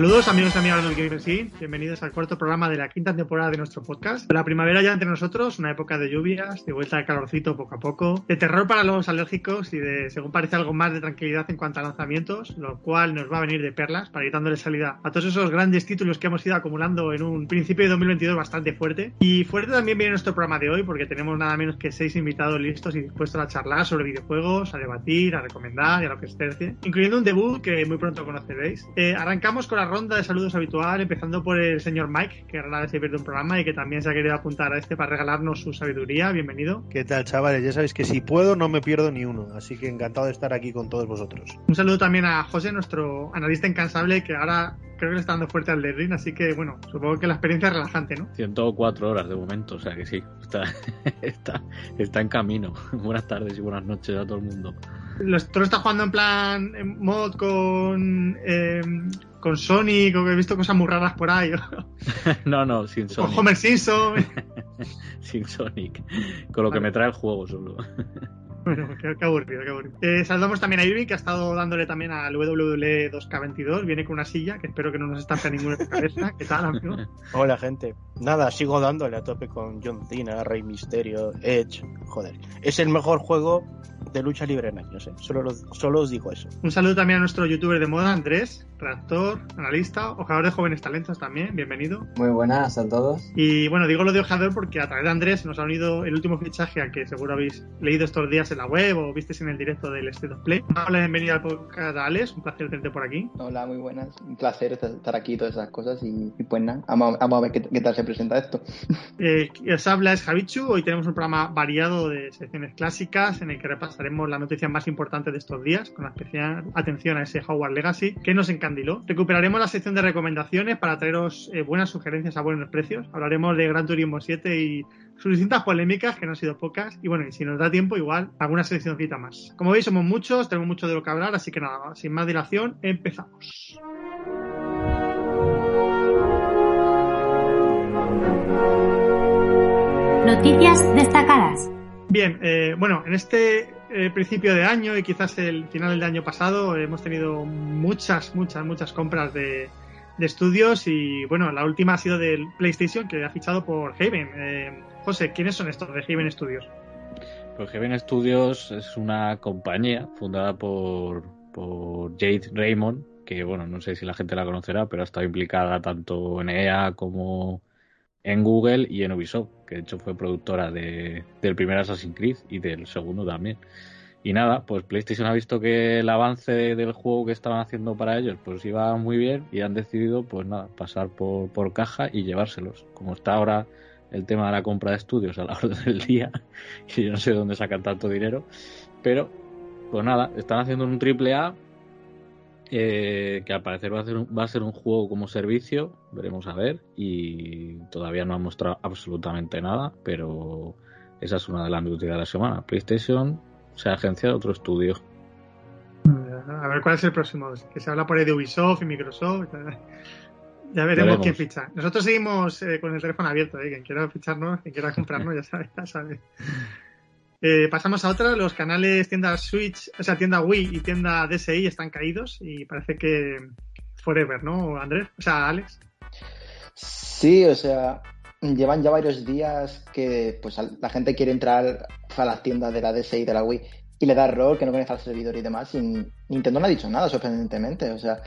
Saludos amigos y amigas del Gamer Scene, bienvenidos al cuarto programa de la quinta temporada de nuestro podcast. La primavera ya entre nosotros, una época de lluvias, de vuelta de calorcito poco a poco, de terror para los alérgicos y de, según parece, algo más de tranquilidad en cuanto a lanzamientos, lo cual nos va a venir de perlas para ir dándole salida a todos esos grandes títulos que hemos ido acumulando en un principio de 2022 bastante fuerte. Y fuerte también viene nuestro programa de hoy porque tenemos nada menos que seis invitados listos y dispuestos a charlar sobre videojuegos, a debatir, a recomendar y a lo que tercie, incluyendo un debut que muy pronto conoceréis. Eh, arrancamos con la ronda de saludos habitual, empezando por el señor Mike, que rara vez se pierde un programa y que también se ha querido apuntar a este para regalarnos su sabiduría. Bienvenido. ¿Qué tal, chavales? Ya sabéis que si puedo no me pierdo ni uno, así que encantado de estar aquí con todos vosotros. Un saludo también a José, nuestro analista incansable, que ahora creo que le está dando fuerte al de Ring, así que bueno, supongo que la experiencia es relajante, ¿no? 104 horas de momento, o sea que sí, está, está, está en camino. buenas tardes y buenas noches a todo el mundo. ¿Tú lo estás jugando en plan en mod con eh, con Sonic o que he visto cosas muy raras por ahí? no, no, sin Sonic. Con Homer Simpson. sin Sonic. Con lo que me trae el juego solo. Bueno, qué, qué, aburrido, qué aburrido. Eh, saludamos también a Irving, que ha estado dándole también al WWE 2K22. Viene con una silla, que espero que no nos estampe ninguna en la cabeza. ¿Qué tal, amigo? Hola, gente. Nada, sigo dándole a tope con John Cena, Rey Mysterio, Edge. Joder, es el mejor juego de lucha libre en años, ¿eh? solo, lo, solo os digo eso. Un saludo también a nuestro youtuber de moda, Andrés, redactor, analista, ojeador de jóvenes talentos también, bienvenido. Muy buenas a todos. Y bueno, digo lo de ojeador porque a través de Andrés nos ha unido el último fichaje al que seguro habéis leído estos días en la web o visteis en el directo del State of Play. Hola, bienvenido al podcast Alex, un placer tenerte por aquí. Hola, muy buenas, un placer estar aquí, todas esas cosas y, y pues nada, vamos, vamos, a ver qué, qué, tal se presenta esto. Eh, os habla es Javichu, hoy tenemos un programa variado de secciones clásicas en el que repasaremos la noticia más importante de estos días, con especial atención a ese Howard Legacy, que nos encandiló. Recuperaremos la sección de recomendaciones para traeros eh, buenas sugerencias a buenos precios. Hablaremos de Gran Turismo 7 y sus distintas polémicas, que no han sido pocas. Y bueno, y si nos da tiempo, igual alguna seleccioncita más. Como veis, somos muchos, tenemos mucho de lo que hablar, así que nada, sin más dilación, empezamos. Noticias destacadas. Bien, eh, bueno, en este eh, principio de año y quizás el final del año pasado hemos tenido muchas, muchas, muchas compras de, de estudios y bueno, la última ha sido del PlayStation que ha fichado por Haven. Eh, José, ¿quiénes son estos de Haven Studios? Pues Haven Studios es una compañía fundada por, por Jade Raymond, que bueno, no sé si la gente la conocerá, pero ha estado implicada tanto en EA como en Google y en Ubisoft, que de hecho fue productora de, del primer Assassin's Creed y del segundo también. Y nada, pues PlayStation ha visto que el avance del juego que estaban haciendo para ellos pues iba muy bien y han decidido pues nada, pasar por, por caja y llevárselos. Como está ahora el tema de la compra de estudios a la orden del día, y yo no sé de dónde sacan tanto dinero, pero pues nada, están haciendo un triple A eh, que al parecer va a, ser un, va a ser un juego como servicio, veremos a ver, y todavía no ha mostrado absolutamente nada, pero esa es una de las noticias de la semana. PlayStation se ha agenciado otro estudio. A ver cuál es el próximo, que se habla por ahí de Ubisoft y Microsoft. Ya veremos, veremos. quién ficha. Nosotros seguimos eh, con el teléfono abierto, ¿eh? quien quiera ficharnos, quien quiera comprarnos, ya sabe. Ya sabe. Eh, pasamos a otra, los canales tienda Switch, o sea, tienda Wii y tienda DSi están caídos y parece que forever, ¿no, Andrés? O sea, Alex. Sí, o sea, llevan ya varios días que pues la gente quiere entrar a las tiendas de la DSi y de la Wii y le da error que no conecta al servidor y demás y Nintendo no ha dicho nada, sorprendentemente, o sea,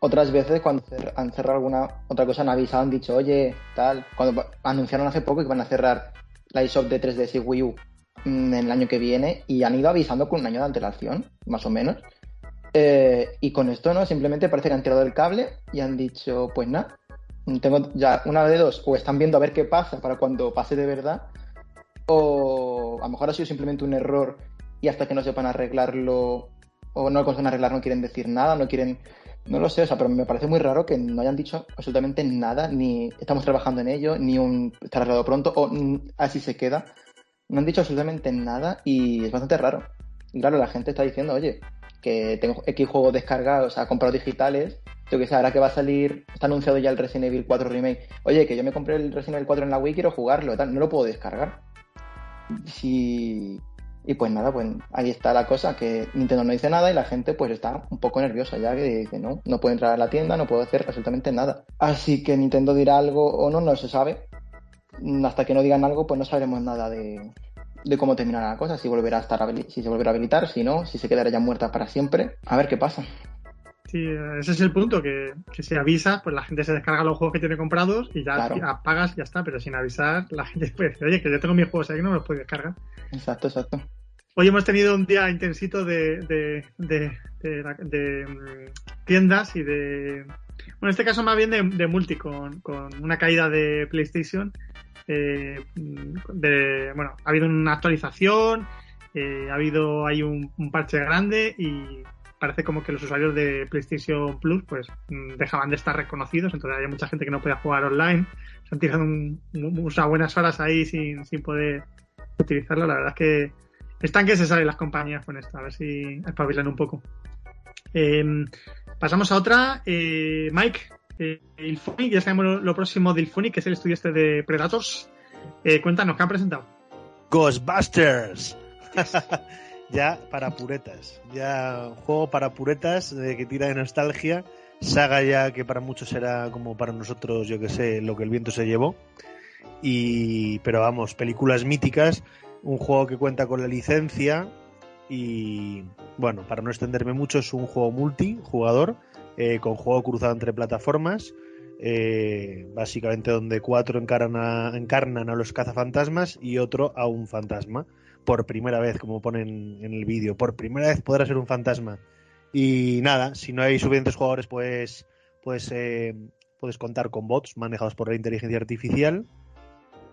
otras veces cuando han cerrado alguna otra cosa han avisado, han dicho, oye, tal, cuando anunciaron hace poco que van a cerrar la eShop de 3DS y Wii U en el año que viene y han ido avisando con un año de antelación, más o menos. Eh, y con esto, ¿no? Simplemente parece que han tirado el cable y han dicho, pues nada, tengo ya una de dos, o están viendo a ver qué pasa para cuando pase de verdad, o a lo mejor ha sido simplemente un error y hasta que no sepan arreglarlo o no lo consiguen arreglar no quieren decir nada, no quieren, no lo sé, o sea, pero me parece muy raro que no hayan dicho absolutamente nada, ni estamos trabajando en ello, ni un está arreglado pronto, o así se queda no han dicho absolutamente nada y es bastante raro. Y claro, la gente está diciendo, oye, que tengo X juegos descargados, o sea, comprado digitales, yo que sé, ahora que va a salir, está anunciado ya el Resident Evil 4 Remake, oye, que yo me compré el Resident Evil 4 en la Wii quiero jugarlo, tal, no lo puedo descargar. Si... Y pues nada, pues ahí está la cosa, que Nintendo no dice nada y la gente pues está un poco nerviosa ya, que dice, no, no puedo entrar a la tienda, no puedo hacer absolutamente nada. Así que Nintendo dirá algo o no, no se sabe. Hasta que no digan algo, pues no sabremos nada de, de cómo terminará la cosa, si volverá a estar si se volverá a habilitar, si no, si se quedará ya muerta para siempre. A ver qué pasa. Sí, ese es el punto, que, que si avisas, pues la gente se descarga los juegos que tiene comprados y ya Claro. apagas y ya está, pero sin avisar, la gente puede decir, oye, que yo tengo mis juegos ahí, no me los puedo descargar. Exacto, exacto. Hoy hemos tenido un día intensito de, mm, tiendas y de... Bueno, en este caso más bien de, multi, con, una caída de PlayStation. eh, bueno, ha habido una actualización, eh, ha habido hay un, parche grande y parece como que los usuarios de PlayStation Plus pues mm, dejaban de estar reconocidos, entonces había mucha gente que no podía jugar online, se han tirado un, un- unas buenas horas ahí sin, sin poder utilizarlo, la verdad es que están que se salen las compañías con esto, a ver si espabilan un poco. Eh, pasamos a otra. Eh, Mike, eh, Ilfonic, ya sabemos lo, lo próximo de Ilfonic, que es el estudio este de Predators. Eh, cuéntanos, ¿qué han presentado? Ghostbusters. ya para puretas. Ya un juego para puretas que tira de nostalgia. Saga ya que para muchos era como para nosotros, yo que sé, lo que el viento se llevó. Y, pero vamos, películas míticas. Un juego que cuenta con la licencia. Y bueno, para no extenderme mucho, es un juego multijugador eh, con juego cruzado entre plataformas. eh, básicamente donde cuatro encarnan a los cazafantasmas y otro a un fantasma. Por primera vez, como ponen en el vídeo, por primera vez podrá ser un fantasma. Y nada, si no hay suficientes jugadores, pues, pues eh, puedes contar con bots manejados por la inteligencia artificial.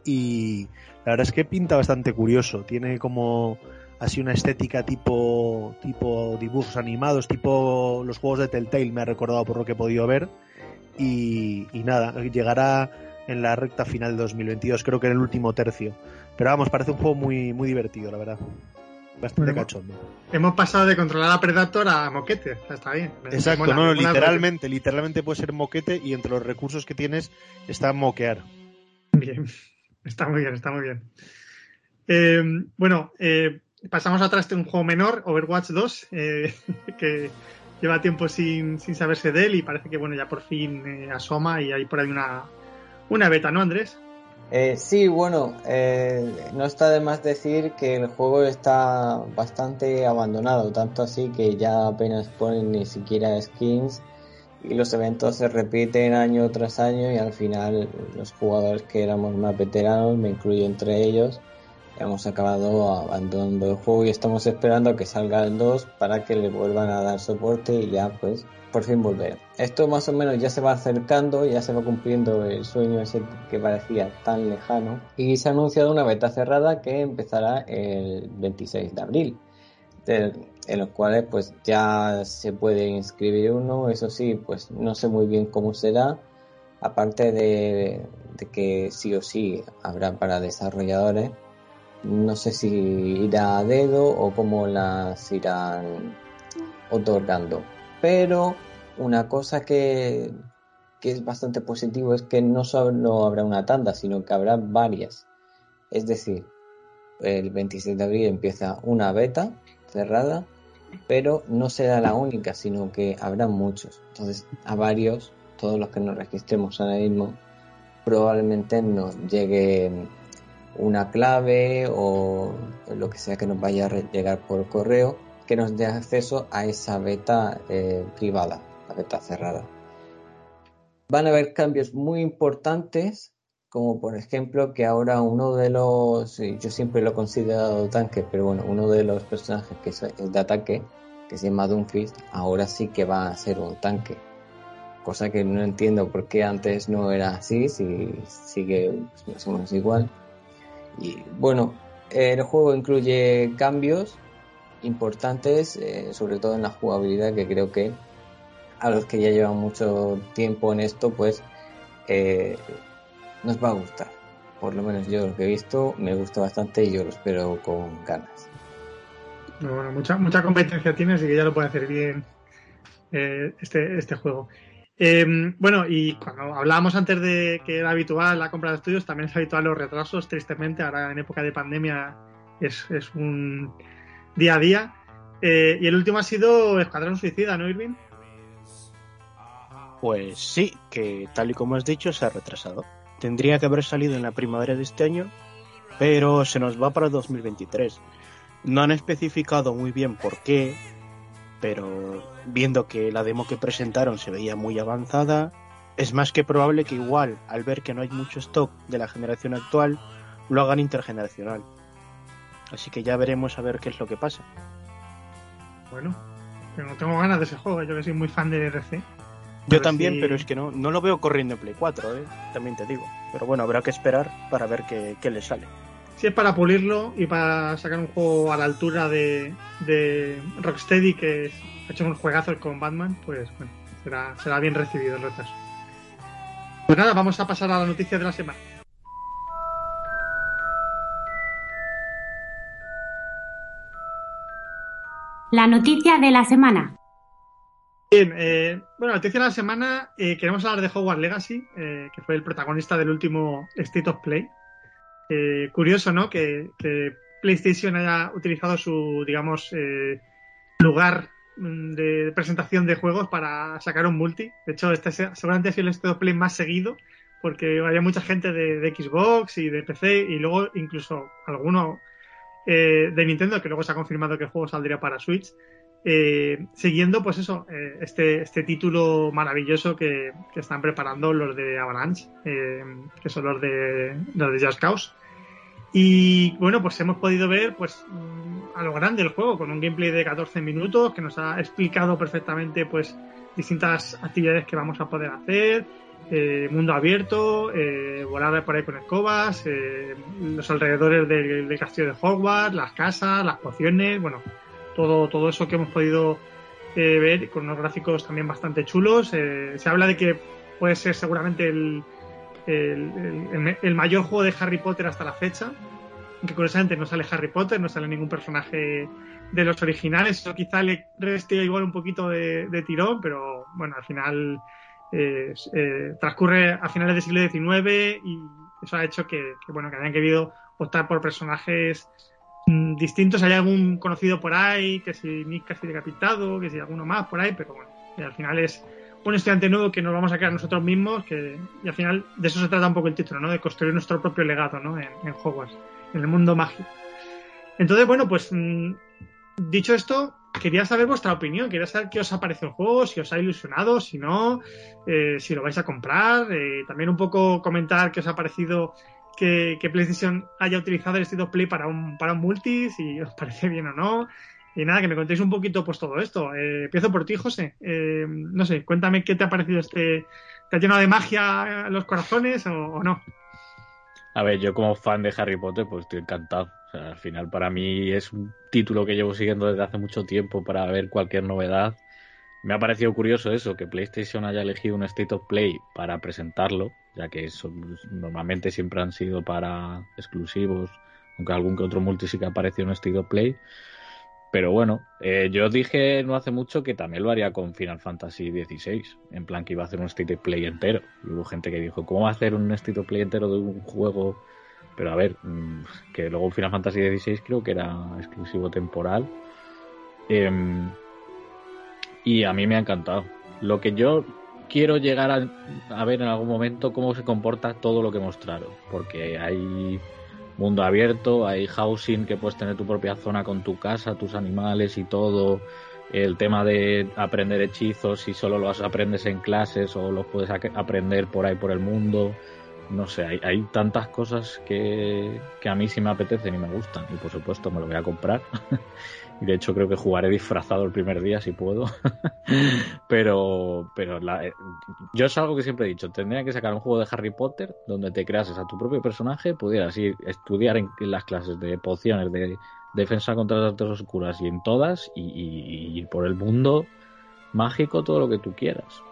Y la verdad es que pinta bastante curioso. Tiene como así una estética tipo, tipo dibujos animados, tipo los juegos de Telltale, me ha recordado por lo que he podido ver. Y, y nada, llegará en la recta final de 2022, creo que en el último tercio. Pero vamos, parece un juego muy, muy divertido, la verdad. Bastante Bueno, cachondo. Hemos pasado de controlar a Predator a Moquete, está bien. Exacto, Mola, no, no, literalmente, literalmente puede ser moquete y entre los recursos que tienes está moquear. Bien, está muy bien, está muy bien. Eh, bueno, eh, pasamos a tras de un juego menor, Overwatch 2, eh, que lleva tiempo sin, sin saberse de él y parece que bueno ya por fin eh, asoma y hay por ahí una, una beta, ¿no, Andrés? Sí, bueno, no está de más decir que el juego está bastante abandonado, tanto así que ya apenas ponen ni siquiera skins y los eventos se repiten año tras año y al final los jugadores que éramos más veteranos, me incluyo entre ellos, hemos acabado abandonando el juego y estamos esperando a que salga el 2 para que le vuelvan a dar soporte y ya pues por fin volver. Esto más o menos ya se va acercando, ya se va cumpliendo el sueño ese que parecía tan lejano y se ha anunciado una beta cerrada que empezará el 26 de abril. En los cuales pues ya se puede inscribir uno, eso sí, pues no sé muy bien cómo será, aparte de, de que sí o sí habrá para desarrolladores, no sé si irá a dedo o cómo las irán otorgando. Pero una cosa que, que es bastante positivo es que no solo habrá una tanda, sino que habrá varias. Es decir, el 26 de abril empieza una beta cerrada, pero no será la única, sino que habrá muchos. Entonces, a varios, todos los que nos registremos ahora mismo, probablemente nos llegue una clave o lo que sea que nos vaya a llegar por correo que nos dé acceso a esa beta eh, privada, la beta cerrada. Van a haber cambios muy importantes, como por ejemplo que ahora uno de los, y yo siempre lo he considerado tanque, pero bueno, uno de los personajes que es es de ataque, que se llama Doomfist, ahora sí que va a ser un tanque. Cosa que no entiendo por qué antes no era así, si sigue pues, más o menos igual. Y bueno, el juego incluye cambios importantes, eh, sobre todo en la jugabilidad, que creo que a los que ya llevan mucho tiempo en esto, pues eh, nos va a gustar. Por lo menos yo lo que he visto me gusta bastante y yo lo espero con ganas. Bueno, mucha, mucha competencia tiene, así que ya lo puede hacer bien eh, este, este juego. Eh, bueno, y cuando hablábamos antes de que era habitual la compra de estudios, también es habitual los retrasos, tristemente. Ahora en época de pandemia es, es un día a día. Eh, y el último ha sido Escuadrón Suicida, ¿no, Irving? Pues sí, que tal y como has dicho, se ha retrasado. Tendría que haber salido en la primavera de este año, pero se nos va para 2023. No han especificado muy bien por qué, pero viendo que la demo que presentaron se veía muy avanzada, es más que probable que igual, al ver que no hay mucho stock de la generación actual, lo hagan intergeneracional. Así que ya veremos a ver qué es lo que pasa. Bueno, pero no tengo ganas de ese juego, yo que soy muy fan de RC. Yo también, pero es que no, no lo veo corriendo en Play 4, ¿eh? también te digo. Pero bueno, habrá que esperar para ver qué, qué le sale. Si es para pulirlo y para sacar un juego a la altura de, de Rocksteady, que ha hecho un juegazo con Batman, pues bueno, será, será bien recibido el retraso. Pues nada, vamos a pasar a la noticia de la semana. La noticia de la semana. Bien, eh, bueno, noticia de la semana, eh, queremos hablar de Hogwarts Legacy, eh, que fue el protagonista del último State of Play. Eh, curioso, ¿no? Que, PlayStation haya utilizado su, digamos, lugar mm, de presentación de juegos para sacar un multi. De hecho, este seguramente ha sido el State of Play más seguido, porque había mucha gente de, de Xbox y de PC, y luego incluso alguno de Nintendo, que luego se ha confirmado que el juego saldría para Switch. Eh, siguiendo, pues eso, eh, este, este título maravilloso que, están preparando los de Avalanche, eh, que son los de, los de Just Cause. Y bueno, pues hemos podido ver pues a lo grande el juego, con un gameplay de 14 minutos que nos ha explicado perfectamente pues distintas actividades que vamos a poder hacer, eh, mundo abierto, eh, volar por ahí con escobas, los alrededores del, del, castillo de Hogwarts, las casas, las pociones, bueno, todo, todo eso que hemos podido eh, ver con unos gráficos también bastante chulos. Eh, se habla de que puede ser seguramente el, el, el, mayor juego de Harry Potter hasta la fecha, que curiosamente no sale Harry Potter, no sale ningún personaje de los originales, eso quizá le reste igual un poquito de, tirón, pero bueno, al final eh, transcurre a finales del siglo XIX y eso ha hecho que, que, bueno que hayan querido optar por personajes distintos. Hay algún conocido por ahí, que si Nick casi decapitado, que si alguno más por ahí, pero bueno, al final es un estudiante nuevo que nos vamos a crear nosotros mismos, que y al final de eso se trata un poco el título, ¿no? De construir nuestro propio legado, ¿no? En, en Hogwarts, en el mundo mágico. Entonces, bueno, pues mmm, dicho esto, quería saber vuestra opinión, quería saber qué os ha parecido el juego, si os ha ilusionado, si no, eh, si lo vais a comprar, eh, también un poco comentar qué os ha parecido que, que, PlayStation haya utilizado el estilo Play para un, para un multi, si os parece bien o no. Y nada, que me contéis un poquito pues todo esto. Eh, empiezo por ti, José. Eh, no sé, cuéntame qué te ha parecido este... ¿Te ha llenado de magia los corazones o, o no? A ver, yo como fan de Harry Potter, pues estoy encantado. O sea, al final para mí es un título que llevo siguiendo desde hace mucho tiempo para ver cualquier novedad. Me ha parecido curioso eso, que PlayStation haya elegido un State of Play para presentarlo, ya que normalmente siempre han sido para exclusivos, aunque algún que otro multi sí que apareció en State of Play. Pero bueno, eh, yo dije no hace mucho que también lo haría con Final Fantasy XVI, en plan que iba a hacer un State of Play entero. Y hubo gente que dijo, ¿cómo va a hacer un State of Play entero de un juego? Pero a ver, mm, que luego Final Fantasy XVI creo que era exclusivo temporal. Eh, y a mí me ha encantado. Lo que yo quiero llegar a, a, ver en algún momento cómo se comporta todo lo que mostraron, porque hay mundo abierto, hay housing que puedes tener tu propia zona con tu casa, tus animales y todo. El tema de aprender hechizos, si solo los aprendes en clases o los puedes aprender por ahí por el mundo. No sé, hay, hay tantas cosas que, que, a mí sí me apetecen y me gustan. Y por supuesto me lo voy a comprar. de hecho creo que jugaré disfrazado el primer día si puedo. pero pero la, yo es algo que siempre he dicho, tendría que sacar un juego de Harry Potter donde te creases a tu propio personaje, pudieras ir estudiar en, las clases de pociones, de defensa contra las artes oscuras y en todas y, ir por el mundo mágico todo lo que tú quieras.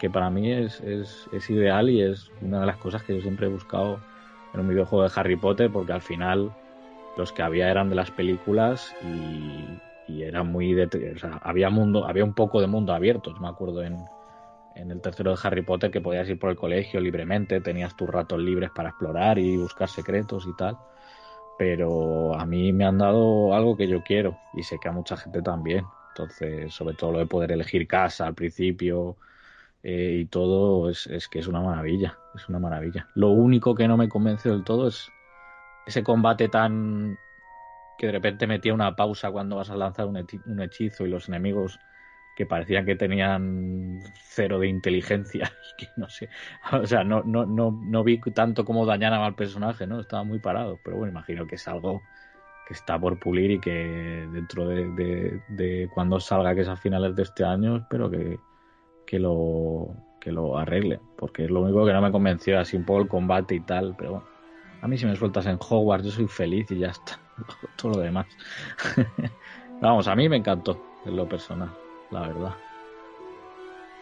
Que para mí es, es ideal y es una de las cosas que yo siempre he buscado en un videojuego de Harry Potter porque al final los que había eran de las películas y, era muy de, o sea, había mundo había un poco de mundo abierto me acuerdo en, en el tercero de Harry Potter que podías ir por el colegio libremente tenías tus ratos libres para explorar y buscar secretos y tal pero a mí me han dado algo que yo quiero y sé que a mucha gente también. Entonces, sobre todo lo de poder elegir casa al principio eh, y todo, es, es, que es una maravilla, es una maravilla. Lo único que no me convence del todo es ese combate tan que de repente metía una pausa cuando vas a lanzar un, hechizo y los enemigos que parecían que tenían cero de inteligencia y que no sé, o sea, no, no, no, no vi tanto cómo dañaban al personaje, ¿no? Estaba muy parado, pero bueno, imagino que es algo que está por pulir y que dentro de, de, de cuando salga, que es a finales de este año, espero que, que lo que lo arregle, porque es lo único que no me convenció, así un poco el combate y tal, pero bueno, a mí si me sueltas en Hogwarts yo soy feliz y ya está, todo lo demás. Vamos, a mí me encantó en lo personal la verdad.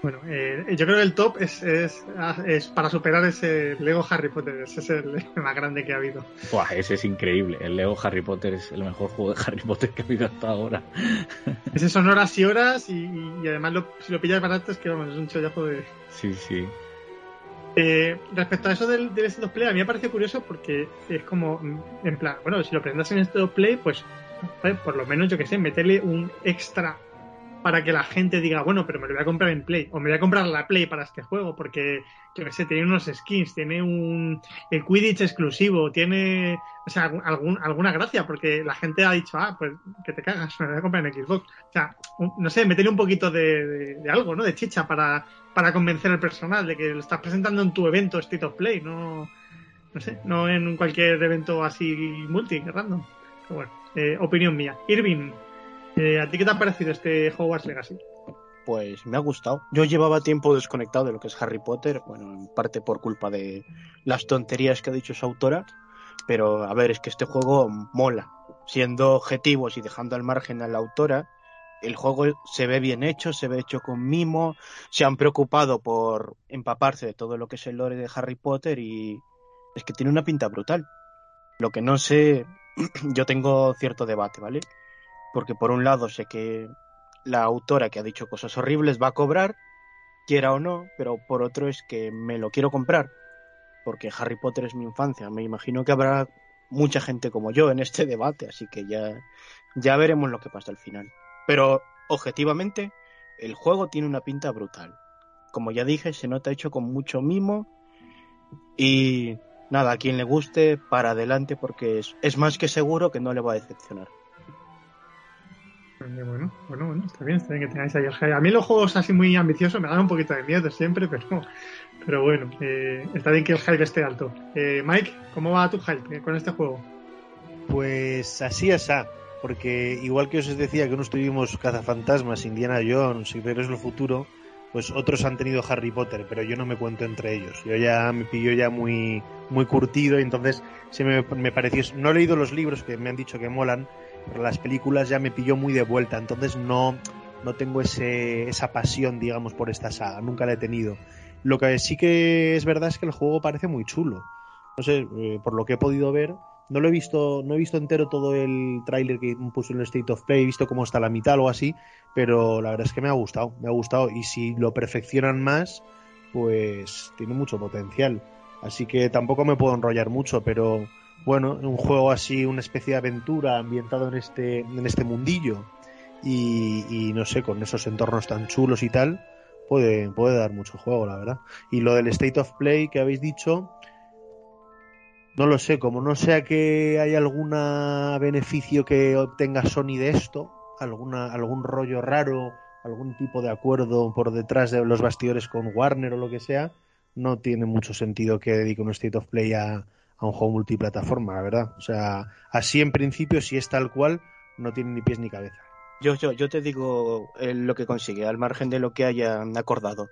Bueno, eh, yo creo que el top es, es, es, para superar ese Lego Harry Potter. Ese es el más grande que ha habido. Buah, ese es increíble. El Lego Harry Potter es el mejor juego de Harry Potter que ha habido hasta ahora. Ese son horas y horas y, y además lo, si lo pillas barato es que vamos, es un chollazo de... Sí, sí. Eh, respecto a eso del, del State of Play, a mí me parece curioso porque es como, en plan, bueno, si lo presentas en State of Play, pues por lo menos, yo que sé, meterle un extra para que la gente diga, bueno, pero me lo voy a comprar en Play, o me voy a comprar la Play para este juego, porque, yo qué sé, tiene unos skins, tiene un el Quidditch exclusivo, tiene, o sea, algún, alguna gracia, porque la gente ha dicho, ah, pues que te cagas, me lo voy a comprar en Xbox. O sea, un, no sé, meterle un poquito de, de, de, algo, ¿no? De chicha para, para convencer al personal de que lo estás presentando en tu evento State of Play, no, no sé, no en cualquier evento así multi, random. Pero bueno, eh, opinión mía. Irving, eh, ¿A ti qué te ha parecido este Hogwarts Legacy? Pues me ha gustado. Yo llevaba tiempo desconectado de lo que es Harry Potter, bueno, en parte por culpa de las tonterías que ha dicho su autora, pero a ver, es que este juego mola. Siendo objetivos y dejando al margen a la autora, el juego se ve bien hecho, se ve hecho con mimo, se han preocupado por empaparse de todo lo que es el lore de Harry Potter y es que tiene una pinta brutal. Lo que no sé, yo tengo cierto debate, ¿vale? Porque por un lado sé que la autora que ha dicho cosas horribles va a cobrar, quiera o no, pero por otro es que me lo quiero comprar, porque Harry Potter es mi infancia. Me imagino que habrá mucha gente como yo en este debate, así que ya, ya veremos lo que pasa al final. Pero objetivamente, el juego tiene una pinta brutal. Como ya dije, se nota hecho con mucho mimo y nada, a quien le guste, para adelante porque es, es más que seguro que no le va a decepcionar. Bueno, bueno, bueno, está bien, está bien que tengáis ahí el hype. A mí los juegos así muy ambiciosos me dan un poquito de miedo siempre, pero, pero bueno, eh, está bien que el hype esté alto. Eh, Mike, ¿cómo va tu hype con este juego? Pues así es, porque igual que os decía que unos tuvimos cazafantasmas, Indiana Jones y Regreso al Futuro, pues otros han tenido Harry Potter, pero yo no me cuento entre ellos. Yo ya me pillo ya muy, muy curtido y entonces se me, me pareció... No he leído los libros que me han dicho que molan, pero las películas ya me pilló muy de vuelta, entonces no, no tengo ese, esa pasión, digamos, por esta saga, nunca la he tenido. Lo que sí que es verdad es que el juego parece muy chulo. No sé, eh, por lo que he podido ver, no lo he visto, no he visto entero todo el tráiler que puso en el State of Play, he visto cómo está la mitad o así, pero la verdad es que me ha gustado, me ha gustado y si lo perfeccionan más, pues tiene mucho potencial. Así que tampoco me puedo enrollar mucho, pero bueno, un juego así, una especie de aventura ambientado en este, en este mundillo y, y, no sé, con esos entornos tan chulos y tal, puede, puede dar mucho juego, la verdad. Y lo del State of Play que habéis dicho, no lo sé, como no sea que hay algún beneficio que obtenga Sony de esto, alguna, algún rollo raro, algún tipo de acuerdo por detrás de los bastidores con Warner o lo que sea, no tiene mucho sentido que dedique un State of Play a, a un juego multiplataforma, la verdad. O sea, así en principio, si es tal cual, no tiene ni pies ni cabeza. Yo, yo, yo te digo eh, lo que consigue, al margen de lo que hayan acordado.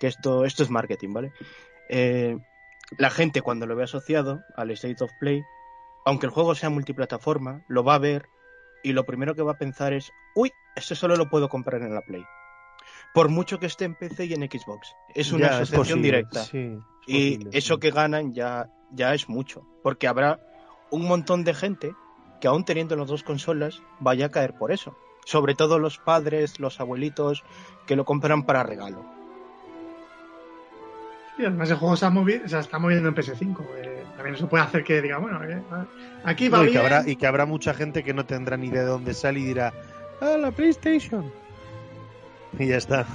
Que esto, esto es marketing, ¿vale? Eh, la gente cuando lo ve asociado al State of Play, aunque el juego sea multiplataforma, lo va a ver y lo primero que va a pensar es, uy, este solo lo puedo comprar en la Play. Por mucho que esté en PC y en Xbox. Es una ya, asociación es directa. Sí, es y eso que ganan ya, ya es mucho. Porque habrá un montón de gente que aún teniendo las dos consolas vaya a caer por eso. Sobre todo los padres, los abuelitos que lo compran para regalo. Y además el juego se, ha movido, o sea, está moviendo en PS5. eh, también eso puede hacer que diga, bueno, eh, aquí va No, y, que bien. habrá, y que habrá mucha gente que no tendrá ni idea de dónde sale y dirá, ah, la PlayStation. Y ya está.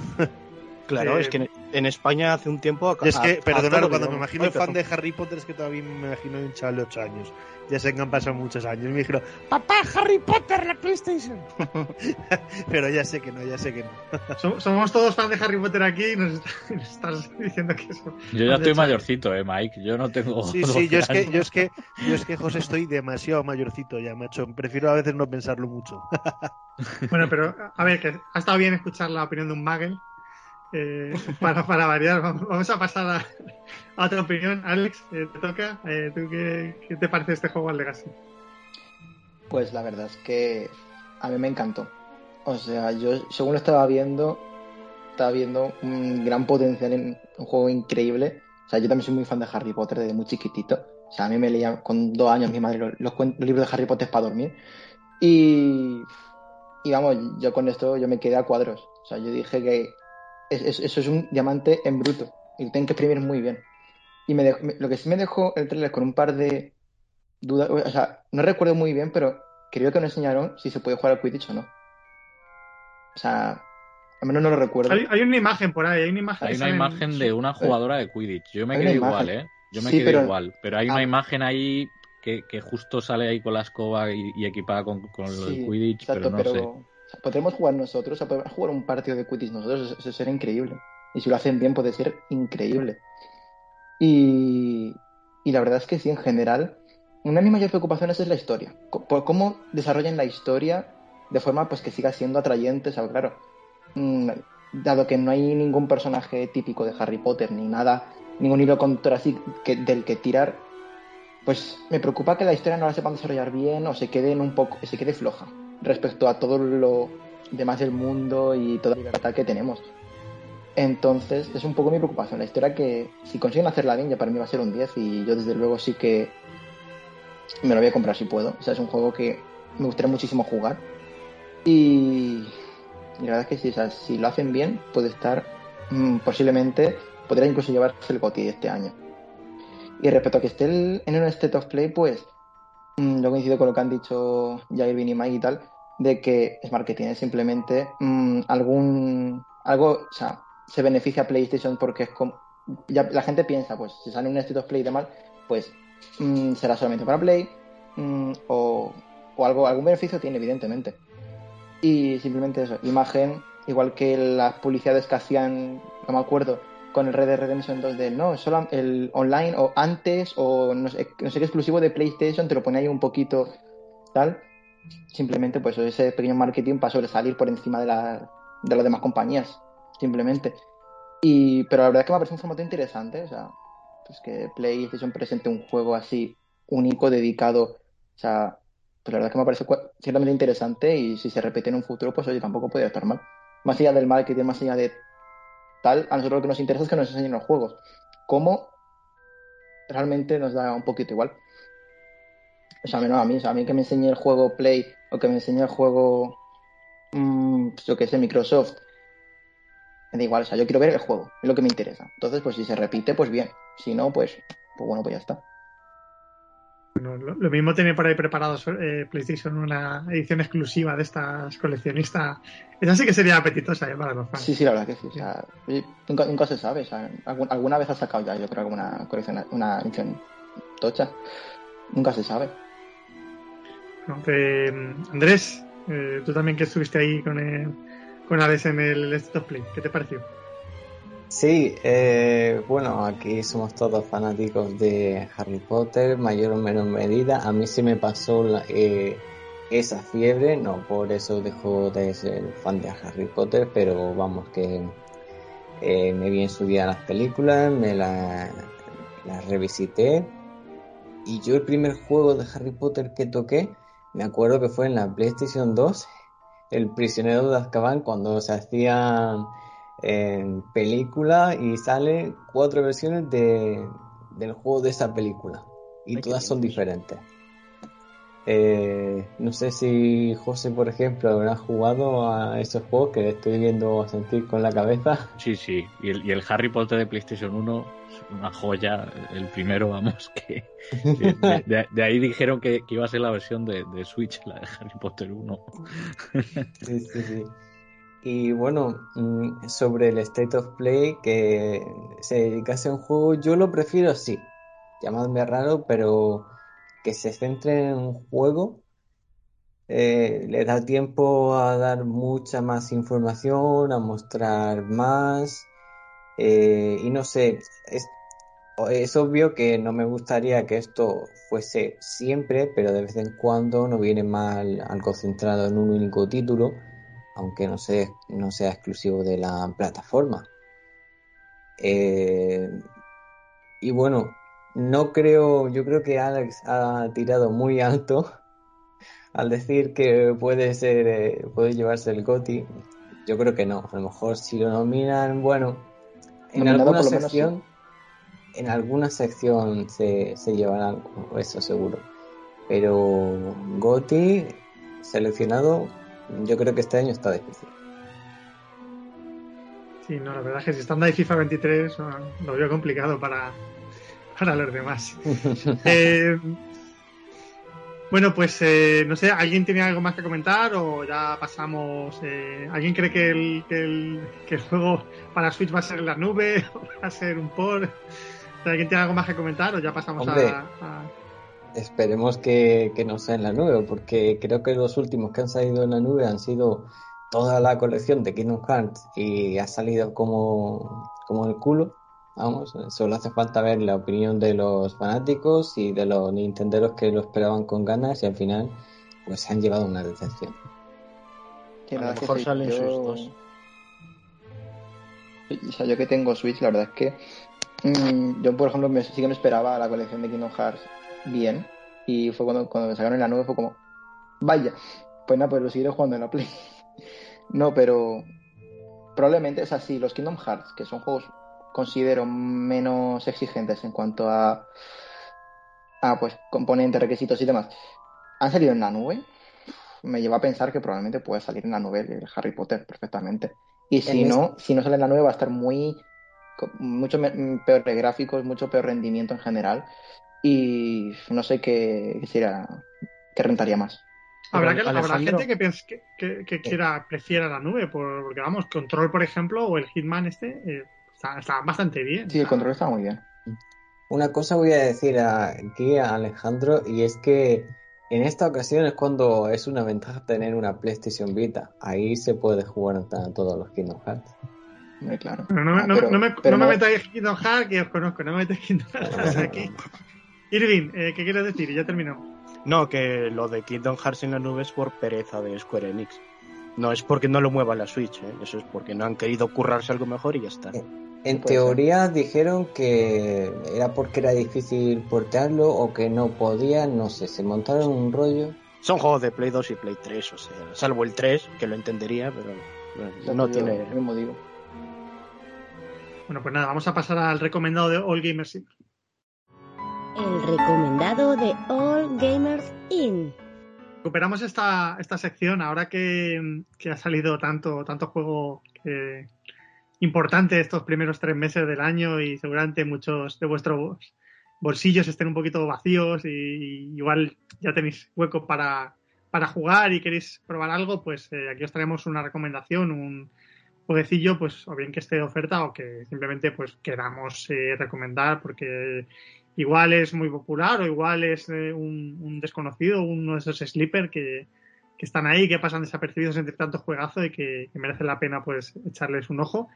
Claro, Eh, es que en, España hace un tiempo. Y es que, a- a perdonad, todo cuando me imagino Ay, fan de Harry Potter es que todavía me imagino un chaval de 8 años. Ya sé que han pasado muchos años. Y me dijeron, papá, Harry Potter, la PlayStation. Pero ya sé que no, ya sé que no. Som- Somos todos fans de Harry Potter aquí y nos, está- nos estás diciendo que eso. Yo ya estoy mayorcito, eh, Mike. Yo no tengo. Sí, sí, yo es 12 que, yo es que, yo es que, José, estoy demasiado mayorcito ya, macho. Prefiero a veces no pensarlo mucho. Bueno, pero a ver, que ha estado bien escuchar la opinión de un Magel. Eh, para, para variar, vamos, a pasar a, otra opinión. Alex, eh, te toca. Eh, ¿tú qué, qué te parece este juego al Legacy? Pues la verdad es que a mí me encantó. O sea, yo según lo estaba viendo, estaba viendo un gran potencial en un juego increíble. O sea, yo también soy muy fan de Harry Potter desde muy chiquitito. O sea, a mí me leía con dos años mi madre los, los libros de Harry Potter para dormir. Y, y vamos, yo con esto yo me quedé a cuadros. O sea, yo dije que es- es- eso es un diamante en bruto. Y lo tienen que exprimir muy bien. Y me dejó- me- lo que sí me dejó el trailer con un par de dudas. O sea, no recuerdo muy bien, pero creo que nos enseñaron si se puede jugar al Quidditch o no. O sea, al menos no lo recuerdo. Hay, hay una imagen por ahí, hay una imagen. Hay una en- imagen de una jugadora de Quidditch. Yo me quedé una igual, imagen. ¿eh? Yo me Sí, quedé pero- igual. Pero hay una Ah. imagen ahí que, que justo sale ahí con la escoba y, y equipada con, con Sí, el Quidditch, exacto, pero no sé. Podremos jugar nosotros, o sea, podemos jugar un partido de Quidditch nosotros, eso, sería increíble. Y si lo hacen bien puede ser increíble. Y, la verdad es que sí, en general, una de mis mayores preocupaciones es la historia. Por cómo desarrollan la historia de forma pues que siga siendo atrayente, o sea, claro. mm, Dado que no hay ningún personaje típico de Harry Potter, ni nada, ningún hilo conductor así que, del que tirar, pues me preocupa que la historia no la sepan desarrollar bien o se quede en un poco, se quede floja respecto a todo lo demás del mundo y toda la libertad que tenemos. Entonces, es un poco mi preocupación. La historia que, si consiguen hacerla bien, ya para mí va a ser un 10 y yo desde luego sí que me lo voy a comprar si puedo. O sea, es un juego que me gustaría muchísimo jugar. Y, la verdad es que sí, si lo hacen bien, puede estar mm, posiblemente, podría incluso llevarse el GOTY este año. Y respecto a que esté en un State of Play, pues mm, yo coincido con lo que han dicho Jair, Vin y Mike y tal, de que es marketing, es simplemente mm, algún algo, o sea, se beneficia a PlayStation porque es como la gente piensa, pues si sale un State of Play de mal, pues mm, será solamente para Play mm, o, o algo algún beneficio tiene evidentemente. Y simplemente eso, imagen, igual que las publicidades que hacían, no me acuerdo, con el Red Dead Redemption 2 de no, solo el online o antes o no sé, no sé qué exclusivo de PlayStation, te lo pone ahí un poquito tal. Simplemente pues ese pequeño marketing para sobresalir por encima de, la, de las demás compañías, simplemente. Y, pero la verdad es que me parece un formato interesante, o sea, pues que PlayStation presente un juego así único, dedicado, o sea, pues la verdad es que me parece ciertamente interesante y si se repite en un futuro, pues oye, tampoco podría estar mal. Más allá del marketing, más allá de tal, a nosotros lo que nos interesa es que nos enseñen los juegos. ¿Cómo? Realmente nos da un poquito igual. O sea, menos a mí, o sea, a mí que me enseñe el juego Play o que me enseñe el juego, mm, pues yo que sé, Microsoft, me da igual, o sea, yo quiero ver el juego, es lo que me interesa. Entonces, pues si se repite, pues bien. Si no, pues, pues bueno, pues ya está. Bueno, lo, lo mismo tiene por ahí preparado eh, PlayStation una edición exclusiva de estas coleccionistas. Esa sí que sería apetitosa eh, para los fans. Sí, sí, la verdad que sí. O sea, nunca, nunca se sabe. O sea, alguna vez ha sacado ya, yo creo, alguna colección, una edición tocha. Nunca se sabe. No, eh, Andrés, eh, tú también que estuviste ahí con, el, con Alex en el State Play, ¿qué te pareció? Sí, eh, bueno, aquí somos todos fanáticos de Harry Potter, mayor o menor medida. A mí se me pasó la- eh, esa fiebre, no por eso dejo de ser fan de Harry Potter, pero vamos que eh, me vi en su día las películas, me la- las revisité y yo el primer juego de Harry Potter que toqué, me acuerdo que fue en la PlayStation 2, El prisionero de Azkaban, cuando se hacían en película y salen cuatro versiones de, del juego de esa película y Ay, todas son diferentes. Eh, no sé si José, por ejemplo, habrá jugado a esos juegos que le estoy viendo a sentir con la cabeza. Sí, sí. Y el, y el Harry Potter de PlayStation 1 es una joya. El primero, vamos, que. De, de- de ahí dijeron que, que iba a ser la versión de, de Switch, la de Harry Potter 1. Sí, sí, sí. Y bueno, mm, sobre el State of Play, que se dedicase a un juego, yo lo prefiero así. Llamadme raro, pero que se centre en un juego, eh, le da tiempo a dar mucha más información, a mostrar más, eh, y no sé, es, es obvio que no me gustaría que esto fuese siempre, pero de vez en cuando no viene mal algo centrado en un único título, aunque no sea, no sea exclusivo de la plataforma. Eh, y bueno, no creo, yo creo que Alex ha tirado muy alto al decir que puede ser, eh, puede llevarse el GOTY. Yo creo que no. A lo mejor si lo nominan, bueno, en Nominado alguna por lo menos, sección, en alguna sección se, se llevará algo, eso seguro. Pero GOTY seleccionado, yo creo que este año está difícil. Sí, no, la verdad es que si estando ahí FIFA 23 ah, lo veo complicado para, para los demás. Eh, bueno, pues eh, no sé, ¿alguien tiene algo más que comentar o ya pasamos? eh, ¿Alguien cree que el, que, el, que el juego para Switch va a ser en la nube o va a ser un port? ¿Alguien tiene algo más que comentar o ya pasamos Hombre. a, a- Esperemos que, que no sea en la nube, porque creo que los últimos que han salido en la nube han sido toda la colección de Kingdom Hearts y ha salido como, como el culo. Vamos, solo hace falta ver la opinión de los fanáticos y de los nintenderos que lo esperaban con ganas y al final pues se han llevado una decepción. Sí, A lo mejor que sí, salen yo- sus dos. O sea, yo que tengo Switch, la verdad es que mm, yo, por ejemplo, me, sí que me esperaba la colección de Kingdom Hearts bien. Y fue cuando, cuando me sacaron en la nube, fue como, vaya, pues nada, pues lo seguiré jugando en la Play. no, pero probablemente es así. Los Kingdom Hearts, que son juegos, considero menos exigentes en cuanto a, a pues, componentes, requisitos y demás, han salido en la nube. Me lleva a pensar que probablemente puede salir en la nube el Harry Potter perfectamente. Y si En no, si no sale en la nube va a estar muy mucho peor de gráficos, mucho peor rendimiento en general y no sé qué, qué sería, qué rentaría más. Habrá, que, habrá gente que, piense, que, que- que quiera, prefiera la nube, por- porque vamos, Control, por ejemplo, o el Hitman este, eh, está, está bastante bien. Sí, el control está muy bien. Una cosa voy a decir aquí a Alejandro y es que en esta ocasión es cuando es una ventaja tener una PlayStation Vita. Ahí se puede jugar a todos los Kingdom Hearts. Muy claro. Pero no, me- Ah, no, pero- no me, pero no me no- metáis Kingdom Hearts, que os conozco, no me metáis Kingdom Hearts aquí. Irving, eh, ¿qué quieres decir? Y ya terminó. No, que lo de Kingdom Hearts en la nube es por pereza de Square Enix. No es porque no lo mueva la Switch, ¿eh? eso es porque no han querido currarse algo mejor y ya está. En teoría dijeron que era porque era difícil portearlo o que no podían, no sé, se montaron un rollo. Son juegos de Play 2 y Play 3, o sea, salvo el 3, que lo entendería, pero bueno, no tiene... lo mismo digo. Bueno, pues nada, vamos a pasar al recomendado de All Gamers Inc. El recomendado de All Gamers In. Recuperamos esta, esta sección ahora que, que ha salido tanto, tanto juego eh, importante estos primeros tres meses del año y seguramente muchos de vuestros bolsillos estén un poquito vacíos y, igual ya tenéis hueco para, para jugar y queréis probar algo, pues eh, aquí os traemos una recomendación, un jueguecillo, pues o bien que esté de oferta o que simplemente pues queramos eh, recomendar porque igual es muy popular o igual es eh, un, un desconocido, uno de esos sleeper que, están ahí, que pasan desapercibidos entre tanto juegazo y que, merece la pena pues echarles un ojo.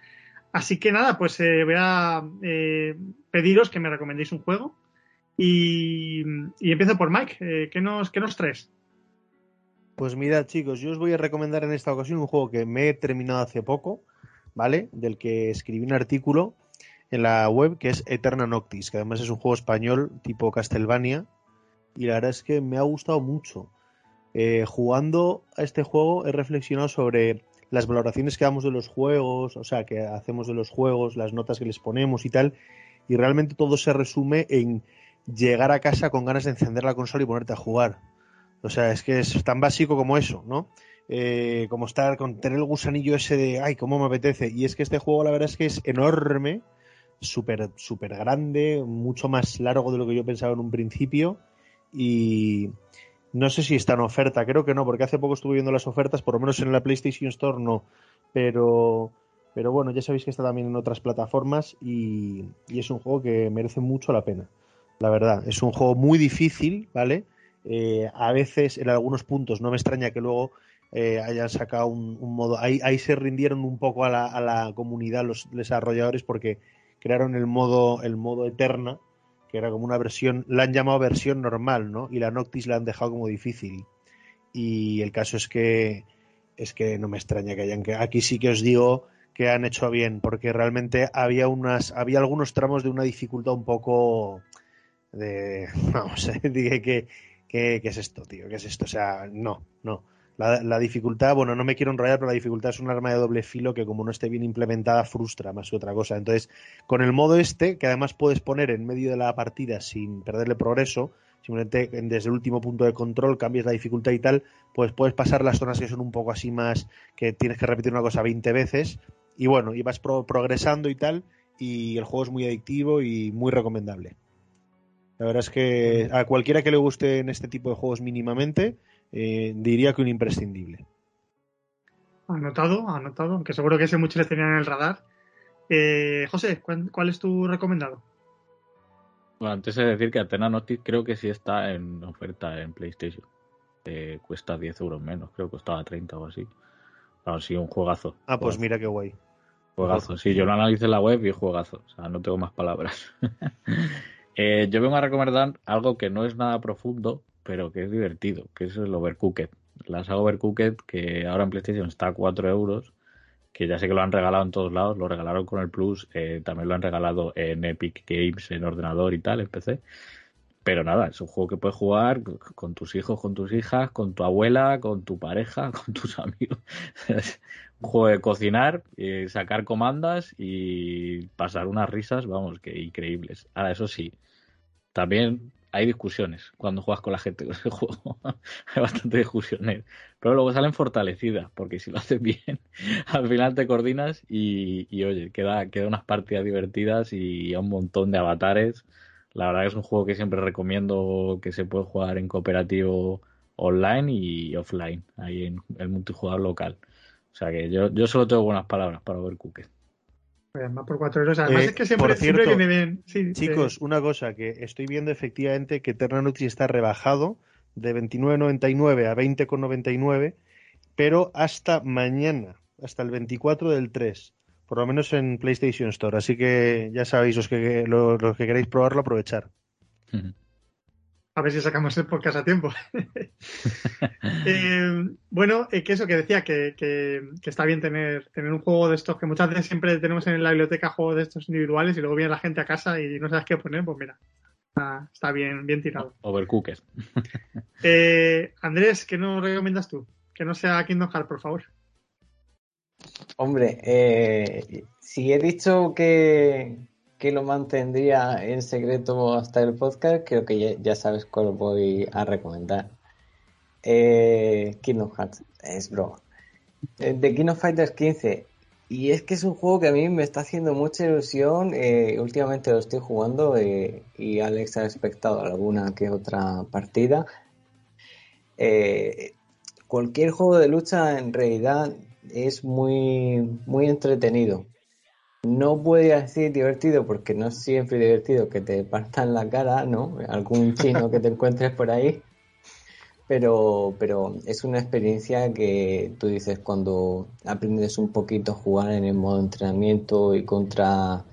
Así que nada, pues eh, voy a eh, pediros que me recomendéis un juego y, empiezo por Mike. Eh, ¿qué, nos, ¿Qué nos traes? Pues mirad, chicos, yo os voy a recomendar en esta ocasión un juego que me he terminado hace poco, ¿vale? Del que escribí un artículo en la web que es Eterna Noctis, que además es un juego español tipo Castlevania y la verdad es que me ha gustado mucho. Eh, jugando a este juego he reflexionado sobre las valoraciones que damos de los juegos, o sea, que hacemos de los juegos, las notas que les ponemos y tal, y realmente todo se resume en llegar a casa con ganas de encender la consola y ponerte a jugar. O sea, es que es tan básico como eso, ¿no? Eh, como estar con tener el gusanillo ese de, ay, cómo me apetece. Y es que este juego, la verdad es que es enorme, súper, súper grande, mucho más largo de lo que yo pensaba en un principio. Y no sé si está en oferta, creo que no, porque hace poco estuve viendo las ofertas, por lo menos en la PlayStation Store no. Pero, pero bueno, ya sabéis que está también en otras plataformas y, y es un juego que merece mucho la pena. La verdad, es un juego muy difícil, ¿vale? Eh, a veces, en algunos puntos, no me extraña que luego eh, hayan sacado un, modo. Ahí, ahí, se rindieron un poco a la, a la, comunidad los desarrolladores porque crearon el modo, el modo Eterna, que era como una versión, la han llamado versión normal, ¿no? Y la Noctis la han dejado como difícil. Y el caso es que es que no me extraña que hayan que aquí sí que os digo que han hecho bien, porque realmente había unas, había algunos tramos de una dificultad un poco de vamos, dije que, que, que es esto, tío, ¿qué es esto? O sea, no, no. La, la, dificultad, bueno, no me quiero enrollar, pero la dificultad es un arma de doble filo que como no esté bien implementada frustra más que otra cosa. Entonces, con el modo este, que además puedes poner en medio de la partida sin perderle progreso, simplemente desde el último punto de control cambias la dificultad y tal, pues puedes pasar las zonas que son un poco así más, que tienes que repetir una cosa 20 veces, y bueno, y vas pro progresando y tal, y el juego es muy adictivo y muy recomendable. La verdad es que a cualquiera que le guste en este tipo de juegos mínimamente, eh, diría que un imprescindible. Anotado, anotado, aunque seguro que ese muchos le tenían en el radar. Eh, José, ¿cuál, ¿cuál, es tu recomendado? Bueno, antes de decir que Athena Noctis creo que sí está en oferta en PlayStation. Eh, cuesta 10 euros menos, creo que costaba 30 o así. Claro, sí, un juegazo. Ah, pues mira qué guay. Juegazo, sí, yo lo analicé en la web y juegazo. O sea, no tengo más palabras. eh, yo vengo a recomendar algo que no es nada profundo, pero que es divertido, que es el Overcooked. La saga Overcooked, que ahora en PlayStation está a 4 euros, que ya sé que lo han regalado en todos lados, lo regalaron con el Plus, eh, también lo han regalado en Epic Games, en ordenador y tal, en PC. Pero nada, es un juego que puedes jugar con tus hijos, con tus hijas, con tu abuela, con tu pareja, con tus amigos. Un juego de cocinar, eh, sacar comandas y pasar unas risas, vamos, que increíbles. Ahora, eso sí, también hay discusiones cuando juegas con la gente con ese juego. hay bastante discusiones. Pero luego salen fortalecidas, porque si lo haces bien, al final te coordinas y, oye, queda, queda unas partidas divertidas y un montón de avatares. La verdad que es un juego que siempre recomiendo que se puede jugar en cooperativo online y offline, ahí en el multijugador local. O sea que yo, yo solo tengo buenas palabras para ver Además por 4 euros. Además eh, es que siempre, cierto, siempre viene bien. Sí, chicos, una cosa que estoy viendo efectivamente que Eternauti está rebajado de 29.99 a 20.99, pero hasta mañana, hasta el 24 del 3, por lo menos en PlayStation Store. Así que ya sabéis, los que, los, los que queréis probarlo, aprovechar. Uh -huh. A ver si sacamos el podcast a tiempo. eh, bueno, eh, que eso que decía, que, que, que, está bien tener, tener un juego de estos, que muchas veces siempre tenemos en la biblioteca juegos de estos individuales y luego viene la gente a casa y no sabes qué poner, pues mira, está, está bien, bien tirado. Overcooked. eh, Andrés, ¿qué nos recomiendas tú? Que no sea Kingdom Hearts, por favor. Hombre, eh, si he dicho que, que lo mantendría en secreto hasta el podcast, creo que ya, sabes cuál voy a recomendar. Eh, Kingdom Hearts, es broma. Eh, de King of Fighters 15. Y es que es un juego que a mí me está haciendo mucha ilusión. Eh, últimamente lo estoy jugando eh, y Alex ha expectado alguna que otra partida. Cualquier juego de lucha en realidad es muy, muy entretenido no a decir divertido porque no es siempre divertido que te partan la cara, ¿no? Algún chino que te encuentres por ahí. Pero, pero es una experiencia que tú dices cuando aprendes un poquito a jugar en el modo entrenamiento y contra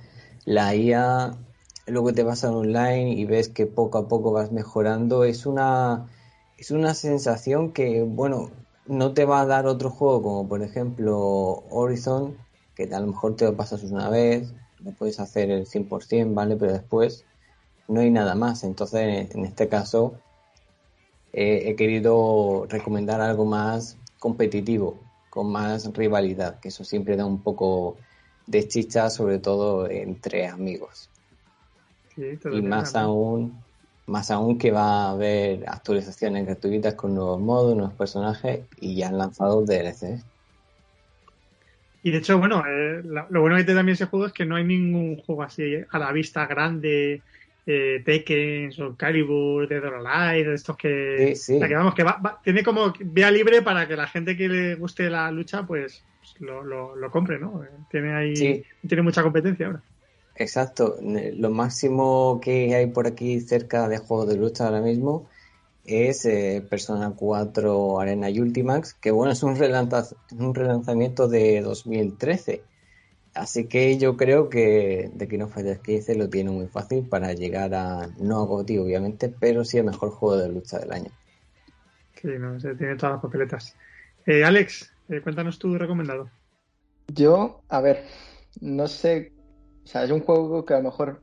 la IA, luego te vas al online y ves que poco a poco vas mejorando, es una, es una sensación que, bueno, no te va a dar otro juego como por ejemplo Horizon, que a lo mejor te lo pasas una vez, lo puedes hacer el 100%, ¿vale? Pero después no hay nada más. Entonces, en este caso, eh, he querido recomendar algo más competitivo, con más rivalidad, que eso siempre da un poco de chicha, sobre todo entre amigos. Sí, y más aún Más aún que va a haber actualizaciones gratuitas con nuevos modos, nuevos personajes y ya han lanzado DLC. Y de hecho, bueno, eh, lo bueno que tiene también ese juego es que no hay ningún juego así a la vista grande, eh, Tekken, Soul Calibur, Dead or Alive, estos que, Sí, sí. o sea, que vamos, que va- va- tiene como vía libre para que la gente que le guste la lucha, pues lo, lo, lo compre, ¿no? Eh, Tiene ahí, Sí. tiene mucha competencia ahora. Exacto. Lo máximo que hay por aquí cerca de juegos de lucha ahora mismo es eh, Persona 4 Arena Ultimax, que bueno, es un, un relanzamiento de 2013. Así que yo creo que The King of Fighters 15 lo tiene muy fácil para llegar a, no a GOTY obviamente, pero sí el mejor juego de lucha del año. Sí, no, se tiene todas las papeletas. Eh, Alex, eh, cuéntanos tu recomendado. Yo, a ver, no sé, o sea, es un juego que a lo mejor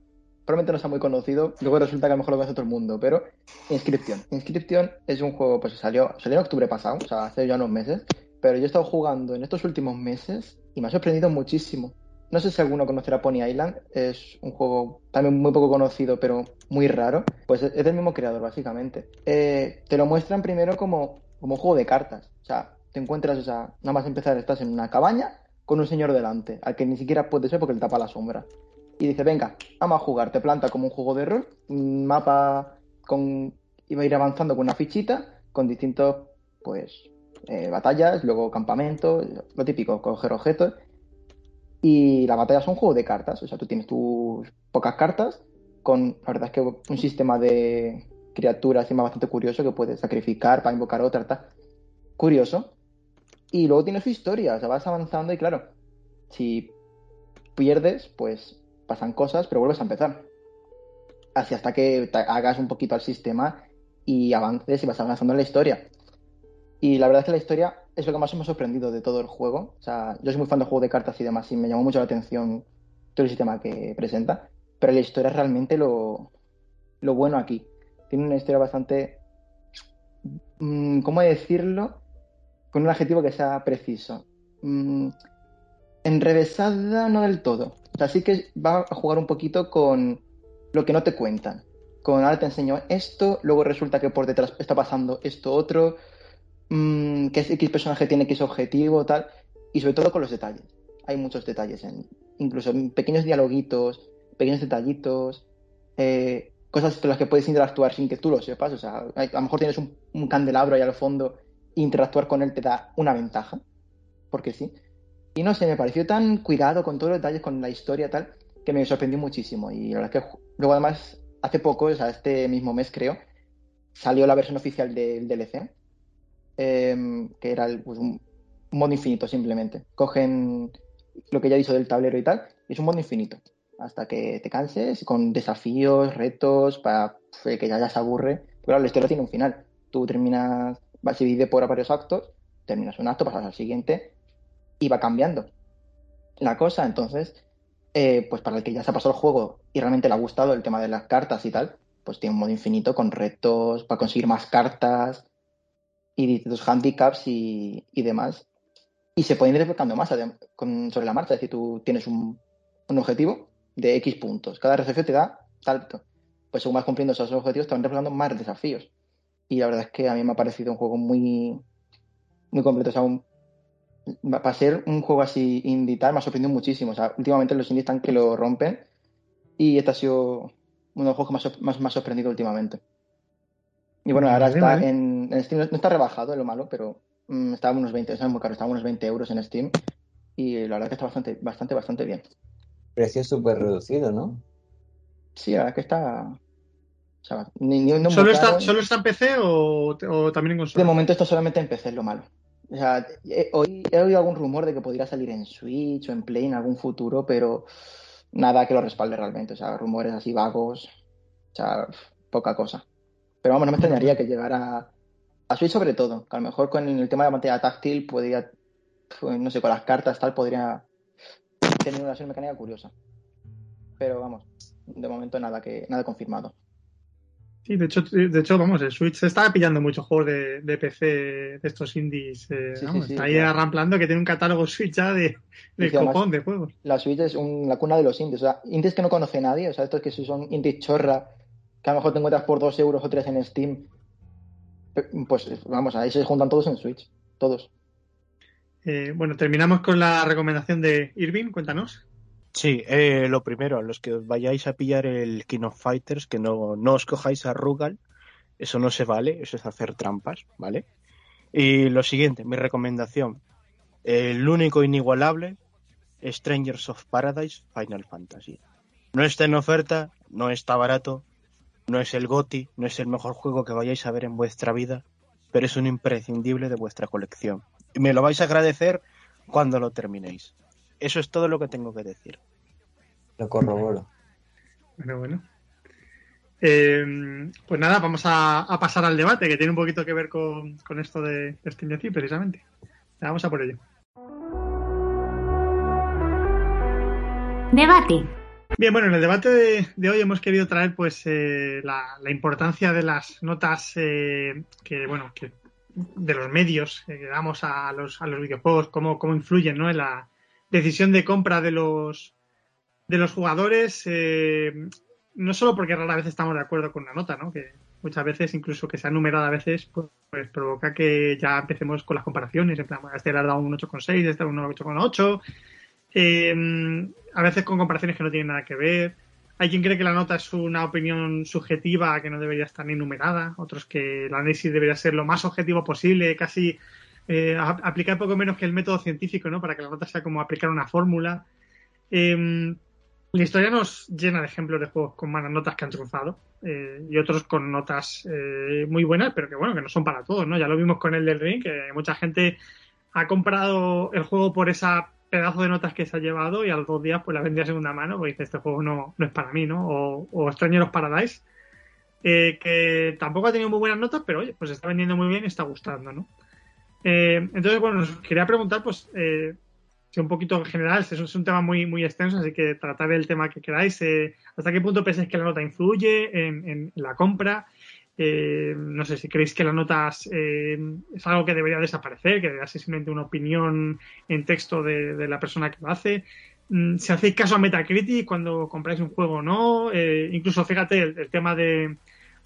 probablemente no sea muy conocido, luego resulta que a lo mejor lo conoce todo el mundo, pero Inscription. Inscription es un juego, pues salió, salió en octubre pasado, o sea, hace ya unos meses, pero yo he estado jugando en estos últimos meses y me ha sorprendido muchísimo. No sé si alguno conocerá Pony Island, es un juego también muy poco conocido, pero muy raro. Pues es es del mismo creador, básicamente. Eh, te lo muestran primero como, como un juego de cartas. O sea, te encuentras, o sea, nada más empezar, estás en una cabaña con un señor delante, al que ni siquiera puedes ver porque le tapa la sombra. Y dice, venga, vamos a jugar. Te planta como un juego de rol, un mapa con... iba a ir avanzando con una fichita, con distintos, pues, eh, batallas, luego campamentos, lo típico, coger objetos. Y la batalla son un juego de cartas, o sea, tú tienes tus pocas cartas, con, la verdad es que un sistema de criaturas encima bastante curioso que puedes sacrificar para invocar otra, tal. Curioso. Y luego tiene su historia, o sea, vas avanzando y claro, si pierdes, pues pasan cosas, pero vuelves a empezar. Así hasta que te hagas un poquito al sistema y avances y vas avanzando en la historia. Y la verdad es que la historia es lo que más me ha sorprendido de todo el juego. O sea, yo soy muy fan de juegos de cartas y demás y me llamó mucho la atención todo el sistema que presenta. Pero la historia es realmente lo, lo bueno aquí. Tiene una historia bastante... mm, ¿Cómo decirlo? Con un adjetivo que sea preciso. Mm, enrevesada no del todo. O sea, que va a jugar un poquito con lo que no te cuentan. Con ahora te enseño esto, luego resulta que por detrás está pasando esto otro, mm, que X personaje tiene X objetivo, tal, y sobre todo con los detalles. Hay muchos detalles, en, incluso en pequeños dialoguitos, pequeños detallitos, eh, cosas con las que puedes interactuar sin que tú lo sepas. O sea, a lo mejor tienes un, un candelabro ahí al fondo, interactuar con él te da una ventaja, porque sí. Y no sé, me pareció tan cuidado con todos los detalles, con la historia tal, que me sorprendió muchísimo. Y la verdad es que luego además, hace poco, o sea, este mismo mes creo, salió la versión oficial del DLC, em, que era pues, un, modo infinito simplemente. Cogen lo que ya dicho del tablero y tal, y es un modo infinito. Hasta que te canses, con desafíos, retos, para que ya, ya se aburre. Pero la historia tiene un final. Tú terminas, va, se divide por varios actos, terminas un acto, pasas al siguiente, y va cambiando la cosa. Entonces, eh, pues para el que ya se ha pasado el juego y realmente le ha gustado el tema de las cartas y tal, pues tiene un modo infinito con retos para conseguir más cartas y distintos handicaps y, y demás. Y se pueden ir desbloqueando más con- sobre la marcha. Es decir, tú tienes un, un objetivo de X puntos. Cada desafío te da tanto. Pues según vas cumpliendo esos objetivos, te van desbloqueando más desafíos. Y la verdad es que a mí me ha parecido un juego muy, muy completo. O para ser un juego así indie tal, me ha sorprendido muchísimo. O sea, últimamente los indies están que lo rompen. Y este ha sido uno de los juegos que más, más me ha sorprendido últimamente. Y bueno, ahora está vale. en, en Steam, no no está rebajado, es lo malo, pero mm, estaba a unos 20, está muy caro, estaba a unos 20 euros en Steam. Y la verdad que está bastante, bastante, bastante bien. Precio súper reducido, ¿no? Sí, la verdad que está. O sea, ni, ni- no muy ¿Solo, está, ¿Solo está en PC o, o también en De consola? momento esto solamente en PC es lo malo. O sea, he, oí- he oído algún rumor de que podría salir en Switch o en Play en algún futuro, pero nada que lo respalde realmente. O sea, rumores así vagos. O sea, poca cosa. Pero vamos, no me extrañaría que llegara a Switch sobre todo. Que a lo mejor con el tema de la pantalla táctil podría, no sé, con las cartas tal, podría tener una mecánica curiosa. Pero vamos, de momento nada que nada confirmado. Sí, de hecho, de hecho, vamos, el Switch se está pillando muchos juegos de, de PC de estos indies. eh, Sí, sí, vamos, sí, está ahí arramplando que tiene un catálogo Switch ya de, de copón de juegos. la Switch es un- la cuna de los indies. O sea, indies que no conoce nadie. O sea, estos que son indies chorra que a lo mejor te encuentras por 2 euros o 3 en Steam, pues vamos, ahí se juntan todos en Switch, todos. Eh, bueno, terminamos con la recomendación de Irving, cuéntanos. Sí, eh, lo primero, los que os vayáis a pillar el King of Fighters, que no, no os cojáis a Rugal, eso no se vale, eso es hacer trampas, ¿vale? Y lo siguiente, mi recomendación, el único inigualable, Strangers of Paradise Final Fantasy. No está en oferta, no está barato, no es el GOTI, no es el mejor juego que vayáis a ver en vuestra vida, pero es un imprescindible de vuestra colección. Y me lo vais a agradecer cuando lo terminéis. Eso es todo lo que tengo que decir. Lo corroboro. Bueno, bueno. Eh, pues nada, vamos a, a, pasar al debate, que tiene un poquito que ver con, con esto de, de Steam Deck, precisamente. Vamos a por ello. Debate. Bien, bueno, en el debate de, de hoy hemos querido traer pues eh, la, la, importancia de las notas eh, que, bueno, que de los medios que damos a los, a los videojuegos, cómo, cómo influyen ¿no? en la decisión de compra de los, de los jugadores, eh, no solo porque rara vez estamos de acuerdo con una nota, ¿no? que muchas veces, incluso que sea numerada a veces, pues, pues provoca que ya empecemos con las comparaciones, en plan, este le ha dado un 8,6, este un 8,8, eh, a veces con comparaciones que no tienen nada que ver. Hay quien cree que la nota es una opinión subjetiva que no debería estar ni numerada, otros que el análisis debería ser lo más objetivo posible, casi eh, aplicar poco menos que el método científico, ¿no? Para que la nota sea como aplicar una fórmula. Eh, la historia nos llena de ejemplos de juegos con malas notas que han triunfado eh, y otros con notas eh, muy buenas, pero que bueno, que no son para todos, ¿no? Ya lo vimos con el del Ring, que mucha gente ha comprado el juego por esa pedazo de notas que se ha llevado y a los dos días pues la vendía a segunda mano porque dice este juego no, no es para mí, ¿no? O, o Extrañeros Paradise, eh, que tampoco ha tenido muy buenas notas, pero oye, pues está vendiendo muy bien y está gustando, ¿no? Eh, entonces, bueno, os quería preguntar, pues, eh, si un poquito en general, es, es, un tema muy, muy extenso, así que tratar el tema que queráis. Eh, ¿Hasta qué punto pensáis que la nota influye en, en la compra? Eh, no sé si creéis que las notas eh, es algo que debería desaparecer, que debería ser simplemente una opinión en texto de, la persona que lo hace. Mm, si hacéis caso a Metacritic cuando compráis un juego o no, incluso fíjate el tema de,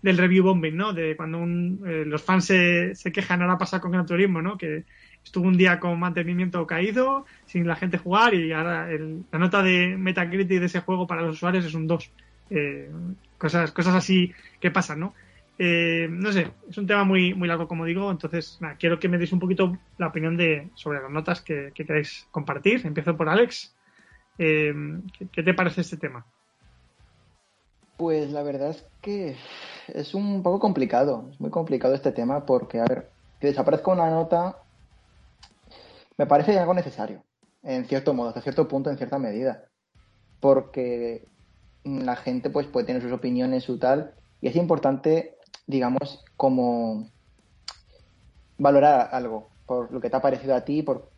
del review bombing, ¿no? De cuando un, eh, los fans se, se, quejan, ahora pasa con Gran Turismo, ¿no? Que estuvo un día con mantenimiento caído, sin la gente jugar, y ahora el, la nota de Metacritic de ese juego para los usuarios es un 2. Eh, cosas, cosas así que pasan, ¿no? Eh, no sé, es un tema muy, muy largo, como digo, entonces nada, quiero que me deis un poquito la opinión de sobre las notas que, que queráis compartir. Empiezo por Alex. ¿qué, ¿Qué te parece este tema? Pues la verdad es que es un poco complicado, es muy complicado este tema porque, a ver, que desaparezca una nota me parece algo necesario, en cierto modo, hasta cierto punto, en cierta medida, porque la gente pues puede tener sus opiniones, su tal, y es importante digamos, como valorar algo por lo que te ha parecido a ti, por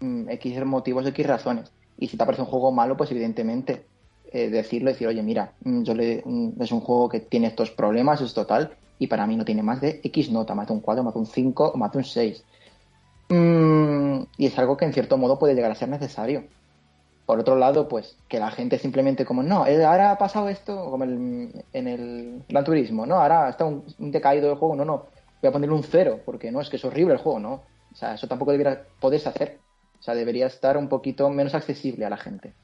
mm, X motivos, X razones. Y si te parece un juego malo, pues evidentemente eh, decirlo, decir, oye, mira, mm, yo le, mm, es un juego que tiene estos problemas, es total, y para mí no tiene más de X nota, más de un 4, más de un 5 o más de un 6. y es algo que en cierto modo puede llegar a ser necesario. Por otro lado, pues que la gente simplemente como, no, eh, ahora ha pasado esto, como el, en el Gran Turismo, no, ahora está un, un, decaído del juego, no, no, voy a ponerle un cero, porque no, es que es horrible el juego, no. O sea, eso tampoco debería poderse hacer. O sea, debería estar un poquito menos accesible a la gente.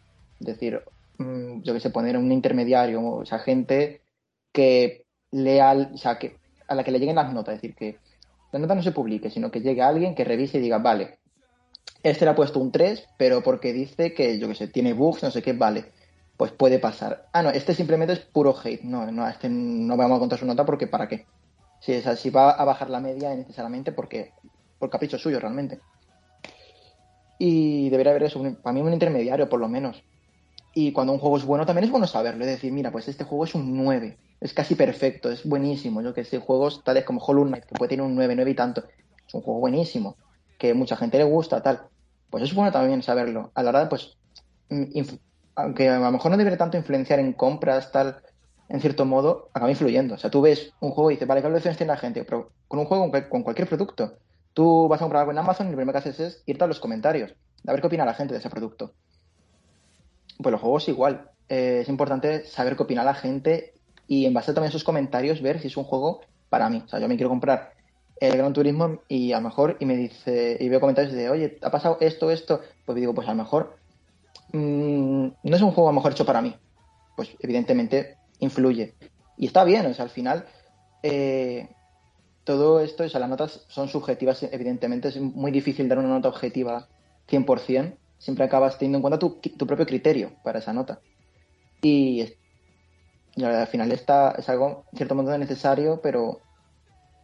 Es decir, yo que sé, poner un intermediario, o sea, gente que lea, o sea, que a la que le lleguen las notas, es decir, que la nota no se publique, sino que llegue alguien que revise y diga, vale, este le ha puesto un 3, pero porque dice que, yo que sé, tiene bugs, no sé qué, vale. Pues puede pasar. Ah, no, este simplemente es puro hate. No, no, este no vamos a contar su nota porque ¿para qué? Si, es así, va a bajar la media necesariamente porque por capricho suyo realmente. Y debería haber eso, para mí un intermediario por lo menos. Y cuando un juego es bueno también es bueno saberlo, es decir, mira, pues este juego es un 9, es casi perfecto, es buenísimo. Yo que sé, juegos tales como Hollow Knight, que puede tener un 9, 9 y tanto, es un juego buenísimo que mucha gente le gusta, tal. Pues es bueno también saberlo. A la hora pues, aunque a lo mejor no debería tanto influenciar en compras, tal, en cierto modo, acaba influyendo. O sea, tú ves un juego y dices, vale, ¿qué valoraciones tiene la gente? Pero con un juego, con cualquier producto, tú vas a comprar algo en Amazon y lo primero que haces es irte a los comentarios, a ver qué opina la gente de ese producto. Pues los juegos igual. Eh, es importante saber qué opina la gente y en base también a esos comentarios ver si es un juego para mí. O sea, yo me quiero comprar el Gran Turismo y a lo mejor y me dice y veo comentarios de oye ha pasado esto esto pues digo pues a lo mejor mm, no es un juego a lo mejor hecho para mí pues evidentemente influye y está bien o sea al final eh, todo esto o sea las notas son subjetivas evidentemente es muy difícil dar una nota objetiva 100% siempre acabas teniendo en cuenta tu, tu propio criterio para esa nota y, y al final está es algo cierto modo necesario pero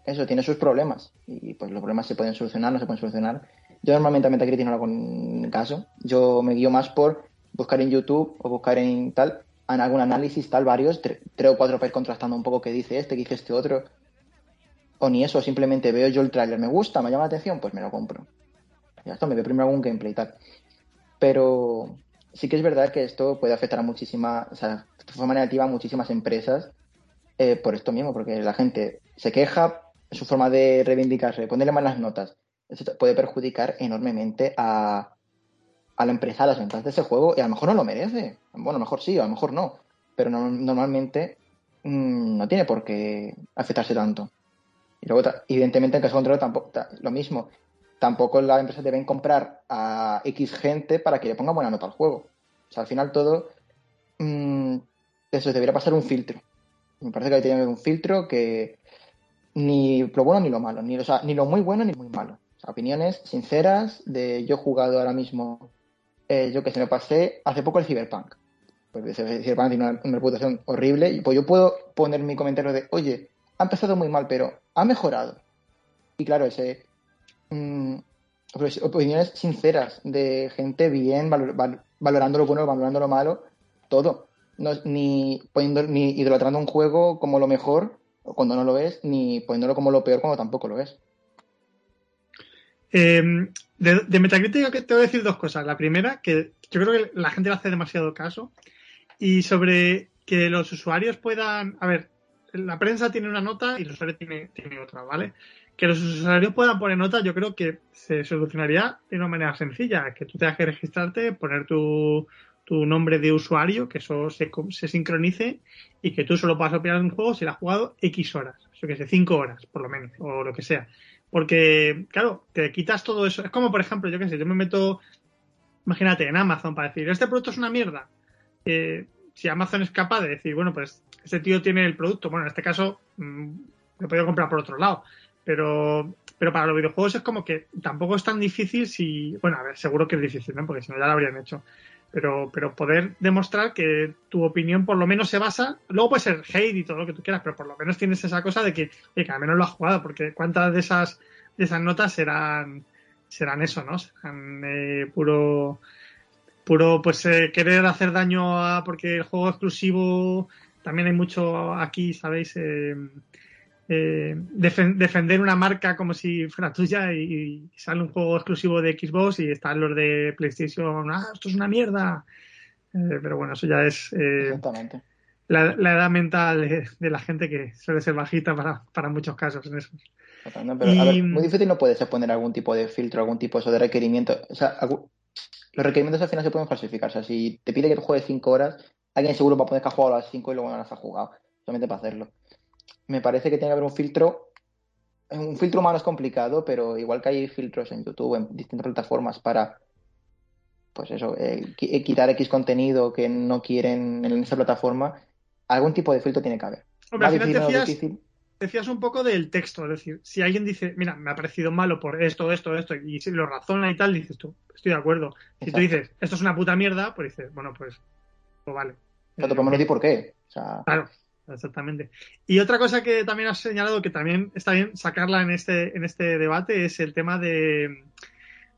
eso tiene sus problemas y pues los problemas se pueden solucionar, no se pueden solucionar. Yo normalmente a Metacritic no lo hago caso. Yo me guío más por buscar en YouTube o buscar en tal, en algún análisis, tal, varios, tres o cuatro países contrastando un poco qué dice este, qué dice este otro. O ni eso, simplemente veo yo el tráiler, me gusta, me llama la atención, pues me lo compro. Ya está, me veo primero algún gameplay y tal. Pero sí que es verdad que esto puede afectar a muchísimas, o sea, de forma negativa a muchísimas empresas eh, por esto mismo, porque la gente se queja, su forma de reivindicarse, ponerle malas notas, eso puede perjudicar enormemente a, a la empresa, a las ventas de ese juego, y a lo mejor no lo merece. Bueno, a lo mejor sí, a lo mejor no, pero normalmente mmm, no tiene por qué afectarse tanto. Y luego, evidentemente, en caso contrario, tampoco, lo mismo. Tampoco las empresas deben comprar a X gente para que le ponga buena nota al juego. O sea, al final todo, mmm, eso debería pasar un filtro. Me parece que hay que un filtro que, ni lo bueno ni lo malo, ni, o ni lo muy bueno ni muy malo. O sea, opiniones sinceras de yo jugado ahora mismo, eh, yo que se me pasé hace poco el Cyberpunk. Pues el Cyberpunk tiene una, reputación horrible y pues yo puedo poner mi comentario de, oye, ha empezado muy mal, pero ha mejorado. Y claro, ese mmm, opiniones sinceras de gente bien valorando lo bueno, valorando lo malo, todo. Ni poniendo, ni idolatrando un juego como lo mejor cuando no lo es, ni poniéndolo como lo peor cuando tampoco lo es. Eh, de, de, te voy a decir dos cosas. La primera, que yo creo que la gente le hace demasiado caso. Y sobre que los usuarios puedan. A ver, la prensa tiene una nota y el usuario tiene, tiene otra, ¿vale? Que los usuarios puedan poner nota, yo creo que se solucionaría de una manera sencilla. Que tú tengas que registrarte, poner tu, tu nombre de usuario, que eso se, se, sincronice y que tú solo puedas opinar de un juego si lo has jugado X horas, yo que sé, 5 horas por lo menos, o lo que sea. Porque, claro, te quitas todo eso. Es como, por ejemplo, yo que sé, yo me meto, imagínate, en Amazon para decir, este producto es una mierda. Eh, si Amazon es capaz de decir, bueno, pues este tío tiene el producto, bueno, en este caso mmm, lo he podido comprar por otro lado, pero pero para los videojuegos es como que tampoco es tan difícil si, bueno, a ver, seguro que es difícil, ¿no? Porque si no ya lo habrían hecho pero, pero poder demostrar que tu opinión por lo menos se basa, luego puede ser hate y todo lo que tú quieras, pero por lo menos tienes esa cosa de que, de que al menos lo has jugado, porque cuántas de esas, de esas notas serán, serán eso, ¿no? Serán eh, puro, puro, pues eh, querer hacer daño a, porque el juego exclusivo, también hay mucho aquí, ¿sabéis? Eh, eh, defen defender una marca como si fuera tuya y, y, sale un juego exclusivo de Xbox y están los de PlayStation, ah, esto es una mierda. Eh, pero bueno, eso ya es eh, la, la, edad mental de, de, la gente que suele ser bajita para, para muchos casos en eso. Pero, y... a ver, muy difícil no puede ser poner algún tipo de filtro, algún tipo de requerimiento. O sea, los requerimientos al final se pueden falsificar. O sea, si te pide que juegues 5 horas, alguien seguro va a poner que ha jugado a las 5 y luego no las ha jugado. Solamente para hacerlo me parece que tiene que haber un filtro. Un filtro humano es complicado, pero igual que hay filtros en YouTube, en distintas plataformas para, pues eso, eh, quitar X contenido que no quieren en esa plataforma, algún tipo de filtro tiene que haber. Hombre, al final decías, decías, un poco del texto, es decir, si alguien dice, mira, me ha parecido malo por esto, esto, esto, y si lo razona y tal, dices tú, estoy de acuerdo. Si Exacto. tú dices, esto es una puta mierda, pues dices, bueno, pues, pues vale. Pero te podemos decir por qué. O sea... Claro, Exactamente. Y otra cosa que también has señalado que también está bien sacarla en este, en este debate es el tema de,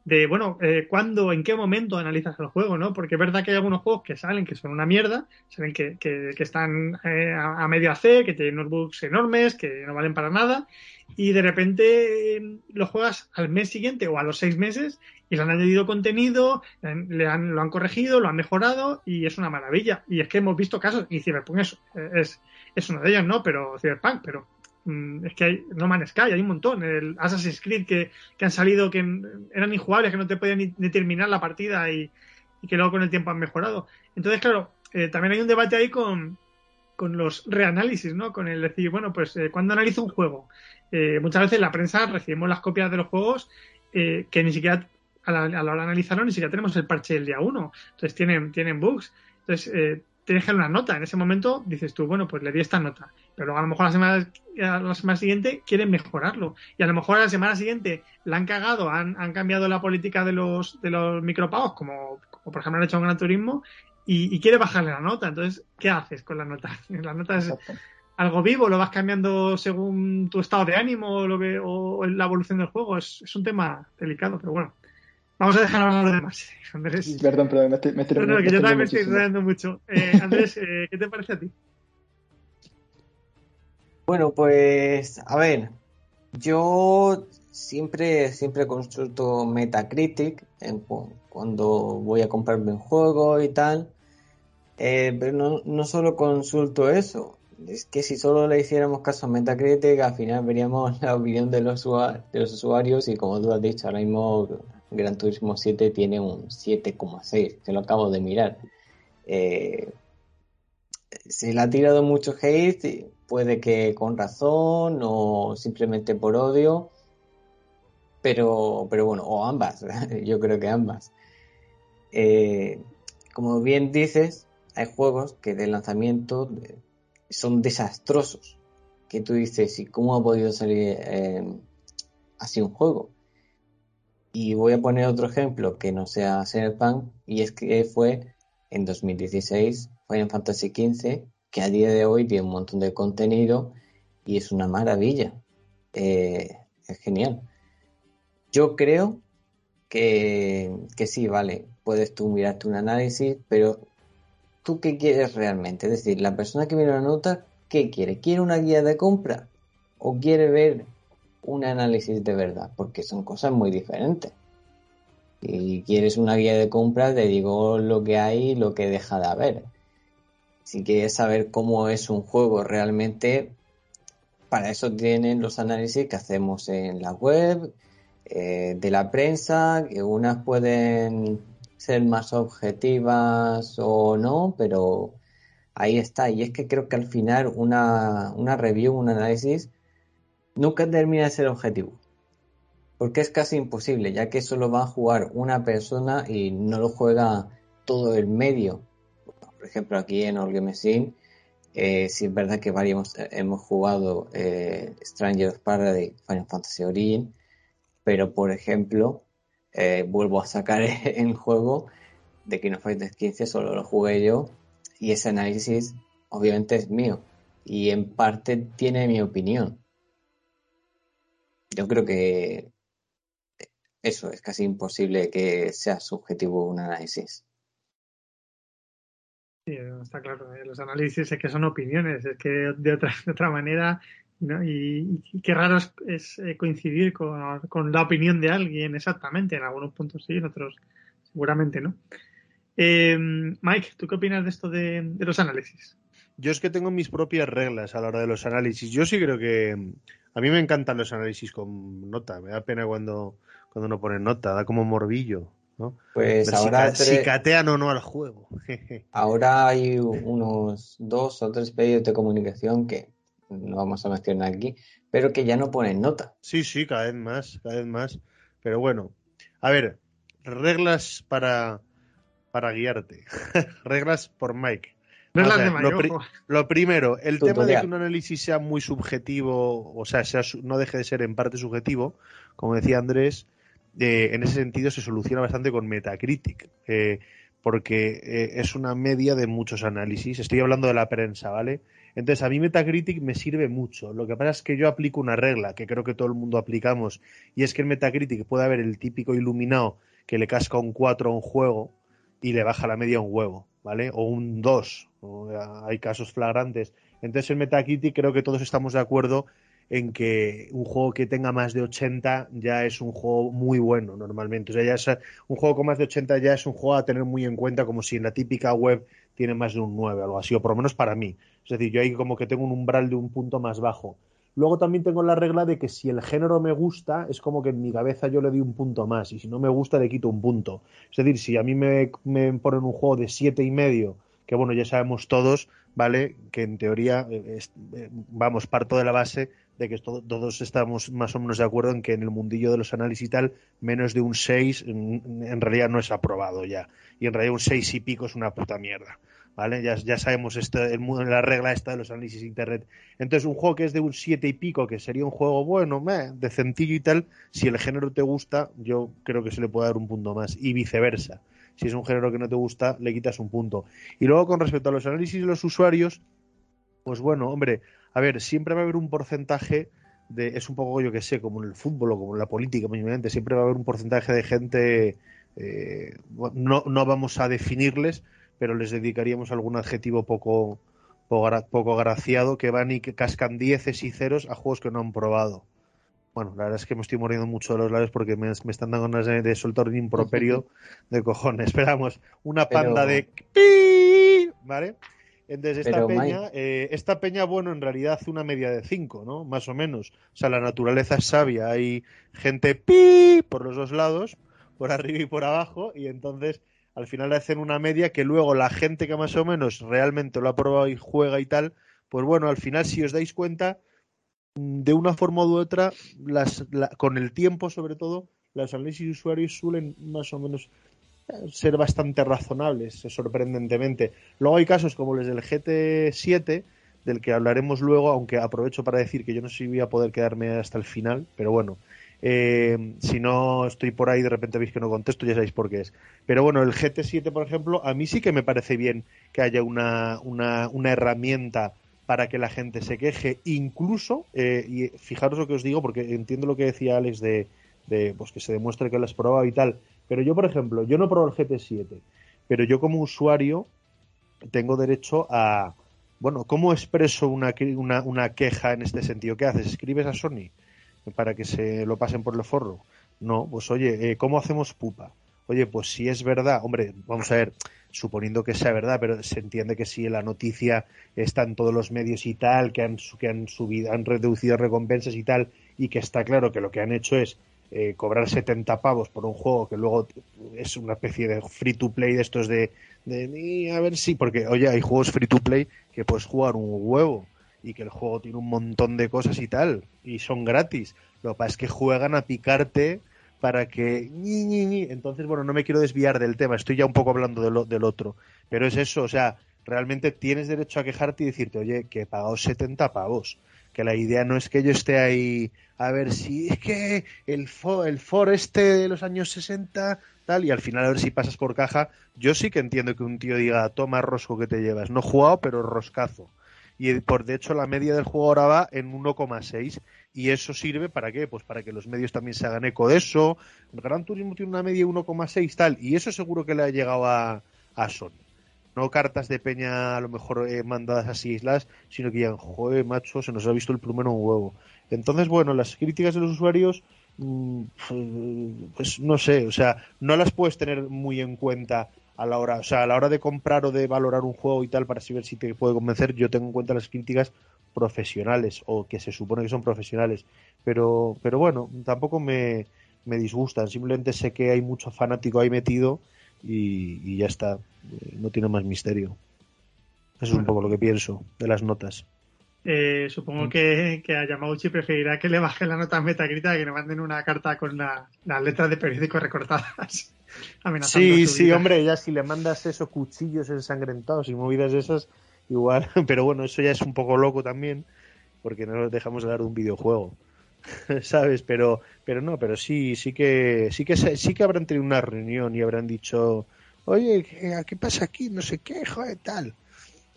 de bueno, eh, cuándo, en qué momento analizas el juego, ¿no? Porque es verdad que hay algunos juegos que salen que son una mierda, salen que, que, que están eh, a, a medio hacer, que tienen notebooks enormes, que no valen para nada, y de repente eh, lo juegas al mes siguiente o a los seis meses y le han añadido contenido, le han, lo han corregido, lo han mejorado y es una maravilla. Y es que hemos visto casos, y Cyberpunk es, es, es uno de ellos, ¿no? Pero Cyberpunk, pero es que hay No Man's Sky, hay un montón. El Assassin's Creed que, que han salido que eran injugables, que no te podían ni, ni la partida y, que luego con el tiempo han mejorado. Entonces, claro, eh, también hay un debate ahí con, con los reanálisis, ¿no? Con el decir, bueno, pues eh, cuando analizo un juego, eh, muchas veces en la prensa recibimos las copias de los juegos eh, que ni siquiera a la, a la hora de analizarlo ni siquiera tenemos el parche del día uno. Entonces tienen, tienen bugs. Entonces eh, te dejan una nota. En ese momento dices tú, bueno, pues le di esta nota. Pero luego a lo mejor la semana, la semana siguiente quieren mejorarlo. Y a lo mejor a la semana siguiente la han cagado, han, han cambiado la política de los, de los micropagos, como, como por ejemplo han hecho en Gran Turismo, y, y quiere bajarle la nota. Entonces, ¿qué haces con la nota? La nota es algo vivo, lo vas cambiando según tu estado de ánimo o, lo que, o la evolución del juego. Es, es un tema delicado, pero bueno. Vamos a dejar hablar a los demás. Andrés. Perdón, perdón, me estoy, me estoy No, no, que yo también me estoy enredando mucho. Eh, Andrés, eh, ¿qué te parece a ti? Bueno, pues a ver, yo siempre, siempre consulto Metacritic en cu- cuando voy a comprarme un juego y tal, Eh, pero no, no solo consulto eso, es que si solo le hiciéramos caso a Metacritic, al final veríamos la opinión de los, de los usuarios y como tú has dicho, ahora mismo Gran Turismo 7 tiene un 7,6, que lo acabo de mirar. Eh, se le ha tirado mucho hate, puede que con razón o simplemente por odio, pero, pero bueno, o ambas, yo creo que ambas. Eh, como bien dices, hay juegos que de lanzamiento son desastrosos, que tú dices, ¿y cómo ha podido salir eh, así un juego? Y voy a poner otro ejemplo que no sea Cyberpunk, y es que fue en 2016 Final Fantasy XV, que a día de hoy tiene un montón de contenido y es una maravilla. Eh, es genial. Yo creo que, que sí, vale, puedes tú mirarte un análisis, pero ¿tú qué quieres realmente? Es decir, la persona que mira la nota, ¿qué quiere? ¿Quiere una guía de compra? ¿O quiere ver un análisis de verdad? Porque son cosas muy diferentes. Si quieres una guía de compra, te digo lo que hay y lo que deja de haber. Si quieres saber cómo es un juego realmente, para eso tienen los análisis que hacemos en la web, eh, de la prensa, que unas pueden ser más objetivas o no, pero ahí está. Y es que creo que al final una, una review, un análisis, nunca termina de ser objetivo. Porque es casi imposible, ya que solo va a jugar una persona y no lo juega todo el medio. Por ejemplo, aquí en All Game Scene, eh, es verdad que varios hemos jugado eh, Stranger of Paradise, Final Fantasy Origin, pero por ejemplo, eh, vuelvo a sacar el juego de King of Fighters 15, solo lo jugué yo, y ese análisis obviamente es mío, y en parte tiene mi opinión. Yo creo que eso es casi imposible que sea subjetivo un análisis. Sí, está claro. eh, Los análisis es que son opiniones, es que de otra, de otra manera, y, qué raro es, eh, coincidir con, con, la opinión de alguien exactamente. En algunos puntos sí, en otros seguramente no. Eh, Mike, ¿tú qué opinas de esto de, de, los análisis? Yo es que tengo mis propias reglas a la hora de los análisis. Yo sí creo que a mí me encantan los análisis con nota. Me da pena cuando, cuando no ponen nota, da como morbillo. ¿no? Pues ahora si, ca- si catean o no al juego. ahora hay unos dos o tres pedidos de comunicación que no vamos a mencionar aquí, pero que ya no ponen nota. Sí, sí, cada vez más, cada vez más. Pero bueno, a ver, reglas para, para guiarte. reglas por Mike. Reglas O sea, de Mike, lo, pri- lo primero, el tema de que un análisis sea muy subjetivo, o sea, sea su- no deje de ser en parte subjetivo, como decía Andrés, eh, en ese sentido se soluciona bastante con Metacritic, eh, porque eh, es una media de muchos análisis. Estoy hablando de la prensa, ¿vale? Entonces, a mí Metacritic me sirve mucho. Lo que pasa es que yo aplico una regla que creo que todo el mundo aplicamos, y es que en Metacritic puede haber el típico iluminado que le casca un 4 a un juego y le baja la media un huevo, ¿vale? O un 2. o, eh, hay casos flagrantes. Entonces, en Metacritic creo que todos estamos de acuerdo en que un juego que tenga más de 80 ya es un juego muy bueno normalmente. O sea, ya es, un juego con más de 80 ya es un juego a tener muy en cuenta como si en la típica web tiene más de un 9 o algo así, o por lo menos para mí. Es decir, yo ahí como que tengo un umbral de un punto más bajo. Luego también tengo la regla de que si el género me gusta, es como que en mi cabeza yo le doy un punto más, y si no me gusta le quito un punto. Es decir, si a mí me, me ponen un juego de siete y medio que bueno, ya sabemos todos, ¿vale? Que en teoría, eh, es- eh, vamos, parto de la base de que to- todos estamos más o menos de acuerdo en que en el mundillo de los análisis y tal, menos de un 6 en, en realidad no es aprobado ya. Y en realidad un 6 y pico es una puta mierda. ¿Vale? Ya, ya sabemos esto, el la regla esta de los análisis de internet. Entonces, un juego que es de un 7 y pico, que sería un juego bueno, meh, decentillo y tal, si el género te gusta, yo creo que se le puede dar un punto más. Y viceversa. Si es un género que no te gusta, le quitas un punto. Y luego, con respecto a los análisis de los usuarios, pues bueno, hombre, a ver, siempre va a haber un porcentaje de, es un poco yo que sé, como en el fútbol o como en la política, siempre va a haber un porcentaje de gente, eh, no, no vamos a definirles, pero les dedicaríamos algún adjetivo poco, poco, gra- poco agraciado que van y que cascan dieces y ceros a juegos que no han probado. Bueno, la verdad es que me estoy muriendo mucho de los labios porque me, me están dando ganas de, de soltar un improperio de cojones. Esperamos una Pero- panda de pi, ¿vale? Entonces, esta Pero, peña, eh, esta peña, bueno, en realidad hace una media de 5, ¿no? Más o menos. O sea, la naturaleza es sabia. Hay gente pi por los dos lados, por arriba y por abajo, y entonces al final hacen una media que luego la gente que más o menos realmente lo ha probado y juega y tal, pues bueno, al final, si os dais cuenta, mm, de una forma u otra, las, la- con el tiempo sobre todo, los análisis de usuarios suelen más o menos eh, ser bastante razonables, sorprendentemente. Luego hay casos como los del GT7, del que hablaremos luego, aunque aprovecho para decir que yo no sé si voy a poder quedarme hasta el final, pero bueno, eh, si no estoy por ahí de repente veis que no contesto, ya sabéis por qué es. Pero bueno, el GT7, por ejemplo, a mí sí que me parece bien que haya una, una, herramienta para que la gente se queje, incluso, eh, y fijaros lo que os digo, porque entiendo lo que decía Alex de, de pues que se demuestre que lo has probado y tal, pero yo, por ejemplo, yo no probado el GT7, pero yo como usuario tengo derecho a, bueno, ¿cómo expreso una, una, una queja en este sentido? ¿Qué haces? ¿Escribes a Sony para que se lo pasen por el forro? No, pues oye, eh, ¿cómo hacemos pupa? Oye, pues si es verdad, hombre, vamos a ver, suponiendo que sea verdad, pero se entiende que si la noticia está en todos los medios y tal, que han, que han subido, han reducido recompensas y tal, y que está claro que lo que han hecho es eh, cobrar 70 pavos por un juego que luego es una especie de free to play de estos de, de "Ni, a ver si, porque oye, hay juegos free to play que puedes jugar un huevo y que el juego tiene un montón de cosas y tal, y son gratis. Lo que pasa es que juegan a picarte para que entonces bueno no me quiero desviar del tema estoy ya un poco hablando de lo- del otro. Pero es eso o sea realmente tienes derecho a quejarte y decirte oye que he pagado 70 pavos que la idea no es que yo esté ahí a ver si es que el for, el for este de los años 60 tal y al final a ver si pasas por caja yo sí que entiendo que un tío diga toma rosco que te llevas no he jugado pero roscazo y por de hecho la media del juego ahora va en 1,6 y eso sirve para qué pues para que los medios también se hagan eco de eso. El Gran Turismo tiene una media de 1,6 tal y eso seguro que le ha llegado a, a Sony. No cartas de peña a lo mejor eh, mandadas así islas sino que ya joder macho se nos ha visto el plumero un huevo entonces bueno las críticas de los usuarios mm, pues no sé o sea no las puedes tener muy en cuenta a la hora, o sea, a la hora de comprar o de valorar un juego y tal para saber si te puede convencer, yo tengo en cuenta las críticas profesionales o que se supone que son profesionales, pero pero bueno, tampoco me, me disgustan, simplemente sé que hay mucho fanático ahí metido y, y ya está, eh, no tiene más misterio. Eso es un poco lo que pienso de las notas. Eh, supongo que, que a Yamauchi preferirá que le bajen la nota Metacritic a que le manden una carta con la- las letras de periódico recortadas. amenazando Sí, sí, vida. hombre, ya si le mandas esos cuchillos ensangrentados y movidas esas, igual, pero bueno, eso ya es un poco loco también, porque no nos dejamos hablar de un videojuego, ¿sabes? Pero, pero no, pero sí, sí que, sí que, sí que habrán tenido una reunión y habrán dicho, oye, ¿qué, qué pasa aquí? No sé qué, joder, tal.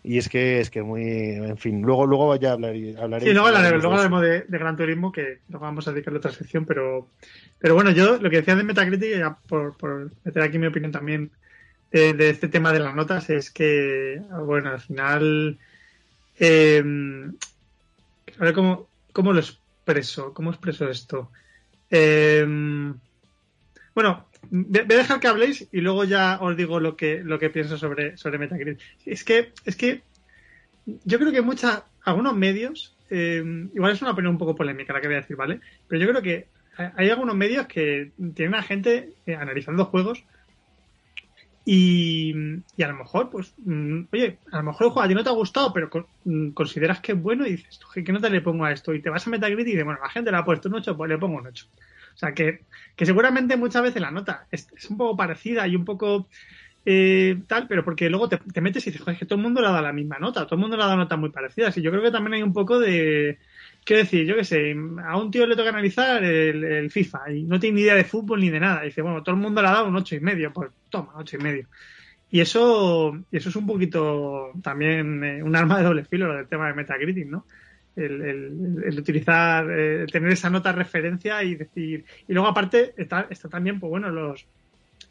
Y es que, es que muy, en fin, luego, luego ya hablaré, hablaré Sí, luego hablaremos, de luego eso. hablaremos de, de Gran Turismo, que luego vamos a dedicarle otra sección, pero, pero bueno, yo lo que decía de Metacritic, ya por, por meter aquí mi opinión también de, de este tema de las notas, es que, bueno, al final, eh, a ver cómo, cómo lo expreso, cómo expreso esto. Eh, bueno, voy a dejar que habléis y luego ya os digo lo que, lo que pienso sobre, sobre Metacritic. Es que, es que yo creo que mucha, algunos medios, eh, igual es una opinión un poco polémica la que voy a decir, ¿vale? Pero yo creo que hay algunos medios que tienen a gente eh, analizando juegos Y, y a lo mejor, pues, mm, oye, a lo mejor el juego a ti no te ha gustado, pero con- mm, consideras que es bueno y dices, "Oje, ¿qué nota le pongo a esto? Y te vas a Metacritic y dices, bueno, la gente le ha puesto un 8, pues le pongo un 8. O sea, que, que seguramente muchas veces la nota es, es un poco parecida y un poco eh, tal, pero porque luego te, te metes y dices, joder, es que todo el mundo le ha dado la misma nota, todo el mundo le ha dado notas muy parecidas. Y yo creo que también hay un poco de, quiero decir, yo qué sé, a un tío le toca analizar el, el FIFA y no tiene ni idea de fútbol ni de nada. Y dice, bueno, todo el mundo le ha dado un ocho y medio, pues toma, ocho y medio. Y eso, eso es un poquito también eh, un arma de doble filo lo del tema de Metacritic, ¿no? El, utilizar, eh, tener esa nota referencia y decir. Y luego, aparte, está, está también, pues bueno, los,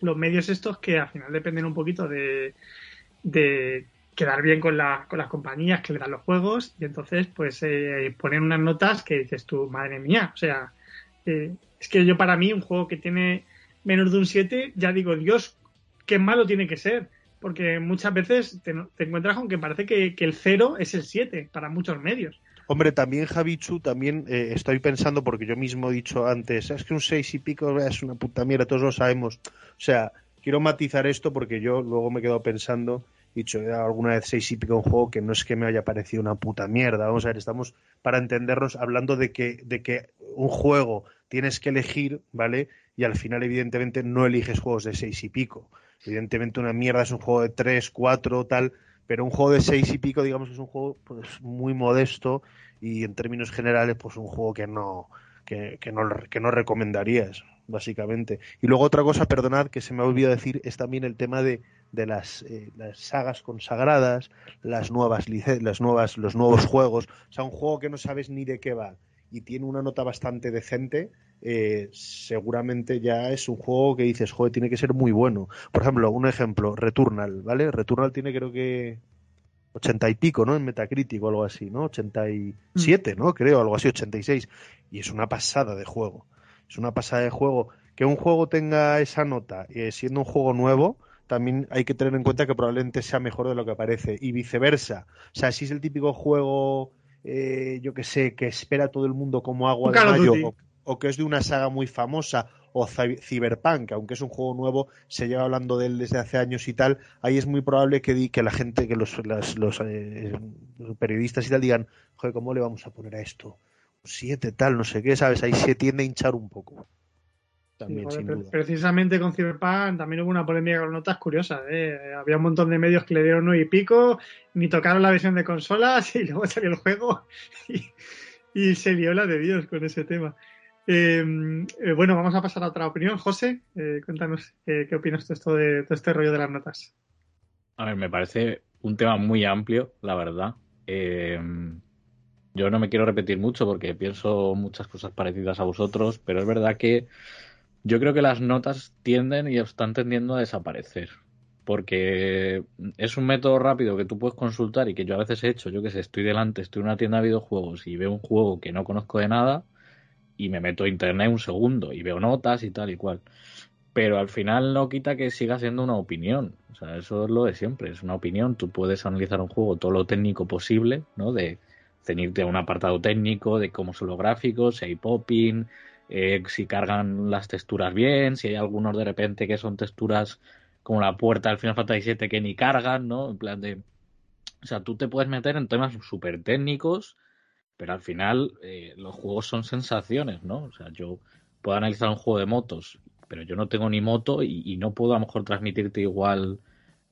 los medios estos que al final dependen un poquito de, de quedar bien con, la- con las compañías que le dan los juegos y entonces, pues eh, ponen unas notas que dices tú, madre mía, o sea, eh, es que yo para mí un juego que tiene menos de un 7, ya digo, Dios, qué malo tiene que ser. Porque muchas veces te, te encuentras con que parece que, que el 0 es el 7 para muchos medios. Hombre, también Javichu, también eh, estoy pensando, porque yo mismo he dicho antes, es que un seis y pico es una puta mierda, todos lo sabemos. O sea, quiero matizar esto porque yo luego me he quedado pensando, he dicho "Eh, alguna vez seis y pico un juego que no es que me haya parecido una puta mierda. Vamos a ver, estamos para entendernos hablando de que, de que un juego tienes que elegir, ¿vale? Y al final, evidentemente, no eliges juegos de seis y pico. Evidentemente, una mierda es un juego de tres, cuatro, tal, pero un juego de seis y pico, digamos que es un juego pues muy modesto y en términos generales, pues un juego que no, que, que no, que no recomendarías, básicamente. Y luego otra cosa, perdonad, que se me ha olvidado decir, es también el tema de, de las, eh, las sagas consagradas, las nuevas, las nuevas, los nuevos juegos. O sea, un juego que no sabes ni de qué va y tiene una nota bastante decente, eh, seguramente ya es un juego que dices, joder, tiene que ser muy bueno. Por ejemplo, un ejemplo, Returnal, ¿vale? Returnal tiene creo que 80 y pico, ¿no? En Metacritic o algo así, ¿no? 87, ¿no? Creo, algo así, 86. Y es una pasada de juego. Es una pasada de juego. Que un juego tenga esa nota, eh, siendo un juego nuevo, también hay que tener en cuenta que probablemente sea mejor de lo que parece. Y viceversa. O sea, si es el típico juego, eh, yo que sé, que espera a todo el mundo como agua de mayo, o, o que es de una saga muy famosa, o Cy- Cyberpunk, aunque es un juego nuevo, se lleva hablando de él desde hace años y tal, ahí es muy probable que, di- que la gente, que los, las- los, eh, los periodistas y tal digan, joder, ¿cómo le vamos a poner a esto? Un 7, tal, no sé qué, ¿sabes? Ahí se tiende a hinchar un poco. También, Sí, joder. Precisamente con Cyberpunk también hubo una polémica con notas curiosas. ¿eh? Había un montón de medios que le dieron nueve y pico, ni tocaron la versión de consolas y luego salió el juego y, y se lió la de Dios con ese tema. Eh, eh, bueno, vamos a pasar a otra opinión. José, eh, cuéntanos eh, qué opinas de esto de, este rollo de las notas. A ver, me parece un tema muy amplio, la verdad. Eh, yo no me quiero repetir mucho porque pienso muchas cosas parecidas a vosotros, pero es verdad que yo creo que las notas tienden y están tendiendo a desaparecer. Porque es un método rápido que tú puedes consultar y que yo a veces he hecho. Yo que sé, estoy delante, estoy en una tienda de videojuegos y veo un juego que no conozco de nada y me meto a internet un segundo y veo notas y tal y cual pero al final no quita que siga siendo una opinión. O sea, eso es lo de siempre, es una opinión. Tú puedes analizar un juego todo lo técnico posible, ¿no? De ceñirte a un apartado técnico, de cómo son los gráficos, si hay popping, eh, si cargan las texturas bien, si hay algunos de repente que son texturas como la puerta del Final Fantasy VII que ni cargan, ¿no? En plan de... O sea, tú te puedes meter en temas súper técnicos, pero al final eh, los juegos son sensaciones, ¿no? O sea, yo puedo analizar un juego de motos pero yo no tengo ni moto y, y no puedo a lo mejor transmitirte igual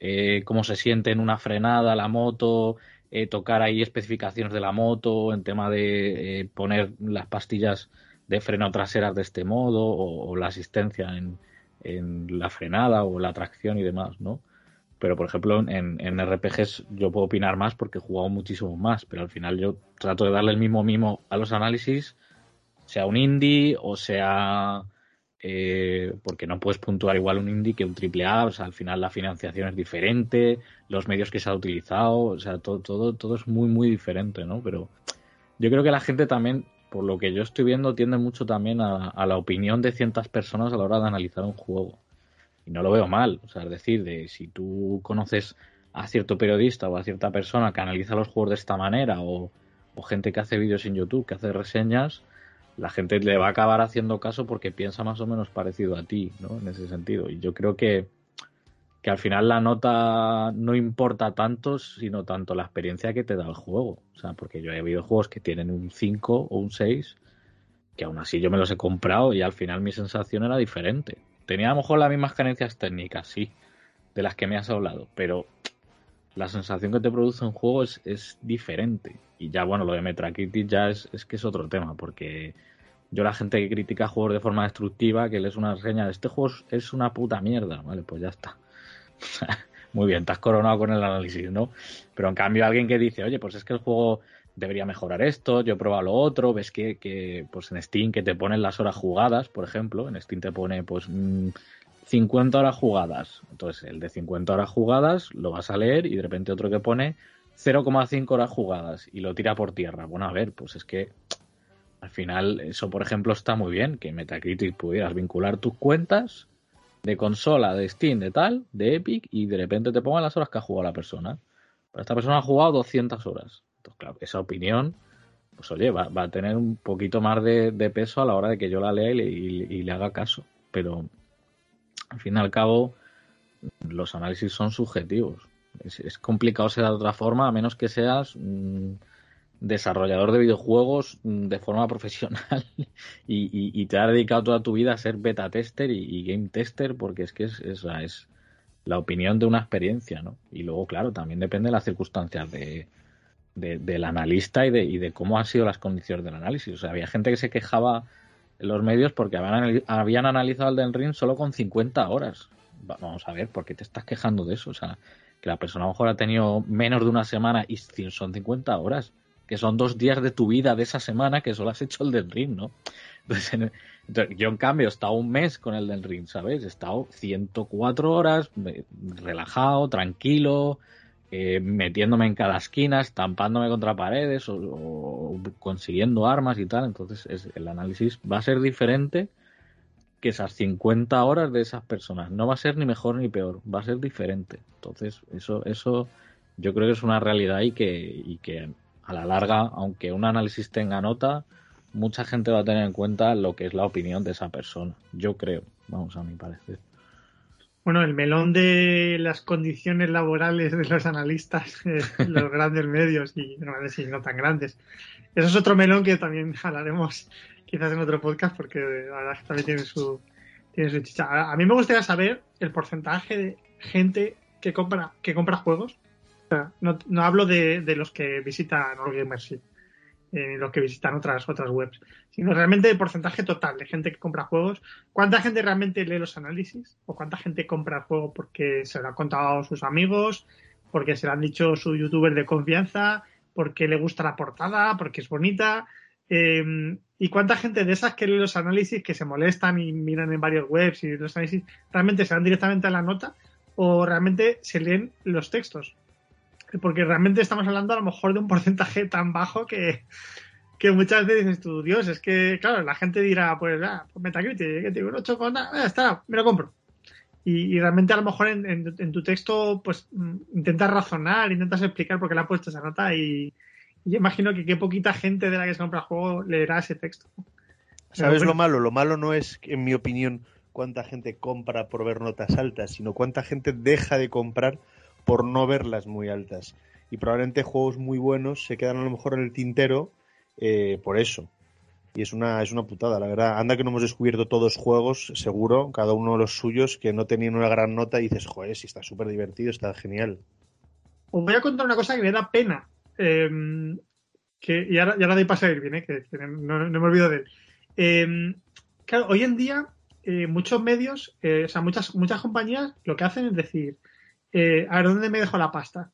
eh, cómo se siente en una frenada la moto, eh, tocar ahí especificaciones de la moto, en tema de eh, poner las pastillas de freno traseras de este modo o, o la asistencia en, en, la frenada o la tracción y demás, ¿no? Pero, por ejemplo, en, en, RPGs yo puedo opinar más porque he jugado muchísimo más, pero al final yo trato de darle el mismo mimo a los análisis, sea un indie o sea eh, porque no puedes puntuar igual un indie que un triple A, o sea, al final la financiación es diferente, los medios que se ha utilizado, o sea, todo, todo, todo es muy, muy diferente, ¿no? Pero yo creo que la gente también, por lo que yo estoy viendo, tiende mucho también a, a la opinión de ciertas personas a la hora de analizar un juego. Y no lo veo mal, o sea, es decir, de si tú conoces a cierto periodista o a cierta persona que analiza los juegos de esta manera o, o gente que hace vídeos en YouTube, que hace reseñas, la gente le va a acabar haciendo caso porque piensa más o menos parecido a ti, ¿no? En ese sentido. Y yo creo que, que al final la nota no importa tanto, sino tanto la experiencia que te da el juego. O sea, porque yo he habido juegos que tienen un 5 o un 6, que aún así yo me los he comprado y al final mi sensación era diferente. Tenía a lo mejor las mismas carencias técnicas, sí, de las que me has hablado, pero la sensación que te produce un juego es, diferente. Y ya, bueno, lo de Metacritic ya es, es que es otro tema, porque yo la gente que critica juegos de forma destructiva, que lees una reseña de este juego es una puta mierda, vale, pues ya está. Muy bien, te has coronado con el análisis, ¿no? Pero en cambio alguien que dice, oye, pues es que el juego debería mejorar esto, yo he probado lo otro, ves que, que pues en Steam que te ponen las horas jugadas, por ejemplo, en Steam te pone pues 50 horas jugadas. Entonces el de 50 horas jugadas lo vas a leer y de repente otro que pone 0,5 horas jugadas y lo tira por tierra. Bueno, a ver, pues es que al final eso, por ejemplo, está muy bien, que Metacritic pudieras vincular tus cuentas de consola, de Steam, de tal, de Epic y de repente te pongan las horas que ha jugado la persona. Pero esta persona ha jugado 200 horas. Entonces, claro, esa opinión, pues oye, va, va a tener un poquito más de, peso a la hora de que yo la lea y le, haga caso. Pero al fin y al cabo, los análisis son subjetivos. Es, complicado ser de otra forma, a menos que seas mmm, desarrollador de videojuegos mmm, de forma profesional y, te has dedicado toda tu vida a ser beta tester y, game tester, porque es que es, es, es, la opinión de una experiencia, ¿no? Y luego, claro, también depende de las circunstancias de, de, del analista y de, y de cómo han sido las condiciones del análisis. O sea, había gente que se quejaba en los medios porque habían, habían analizado el del ring solo con 50 horas. Vamos a ver, ¿por qué te estás quejando de eso? O sea, que la persona a lo mejor ha tenido menos de una semana y son 50 horas, que son dos días de tu vida de esa semana que solo has hecho el del ring, ¿no? Entonces, en, yo en cambio he estado un mes con el del ring, ¿sabes? He estado 104 horas, relajado, tranquilo, eh, metiéndome en cada esquina, estampándome contra paredes o, o, consiguiendo armas y tal. Entonces es, el análisis va a ser diferente que esas 50 horas de esas personas. No va a ser ni mejor ni peor, va a ser diferente. Entonces eso, eso yo creo que es una realidad y que, y que a la larga, aunque un análisis tenga nota, mucha gente va a tener en cuenta lo que es la opinión de esa persona. Yo creo, vamos a mi parecer bueno, el melón de las condiciones laborales de los analistas, eh, los grandes medios y y no tan grandes. Eso es otro melón que también hablaremos quizás en otro podcast porque la verdad que también tiene su, tiene su chicha. A, mí me gustaría saber el porcentaje de gente que compra, que compra juegos. No, no, hablo de, de, los que visitan Allgamers, eh, los que visitan otras otras webs, sino realmente el porcentaje total de gente que compra juegos, cuánta gente realmente lee los análisis o cuánta gente compra el juego porque se lo han contado sus amigos, porque se lo han dicho su youtuber de confianza, porque le gusta la portada, porque es bonita. Eh, y cuánta gente de esas que lee los análisis, que se molestan y miran en varias webs y los análisis, realmente se van directamente a la nota o realmente se leen los textos porque realmente estamos hablando a lo mejor de un porcentaje tan bajo que, que muchas veces dices tú, Dios, es que, claro, la gente dirá, pues, ah, pues Metacritic, que tiene un 8 con nada, ah, está, me lo compro. Y, y realmente a lo mejor en, en, en, tu texto, pues, intentas razonar, intentas explicar por qué le ha puesto esa nota y, y imagino que qué poquita gente de la que se compra el juego leerá ese texto. ¿Sabes bueno, lo malo? Lo malo no es, en mi opinión, cuánta gente compra por ver notas altas, sino cuánta gente deja de comprar por no verlas muy altas. Y probablemente juegos muy buenos se quedan a lo mejor en el tintero eh, por eso. Y es una, es una putada, la verdad. Anda que no hemos descubierto todos juegos, seguro, cada uno de los suyos, que no tenían una gran nota y dices, joder, si está súper divertido, está genial. Os voy a contar una cosa que me da pena. Eh, que, y, ahora, y ahora de a ir bien, eh, que, no, me olvido de él. Eh, claro, hoy en día, eh, muchos medios, o sea, muchas, muchas compañías lo que hacen es decir, eh, a ver, ¿dónde me dejo la pasta?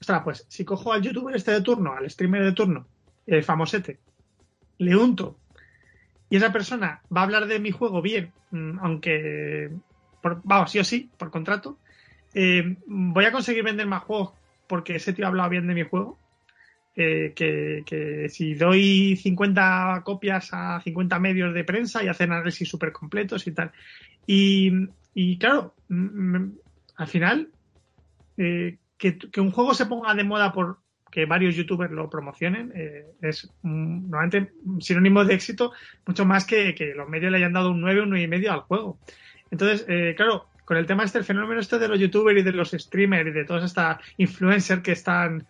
Ostras, pues si cojo al youtuber este de turno, al streamer de turno, el famosete, le unto, y esa persona va a hablar de mi juego bien, mm, aunque, por, vamos, sí o sí, por contrato, eh, voy a conseguir vender más juegos porque ese tío ha hablado bien de mi juego. Eh, que, que, si doy 50 copias a 50 medios de prensa y hacen análisis súper completos y tal. Y, y claro, al final, eh, que, un juego se ponga de moda por que varios youtubers lo promocionen eh, es normalmente sinónimo de éxito mucho más que, que, los medios le hayan dado un 9, un 9 y medio al juego. Entonces, eh, claro, con el tema este, el fenómeno este de los youtubers y de los streamers y de todos estos influencers que están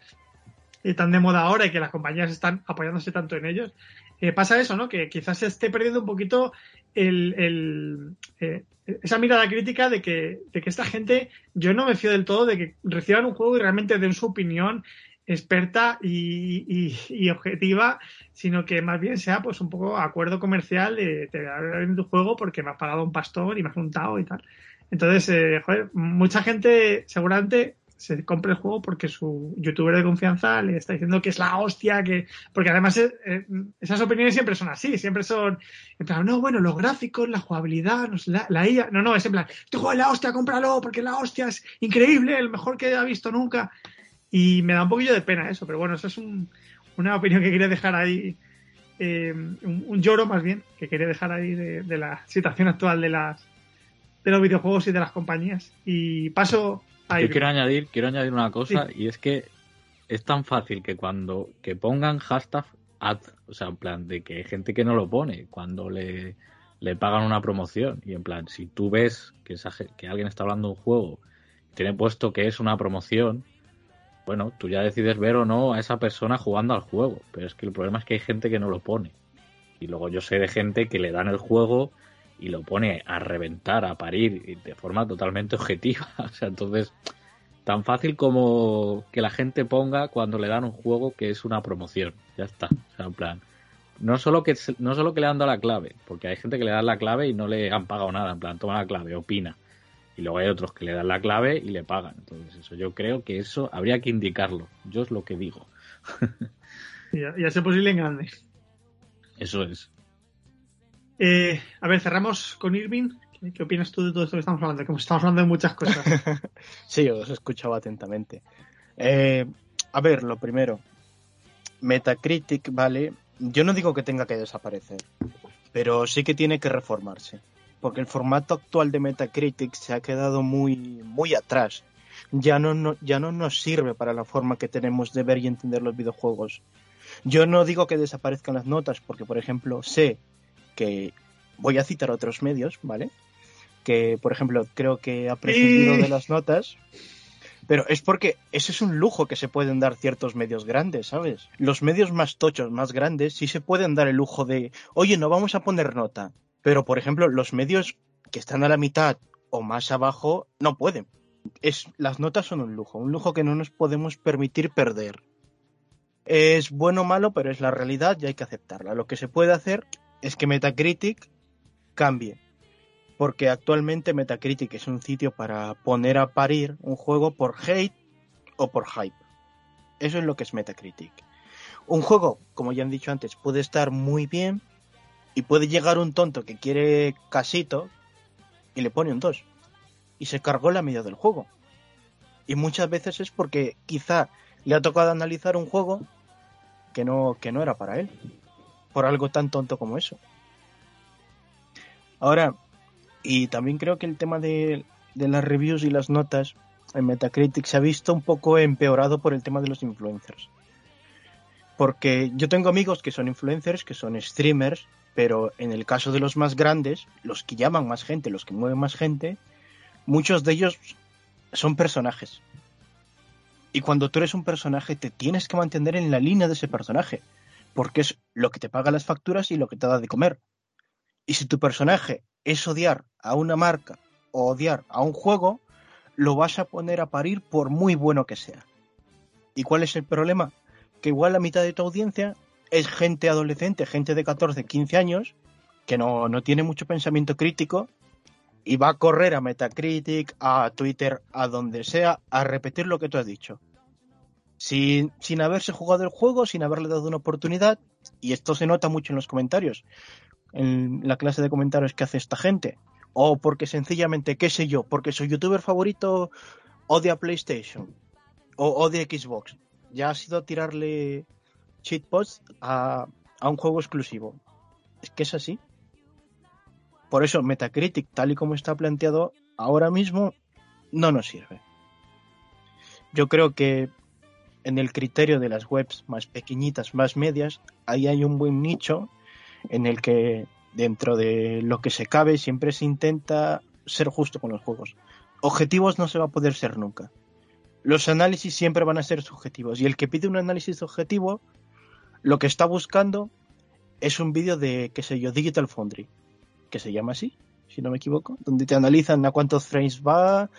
eh, tan de moda ahora y que las compañías están apoyándose tanto en ellos, eh, pasa eso, ¿no? Que quizás se esté perdiendo un poquito el, el, eh, esa mirada crítica de que, de que esta gente, yo no me fío del todo de que reciban un juego y realmente den su opinión experta y, objetiva, sino que más bien sea pues un poco acuerdo comercial de te voy tu juego porque me has pagado un pastor y me has juntado y tal. Entonces, eh, joder, mucha gente seguramente se compre el juego porque su youtuber de confianza le está diciendo que es la hostia, que porque además eh, eh, esas opiniones siempre son así, siempre son en plan, no, bueno, los gráficos, la jugabilidad, la, la IA, no, no, es en plan, este juego es la hostia, cómpralo porque la hostia es increíble, el mejor que ha visto nunca. Y me da un poquillo de pena eso, pero bueno, eso es un- una opinión que quería dejar ahí, eh, un, un lloro más bien, que quería dejar ahí de, de la situación actual de las de los videojuegos y de las compañías. Y paso Yo quiero añadir, quiero añadir una cosa y es que es tan fácil que cuando que pongan hashtag ad, o sea, en plan de que hay gente que no lo pone cuando le, le pagan una promoción y en plan si tú ves que esa que alguien está hablando de un juego tiene puesto que es una promoción, bueno, tú ya decides ver o no a esa persona jugando al juego, pero es que el problema es que hay gente que no lo pone. Y luego yo sé de gente que le dan el juego y lo pone a reventar, a parir, de forma totalmente objetiva. O sea, entonces, tan fácil como que la gente ponga cuando le dan un juego que es una promoción. Ya está. O sea, en plan, no solo que no solo que le han dado la clave, porque hay gente que le dan la clave y no le han pagado nada, en plan, toma la clave, opina. Y luego hay otros que le dan la clave y le pagan. Entonces, eso yo creo que eso habría que indicarlo. Yo es lo que digo. Y a, y a ser posible en grande. Eso es. Eh, a ver, cerramos con Irving. ¿Qué, opinas tú de todo esto que estamos hablando? Que estamos hablando de muchas cosas. Sí, os he escuchado atentamente. Eh, a ver, lo primero. Metacritic, ¿vale? Yo no digo que tenga que desaparecer, pero sí que tiene que reformarse. Porque el formato actual de Metacritic se ha quedado muy, muy atrás. Ya no, no- ya no nos sirve para la forma que tenemos de ver y entender los videojuegos. Yo no digo que desaparezcan las notas, porque, por ejemplo, sé que voy a citar otros medios, ¿vale? Que, por ejemplo, creo que ha prescindido de las notas. Pero es porque ese es un lujo que se pueden dar ciertos medios grandes, ¿sabes? Los medios más tochos, más grandes, sí se pueden dar el lujo de, oye, no vamos a poner nota. Pero, por ejemplo, los medios que están a la mitad o más abajo no pueden. Es, las notas son un lujo, un lujo que no nos podemos permitir perder. Es bueno o malo, pero es la realidad y hay que aceptarla. Lo que se puede hacer es que Metacritic cambie. Porque actualmente Metacritic es un sitio para poner a parir un juego por hate o por hype. Eso es lo que es Metacritic. Un juego, como ya han dicho antes, puede estar muy bien y puede llegar un tonto que quiere casito y le pone un 2. Y se cargó la media del juego. Y muchas veces es porque quizá le ha tocado analizar un juego que no, que no era para él. Por algo tan tonto como eso. Ahora, y también creo que el tema de, las reviews y las notas en Metacritic se ha visto un poco empeorado por el tema de los influencers. Porque yo tengo amigos que son influencers, que son streamers, pero en el caso de los más grandes, los que llaman más gente, los que mueven más gente, muchos de ellos son personajes. Y cuando tú eres un personaje, te tienes que mantener en la línea de ese personaje, porque es lo que te paga las facturas y lo que te da de comer. Y si tu personaje es odiar a una marca o odiar a un juego, lo vas a poner a parir por muy bueno que sea. ¿Y cuál es el problema? Que igual la mitad de tu audiencia es gente adolescente, gente de 14, 15 años, que no, no tiene mucho pensamiento crítico y va a correr a Metacritic, a Twitter, a donde sea, a repetir lo que tú has dicho. Sin, sin haberse jugado el juego, sin haberle dado una oportunidad, y esto se nota mucho en los comentarios, en la clase de comentarios que hace esta gente, o porque sencillamente, qué sé yo, porque su youtuber favorito odia PlayStation o odia Xbox. Ya ha sido tirarle cheatposts a, a un juego exclusivo. Es que es así. Por eso Metacritic, tal y como está planteado ahora mismo, no nos sirve. Yo creo que en el criterio de las webs más pequeñitas, más medias, ahí hay un buen nicho en el que dentro de lo que se cabe siempre se intenta ser justo con los juegos. Objetivos no se va a poder ser nunca. Los análisis siempre van a ser subjetivos. Y el que pide un análisis objetivo, lo que está buscando es un vídeo de, qué sé yo, Digital Foundry, que se llama así, si no me equivoco, donde te analizan a cuántos frames va,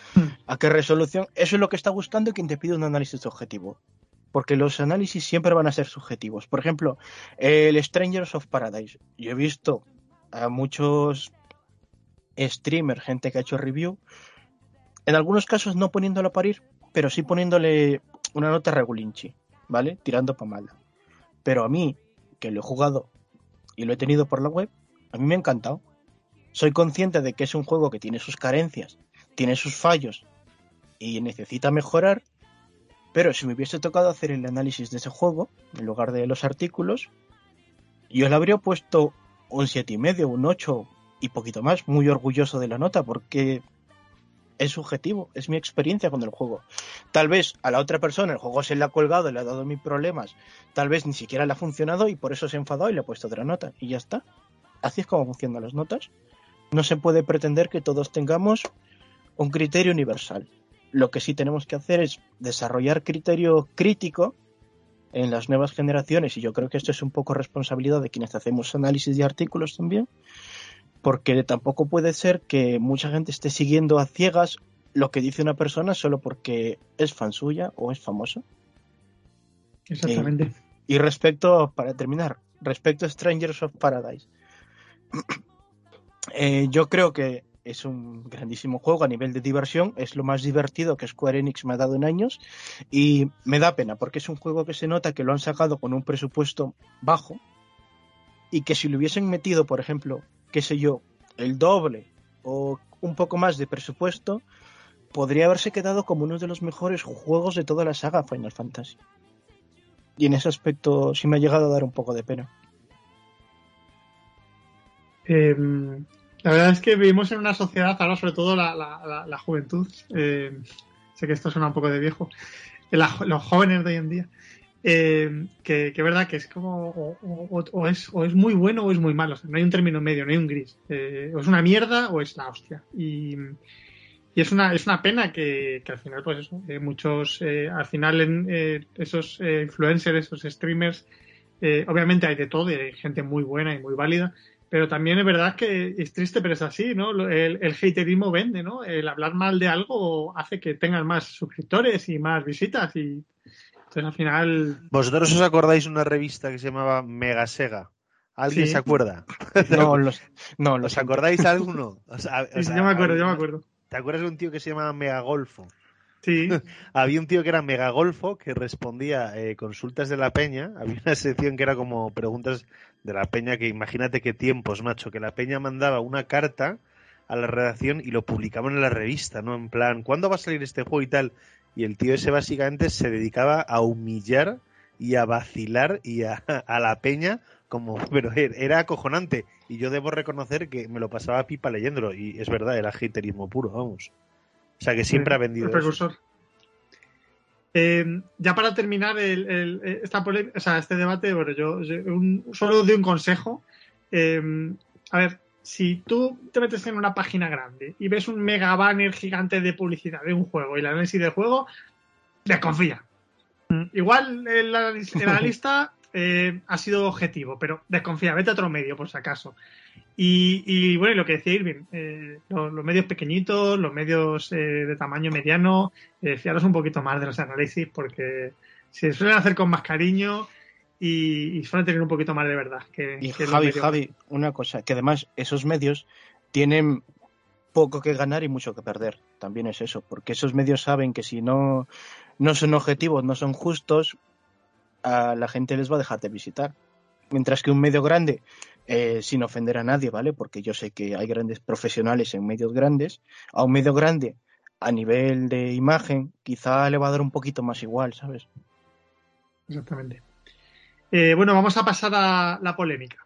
a qué resolución. Eso es lo que está buscando quien te pide un análisis objetivo. Porque los análisis siempre van a ser subjetivos. Por ejemplo, el Strangers of Paradise. Yo he visto a muchos streamers, gente que ha hecho review, en algunos casos no poniéndolo a parir, pero sí poniéndole una nota regulinchi, ¿vale? Tirando para mala. Pero a mí, que lo he jugado y lo he tenido por la web, a mí me ha encantado. Soy consciente de que es un juego que tiene sus carencias, tiene sus fallos y necesita mejorar, pero si me hubiese tocado hacer el análisis de ese juego, en lugar de los artículos, yo le habría puesto un siete y medio, un 8 y poquito más, muy orgulloso de la nota, porque es subjetivo, es mi experiencia con el juego. Tal vez a la otra persona el juego se le ha colgado, le ha dado mil problemas, tal vez ni siquiera le ha funcionado y por eso se ha enfadado y le ha puesto otra nota y ya está. Así es como funcionan las notas. No se puede pretender que todos tengamos un criterio universal. Lo que sí tenemos que hacer es desarrollar criterio crítico en las nuevas generaciones y yo creo que esto es un poco responsabilidad de quienes hacemos análisis de artículos también porque tampoco puede ser que mucha gente esté siguiendo a ciegas lo que dice una persona solo porque es fan suya o es famoso. Exactamente. Y, y respecto, para terminar, respecto a Strangers of Paradise, eh, yo creo que es un grandísimo juego a nivel de diversión, es lo más divertido que Square Enix me ha dado en años y me da pena porque es un juego que se nota que lo han sacado con un presupuesto bajo y que si lo hubiesen metido, por ejemplo, qué sé yo, el doble o un poco más de presupuesto, podría haberse quedado como uno de los mejores juegos de toda la saga Final Fantasy. Y en ese aspecto sí me ha llegado a dar un poco de pena. Eh, la verdad es que vivimos en una sociedad, ahora sobre todo la, la, la juventud, eh, sé que esto suena un poco de viejo, los jóvenes de hoy en día, eh, que, es verdad que es como o, es, o es muy bueno o es muy malo, no hay un término medio, no hay un gris, eh, o es una mierda o es la hostia. Y, y es una es una pena que, que al final pues eso, eh, muchos eh, al final en, eh, esos influencers, esos streamers, obviamente hay de todo, y hay gente muy buena y muy válida, pero también es verdad que es triste, pero es así, ¿no? El, el haterismo vende, ¿no? El hablar mal de algo hace que tengan más suscriptores y más visitas y entonces al final. ¿Vosotros os acordáis de una revista que se llamaba Mega Sega? ¿Alguien Sí. se acuerda? No, los, no, los ¿Os acordáis alguno? O sea, o Sí, sea, yo me acuerdo, yo me acuerdo. ¿Te acuerdas de un tío que se llamaba Megagolfo? Sí, Había un tío que era Megagolfo que respondía eh, consultas de la peña. Había una sección que era como preguntas de la peña que imagínate qué tiempos, macho, que la peña mandaba una carta a la redacción y lo publicaban en la revista, ¿no? En plan, ¿cuándo va a salir este juego y tal? Y el tío ese básicamente se dedicaba a humillar y a vacilar y a, a la peña como pero er- era acojonante y yo debo reconocer que me lo pasaba pipa leyéndolo y es verdad era haterismo puro vamos o sea que siempre ha vendido el eso. Eh, ya para terminar el, el- esta polé- o sea, este debate, bueno, yo, yo un- solo doy un consejo. Eh, a ver, si tú te metes en una página grande y ves un mega banner gigante de publicidad de un juego y el análisis del juego, desconfía. Mm, Igual el analista eh, ha sido objetivo, pero desconfía, vete a otro medio por si acaso. Y, y, bueno, y lo que decía Irving, eh, los, los medios pequeñitos, los medios eh, de tamaño mediano, eh, fiaros un poquito más de los análisis porque se suelen hacer con más cariño y, y suelen tener un poquito más de verdad. Que, Y que Javi. Javi, una cosa, que además esos medios tienen poco que ganar y mucho que perder. También es eso, porque esos medios saben que si no, no son objetivos, no son justos, a la gente les va a dejar de visitar. Mientras que un medio grande, eh, sin ofender a nadie, ¿vale? Porque yo sé que hay grandes profesionales en medios grandes, a un medio grande a nivel de imagen, quizá le va a dar un poquito más igual, ¿sabes? Exactamente. Eh, bueno, vamos a pasar a la polémica.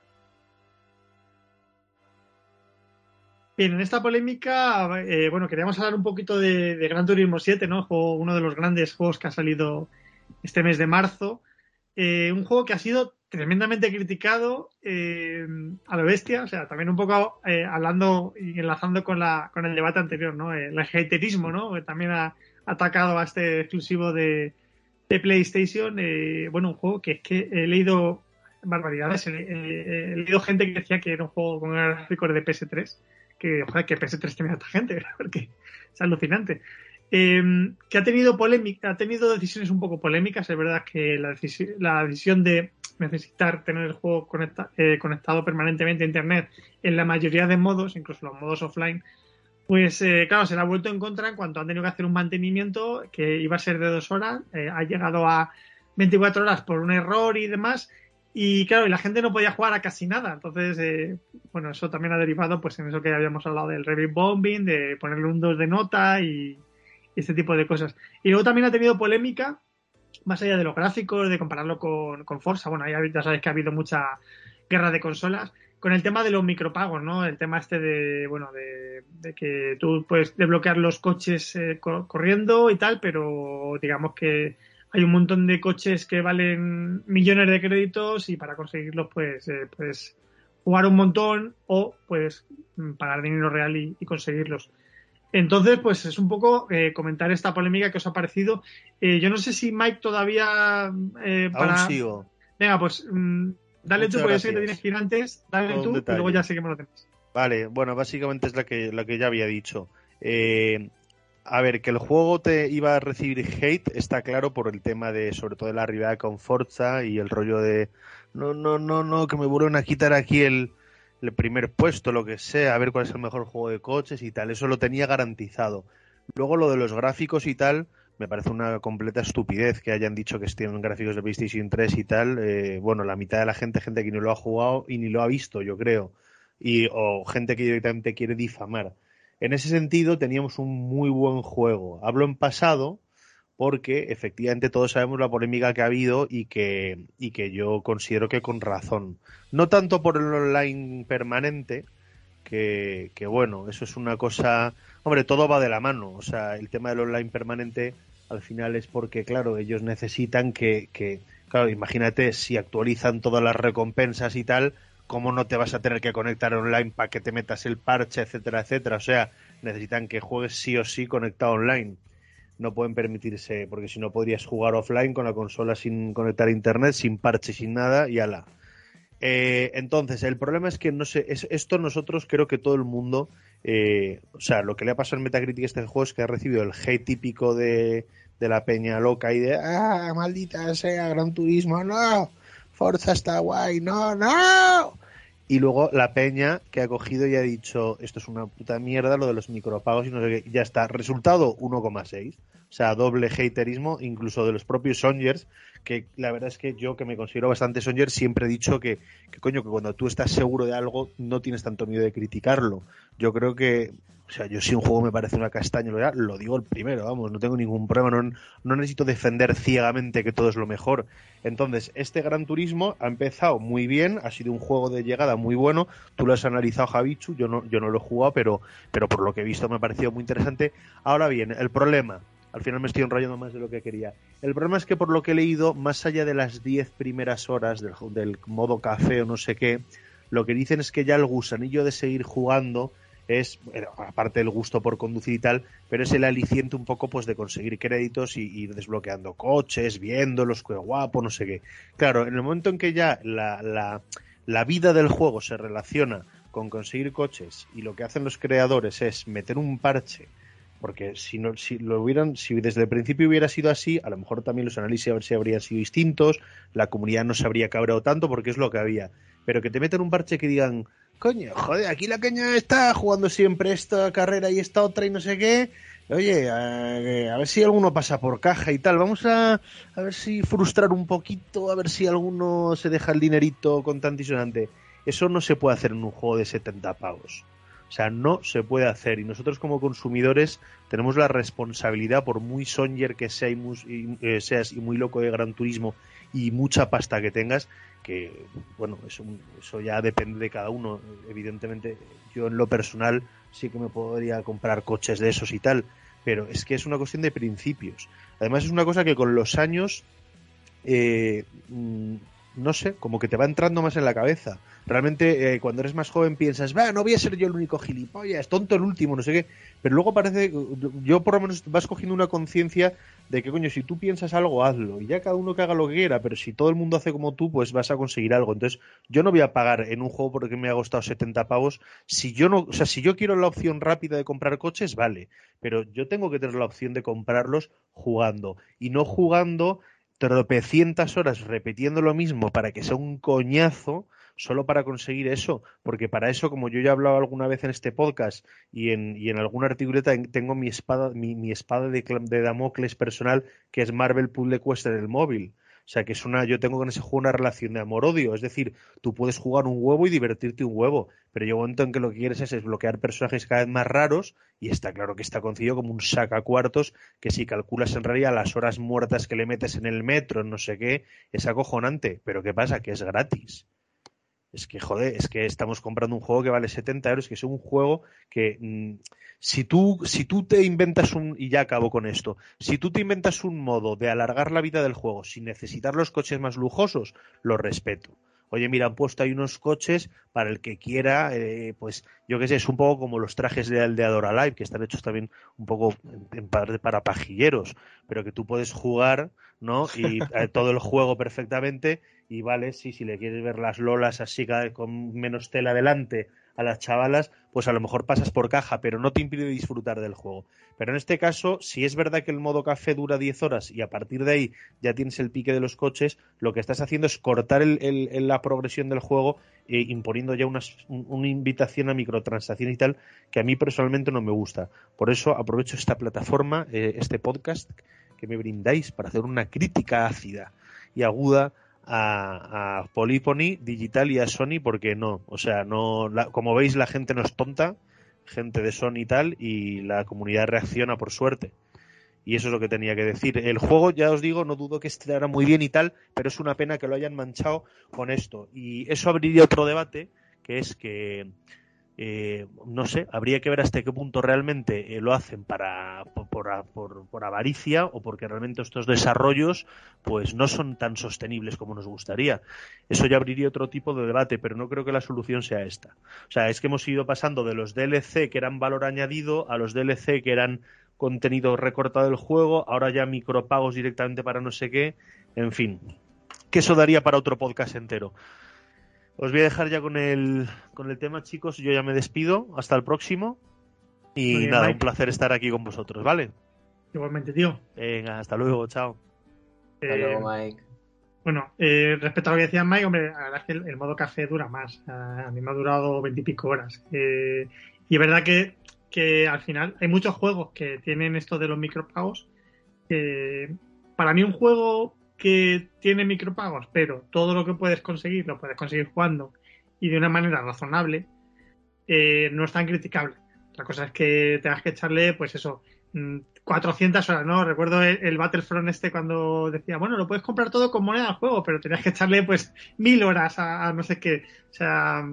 Bien, en esta polémica, eh, bueno, queríamos hablar un poquito de, Gran Turismo 7, ¿no? Juego- uno de los grandes juegos que ha salido este mes de marzo. Eh, un juego que ha sido tremendamente criticado eh, a lo bestia, o sea, también un poco eh, hablando y enlazando con, la, con el debate anterior, ¿no? El haterismo, ¿no? Que también ha atacado a este exclusivo de, de PlayStation. Eh, bueno, un juego que es que he leído barbaridades, he, leído gente que decía que era un juego con gráficos de PS3, que ojalá que PS3 tenía esta gente, porque es alucinante. Que ha tenido polémica, ha tenido decisiones un poco polémicas, es verdad que la, la decisión de necesitar tener el juego eh, conectado permanentemente a Internet en la mayoría de modos, incluso los modos offline, pues eh, claro, se le ha vuelto en contra en cuanto han tenido que hacer un mantenimiento que iba a ser de dos horas, eh, ha llegado a 24 horas por un error y demás, y claro, y la gente no podía jugar a casi nada. Entonces, bueno, eso también ha derivado pues en eso que habíamos hablado del Revit Bombing, de ponerle un 2 de nota y este tipo de cosas. Y luego también ha tenido polémica más allá de los gráficos, de compararlo con, con Forza, bueno, ya, ya sabéis que ha habido mucha guerra de consolas, con el tema de los micropagos, ¿no? El tema este de, bueno, de, que tú puedes desbloquear los coches eh, corriendo y tal, pero digamos que hay un montón de coches que valen millones de créditos y para conseguirlos, pues, eh, pues jugar un montón o, pues, pagar dinero real y conseguirlos. Entonces, pues es un poco eh, comentar esta polémica que os ha parecido. Eh, yo no sé si Mike todavía. Eh, para... Aún sigo. Venga, pues mm, dale tú, porque yo sé que te tienes que ir antes. Dale tú y luego ya sé que me lo tenés. Vale, bueno, básicamente es la que, la que ya había dicho. a ver, que el juego te iba a recibir hate está claro por el tema de, sobre todo, de la rivalidad con Forza y el rollo de. No, no, no, no, que me vuelvan a quitar aquí el el primer puesto, lo que sea, a ver cuál es el mejor juego de coches y tal. Eso lo tenía garantizado. Luego lo de los gráficos y tal, me parece una completa estupidez que hayan dicho que tienen gráficos de PlayStation 3 y tal. Eh, bueno, la mitad de la gente, gente que no lo ha jugado y ni lo ha visto, yo creo. Y, o gente que directamente quiere difamar. En ese sentido, teníamos un muy buen juego. Hablo en pasado, porque efectivamente todos sabemos la polémica que ha habido y que, y que yo considero que con razón. No tanto por el online permanente, que, que, bueno, eso es una cosa, hombre, todo va de la mano, o sea, el tema del online permanente al final es porque, claro, ellos necesitan que, que claro, imagínate si actualizan todas las recompensas y tal, ¿cómo no te vas a tener que conectar online para que te metas el parche, etcétera, etcétera? O sea, necesitan que juegues sí o sí conectado online no pueden permitirse, porque si no podrías jugar offline con la consola sin conectar a internet, sin parche, sin nada y ala. Eh, entonces, el problema es que no sé, es, esto nosotros creo que todo el mundo, eh, o sea, lo que le ha pasado en Metacritic este juego es que ha recibido el hate típico de, de la peña loca y de, ah, maldita sea, Gran Turismo, no, Forza está guay, no, no. Y luego la peña que ha cogido y ha dicho, esto es una puta mierda, lo de los micropagos y no sé qué. Ya está. Resultado 1,6. O sea, doble haterismo, incluso de los propios Songers, que la verdad es que yo, que me considero bastante Songer, siempre he dicho que, que, coño, que cuando tú estás seguro de algo, no tienes tanto miedo de criticarlo. Yo creo que, o sea, yo si un juego me parece una castaña, lo digo el primero, vamos, no tengo ningún problema, no, no necesito defender ciegamente que todo es lo mejor. Entonces, este Gran Turismo ha empezado muy bien, ha sido un juego de llegada muy bueno, tú lo has analizado, Javichu, yo no, yo no lo he jugado, pero, pero por lo que he visto me ha parecido muy interesante. Ahora bien, el problema, al final me estoy enrollando más de lo que quería. El problema es que por lo que he leído, más allá de las 10 primeras horas del, modo café o no sé qué, lo que dicen es que ya el gusanillo de seguir jugando es, aparte del gusto por conducir y tal, pero es el aliciente un poco pues de conseguir créditos y ir desbloqueando coches, viéndolos, qué guapo, no sé qué. Claro, en el momento en que ya la, la vida del juego se relaciona con conseguir coches y lo que hacen los creadores es meter un parche porque si no si lo hubieran si desde el principio hubiera sido así a lo mejor también los análisis a habrían sido distintos la comunidad no se habría cabreado tanto porque es lo que había pero que te metan un parche que digan coño, joder, aquí la caña está jugando siempre esta carrera y esta otra y no sé qué. Oye, a, ver si alguno pasa por caja y tal. Vamos a, a ver si frustrar un poquito, a ver si alguno se deja el dinerito con tanto Eso no se puede hacer en un juego de 70 pavos. O sea, no se puede hacer. Y nosotros como consumidores tenemos la responsabilidad, por muy songer que sea y eh, seas y muy loco de Gran Turismo y mucha pasta que tengas, que bueno, eso, eso ya depende de cada uno. Evidentemente, yo en lo personal sí que me podría comprar coches de esos y tal, pero es que es una cuestión de principios. Además es una cosa que con los años, eh, mm, no sé, como que te va entrando más en la cabeza. Realmente, eh, cuando eres más joven piensas, va, no voy a ser yo el único gilipollas, tonto el último, no sé qué. Pero luego parece, yo por lo menos vas cogiendo una conciencia de que, coño, si tú piensas algo, hazlo. Y ya cada uno que haga lo que quiera, pero si todo el mundo hace como tú, pues vas a conseguir algo. Entonces, yo no voy a pagar en un juego porque me ha costado 70 pavos. Si yo no, o sea, si yo quiero la opción rápida de comprar coches, vale. Pero yo tengo que tener la opción de comprarlos jugando. Y no jugando tropecientas horas repitiendo lo mismo para que sea un coñazo solo para conseguir eso, porque para eso, como yo ya he hablado alguna vez en este podcast y en, y en algún artículo, tengo mi espada, mi, mi espada de, de, Damocles personal, que es Marvel Puzzle Quest en el móvil. O sea, que es una, yo tengo con ese juego una relación de amor-odio. Es decir, tú puedes jugar un huevo y divertirte un huevo, pero llega un momento en que lo que quieres es desbloquear personajes cada vez más raros y está claro que está concibido como un sacacuartos que si calculas en realidad las horas muertas que le metes en el metro, no sé qué, es acojonante. Pero ¿qué pasa? Que es gratis. Es que, joder, es que estamos comprando un juego que vale 70 euros, que es un juego que mm, si, tú, si tú te inventas un, y ya acabo con esto, si tú te inventas un modo de alargar la vida del juego sin necesitar los coches más lujosos, lo respeto. Oye, mira, han puesto ahí unos coches para el que quiera, eh, pues yo qué sé, es un poco como los trajes de Aldeador Live, que están hechos también un poco en, para, para pajilleros, pero que tú puedes jugar, ¿no? Y eh, todo el juego perfectamente y vale, sí, si le quieres ver las lolas así con menos tela delante a las chavalas, pues a lo mejor pasas por caja, pero no te impide disfrutar del juego. Pero en este caso, si es verdad que el modo café dura 10 horas y a partir de ahí ya tienes el pique de los coches, lo que estás haciendo es cortar el, la progresión del juego e imponiendo ya una, invitación a microtransacciones y tal, que a mí personalmente no me gusta. Por eso aprovecho esta plataforma, eh, este podcast que me brindáis para hacer una crítica ácida y aguda a, a Polyphony Digital y a Sony porque no, o sea, no, como veis la gente no es tonta, gente de Sony y tal, y la comunidad reacciona por suerte. Y eso es lo que tenía que decir. El juego, ya os digo, no dudo que estará muy bien y tal, pero es una pena que lo hayan manchado con esto. Y eso abriría otro debate, que es que eh, no sé, habría que ver hasta qué punto realmente eh, lo hacen para por, avaricia o porque realmente estos desarrollos pues no son tan sostenibles como nos gustaría. Eso ya abriría otro tipo de debate, pero no creo que la solución sea esta. O sea, es que hemos ido pasando de los DLC que eran valor añadido a los DLC que eran contenido recortado del juego, ahora ya micropagos directamente para no sé qué, en fin, que eso daría para otro podcast entero. Os voy a dejar ya con el, con el tema, chicos. Yo ya me despido. Hasta el próximo. Y nada, un placer estar aquí con vosotros, ¿vale? Igualmente, tío. Venga, hasta luego, chao. Hasta eh, luego, Mike. Bueno, eh, respecto a lo que decía Mike, hombre, la verdad es que el, modo café dura más. A mí me ha durado veintipico horas. Eh, y es verdad que, que al final hay muchos juegos que tienen esto de los micropagos. para mí un juego que tiene micropagos, pero todo lo que puedes conseguir lo puedes conseguir jugando y de una manera razonable, eh, no es tan criticable. La cosa es que tengas que echarle, pues eso, 400 mm, horas, ¿no? Recuerdo el, Battlefront este cuando decía, bueno, lo puedes comprar todo con moneda al juego, pero tenías que echarle, pues, mil horas a, no sé qué. O sea,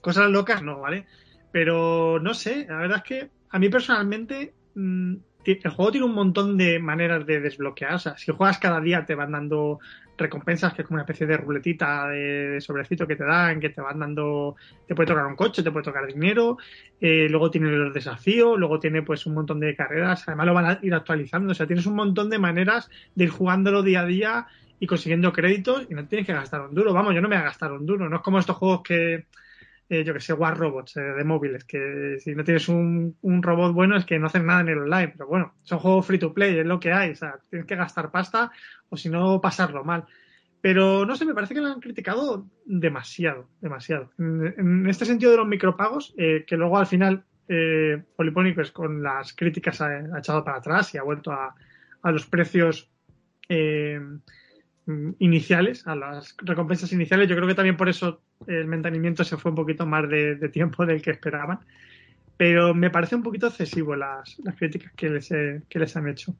cosas locas, no, ¿vale? Pero no sé, la verdad es que a mí personalmente mm, el juego tiene un montón de maneras de desbloquear. O sea, si juegas cada día te van dando recompensas, que es como una especie de ruletita de, sobrecito que te dan, que te van dando, te puede tocar un coche, te puede tocar dinero, eh, luego tiene los desafíos, luego tiene pues un montón de carreras, además lo van a ir actualizando, o sea, tienes un montón de maneras de ir jugándolo día a día y consiguiendo créditos y no tienes que gastar un duro, vamos, yo no me voy a gastar un duro, no es como estos juegos que eh, yo que sé, War Robots eh, de móviles, que si no tienes un, un, robot bueno es que no hacen nada en el online, pero bueno, son juegos free to play, es lo que hay, o sea, tienes que gastar pasta o si no pasarlo mal. Pero no sé, me parece que lo han criticado demasiado, demasiado. En, este sentido de los micropagos, eh, que luego al final eh, Polyphony con las críticas ha, echado para atrás y ha vuelto a, a los precios iniciales, a las recompensas iniciales. Yo creo que también por eso el mantenimiento se fue un poquito más de, tiempo del que esperaban. Pero me parece un poquito excesivo las, las críticas que les, que les han hecho.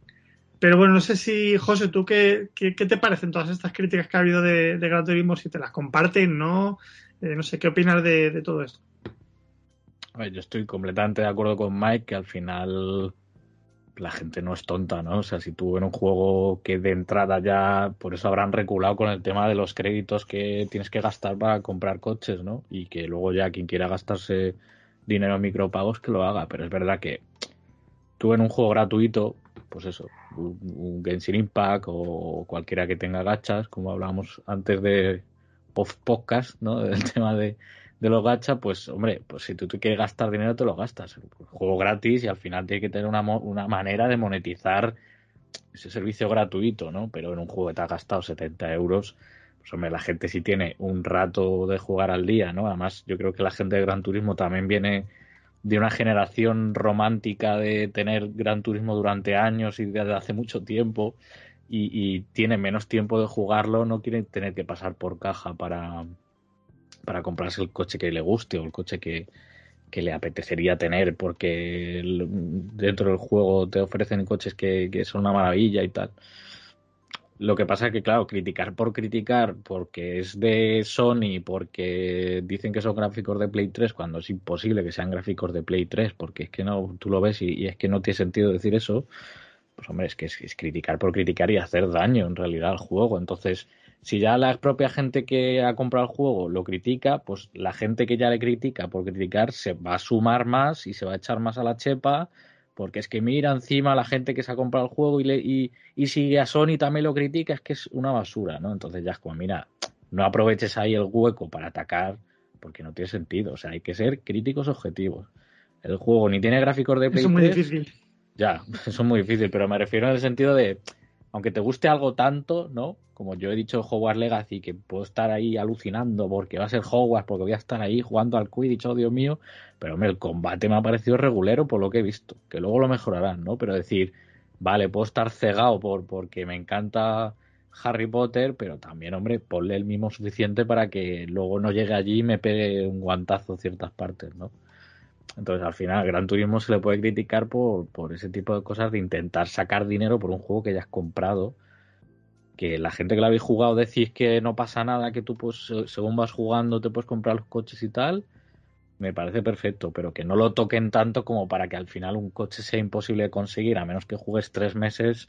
Pero bueno, no sé si, José, ¿tú qué, qué, te parecen todas estas críticas que ha habido de, de Gran? Si te las comparten, ¿no? Eh, no sé, ¿qué opinas de, todo esto? yo estoy completamente de acuerdo con Mike que al final la gente no es tonta, ¿no? O sea, si tú en un juego que de entrada ya, por eso habrán reculado con el tema de los créditos que tienes que gastar para comprar coches, ¿no? Y que luego ya quien quiera gastarse dinero en micropagos que lo haga, pero es verdad que tú en un juego gratuito, pues eso, un, Genshin Impact o cualquiera que tenga gachas, como hablábamos antes de podcast, ¿no? Del tema de, de los gachas, pues hombre, pues si tú, tú quieres gastar dinero te lo gastas. Juego gratis y al final tiene que tener una, una manera de monetizar ese servicio gratuito, ¿no? Pero en un juego que te has gastado 70 euros, pues hombre, la gente sí tiene un rato de jugar al día, ¿no? Además, yo creo que la gente de Gran Turismo también viene de una generación romántica de tener Gran Turismo durante años y desde hace mucho tiempo y, y tiene menos tiempo de jugarlo, no quiere tener que pasar por caja para, para comprarse el coche que le guste o el coche que, que le apetecería tener porque dentro del juego te ofrecen coches que, que son una maravilla y tal. Lo que pasa es que, claro, criticar por criticar, porque es de Sony, porque dicen que son gráficos de Play 3, cuando es imposible que sean gráficos de Play 3, porque es que no, tú lo ves y, es que no tiene sentido decir eso, pues hombre, es que es criticar por criticar y hacer daño en realidad al juego. Entonces, si ya la propia gente que ha comprado el juego lo critica, pues la gente que ya le critica por criticar se va a sumar más y se va a echar más a la chepa, porque es que mira encima la gente que se ha comprado el juego y, le, y, y si a Sony también lo critica, es que es una basura, ¿no? Entonces ya es como, mira, no aproveches ahí el hueco para atacar, porque no tiene sentido. O sea, hay que ser críticos objetivos. El juego ni tiene gráficos de Play Eso es muy 3, difícil. ya, eso es muy difícil, pero me refiero en el sentido de, aunque te guste algo tanto, ¿no? Como yo he dicho Hogwarts Legacy, que puedo estar ahí alucinando porque va a ser Hogwarts, porque voy a estar ahí jugando al Quidditch, oh Dios mío, pero hombre, el combate me ha parecido regulero por lo que he visto, que luego lo mejorarán, ¿no? Pero decir, vale, puedo estar cegado por porque me encanta Harry Potter, pero también, hombre, ponle el mismo suficiente para que luego no llegue allí y me pegue un guantazo ciertas partes, ¿no? Entonces, al final, Gran Turismo se le puede criticar por, por ese tipo de cosas de intentar sacar dinero por un juego que ya has comprado. Que la gente que lo habéis jugado decís que no pasa nada, que tú, pues, se- según vas jugando, te puedes comprar los coches y tal. Me parece perfecto, pero que no lo toquen tanto como para que al final un coche sea imposible de conseguir, a menos que juegues tres meses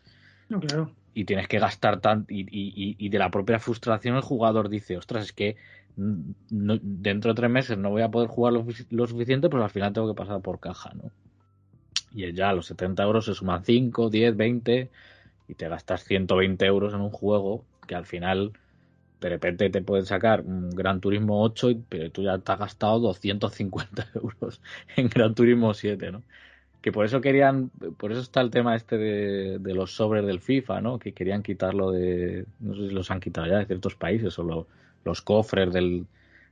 No, claro. y tienes que gastar tanto. Y, y- y- y de la propia frustración, el jugador dice: Ostras, es que no- dentro de tres meses no voy a poder jugar lo, lo suficiente, pues al final tengo que pasar por caja, ¿no? Y ya a los 70 euros se suman 5, 10, 20 y te gastas 120 euros en un juego que al final de repente te pueden sacar un Gran Turismo 8, y- pero tú ya te has gastado 250 euros en Gran Turismo 7, ¿no? Que por eso querían, por eso está el tema este de, de los sobres del FIFA, ¿no? Que querían quitarlo de, no sé si los han quitado ya de ciertos países, o lo- los cofres del,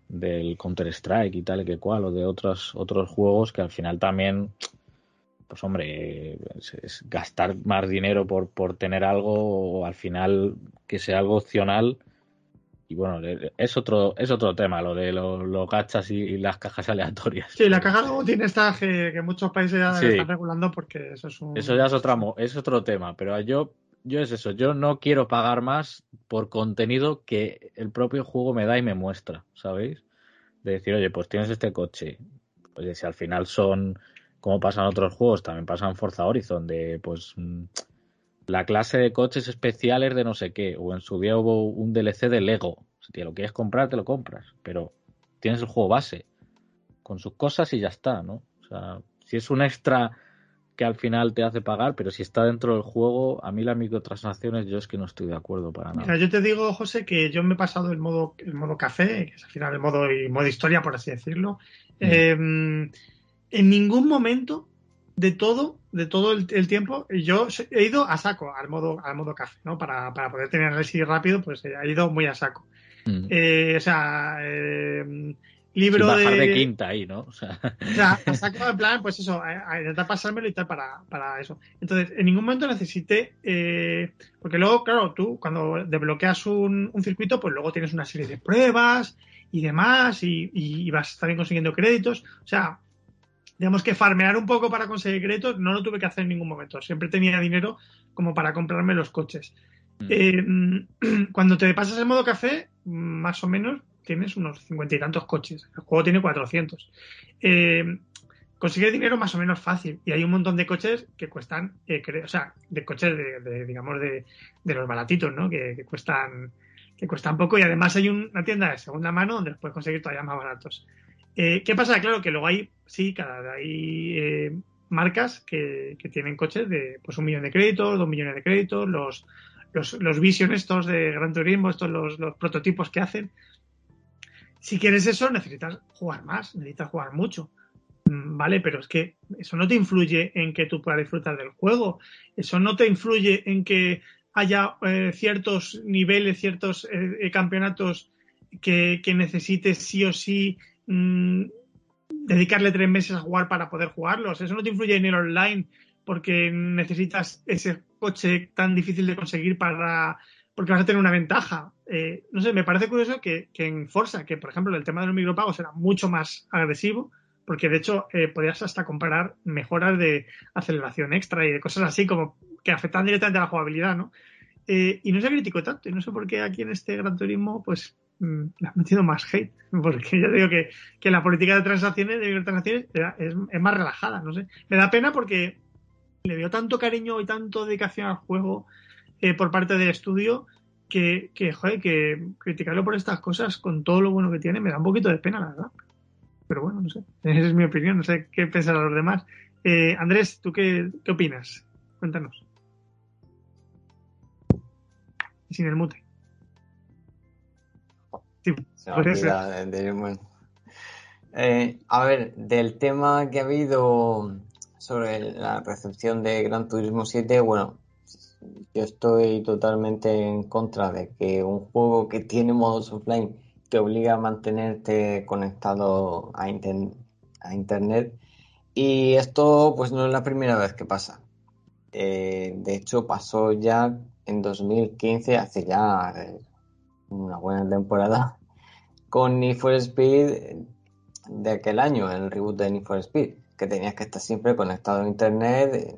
del Counter Strike y tal y que cual, o de otros, otros juegos que al final también, pues hombre, es, es gastar más dinero por, por tener algo, o al final que sea algo opcional. Y bueno, es otro, es otro tema, lo de los, los gachas y, y las cajas aleatorias. Sí, la caja luego tiene esta que, que muchos países ya Sí. están regulando porque eso es un. Eso ya es, otra, mo- es otro tema, pero yo, yo es eso, yo no quiero pagar más por contenido que el propio juego me da y me muestra, ¿sabéis? De decir, oye, pues tienes este coche, oye, si al final son, como pasan otros juegos, también pasan Forza Horizon, de pues mm, la clase de coches especiales de no sé qué, o en su día hubo un DLC de Lego, si te lo quieres comprar, te lo compras, pero tienes el juego base, con sus cosas y ya está, ¿no? O sea, si es un extra que al final te hace pagar, pero si está dentro del juego, a mí las microtransacciones yo es que no estoy de acuerdo para nada. Mira, yo te digo, José, que yo me he pasado el modo, el modo café, que es al final el modo, el modo historia, por así decirlo. Eh, en ningún momento de todo, de todo el, el tiempo, yo he ido a saco al modo, al modo café, ¿no? Para, para poder tener análisis rápido, pues he ido muy a saco. Mm. Eh, o sea, eh, libro bajar de, de quinta ahí, ¿no? O sea, o sea, a saco en plan, pues eso, a, a intentar pasármelo y tal para, para eso. Entonces, en ningún momento necesité, eh, porque luego, claro, tú cuando desbloqueas un, un circuito, pues luego tienes una serie de pruebas y demás, y vas también consiguiendo créditos. O sea, digamos que farmear un poco para conseguir créditos no lo tuve que hacer en ningún momento. Siempre tenía dinero como para comprarme los coches. Mm. Eh, cuando te pasas el modo café, más o menos tienes unos cincuenta y tantos coches. El juego tiene 400. Eh, consigue dinero más o menos fácil. Y hay un montón de coches que cuestan, eh, o sea, de coches de, de, digamos, de, de los baratitos, ¿no? Que, que cuestan que cuestan poco y además hay un- una tienda de segunda mano donde los puedes conseguir todavía más baratos. Eh, ¿Qué pasa? Claro que luego hay, sí, cada hay eh, marcas que, que tienen coches de pues un millón de créditos, dos millones de créditos, los, los, los Vision estos de Gran Turismo, estos los, los prototipos que hacen. Si quieres eso, necesitas jugar más, necesitas jugar mucho. Mm, Vale, pero es que eso no te influye en que tú puedas disfrutar del juego. Eso no te influye en que haya eh, ciertos niveles, ciertos campeonatos que, que necesites sí o sí mm, dedicarle tres meses a jugar para poder jugarlos. Eso no te influye en el online porque necesitas ese coche tan difícil de conseguir para porque vas a tener una ventaja. Eh, no sé, me parece curioso que, que en Forza, que por ejemplo el tema de los micropagos era mucho más agresivo, porque de hecho eh, podías hasta comparar mejoras de aceleración extra y de cosas así como que afectan directamente a la jugabilidad, ¿no? Eh, y no se criticó tanto, y no sé por qué aquí en este Gran Turismo, pues le han metido más hate, porque ya digo que, que la política de transacciones, de microtransacciones, era- es, es más relajada, no sé. Me da pena porque le veo tanto cariño y tanto dedicación al juego eh, por parte del estudio que, que, joder, que criticarlo por estas cosas con todo lo bueno que tiene me da un poquito de pena, la verdad. Pero bueno, no sé. Esa es mi opinión, no sé qué pensarán los demás. Eh, Andrés, ¿tú qué, qué opinas? Cuéntanos. Sin el mute. Sí, de-. Eh, a ver, del tema que ha habido sobre la recepción de Gran Turismo 7, bueno, yo estoy totalmente en contra de que un juego que tiene modos offline te obliga a mantenerte conectado a internet y esto pues no es la primera vez que pasa. Eh, de hecho pasó ya en 2015, hace ya eh, una buena temporada, con Need for Speed de aquel año, el reboot de Need for Speed, que tenías que estar siempre conectado a internet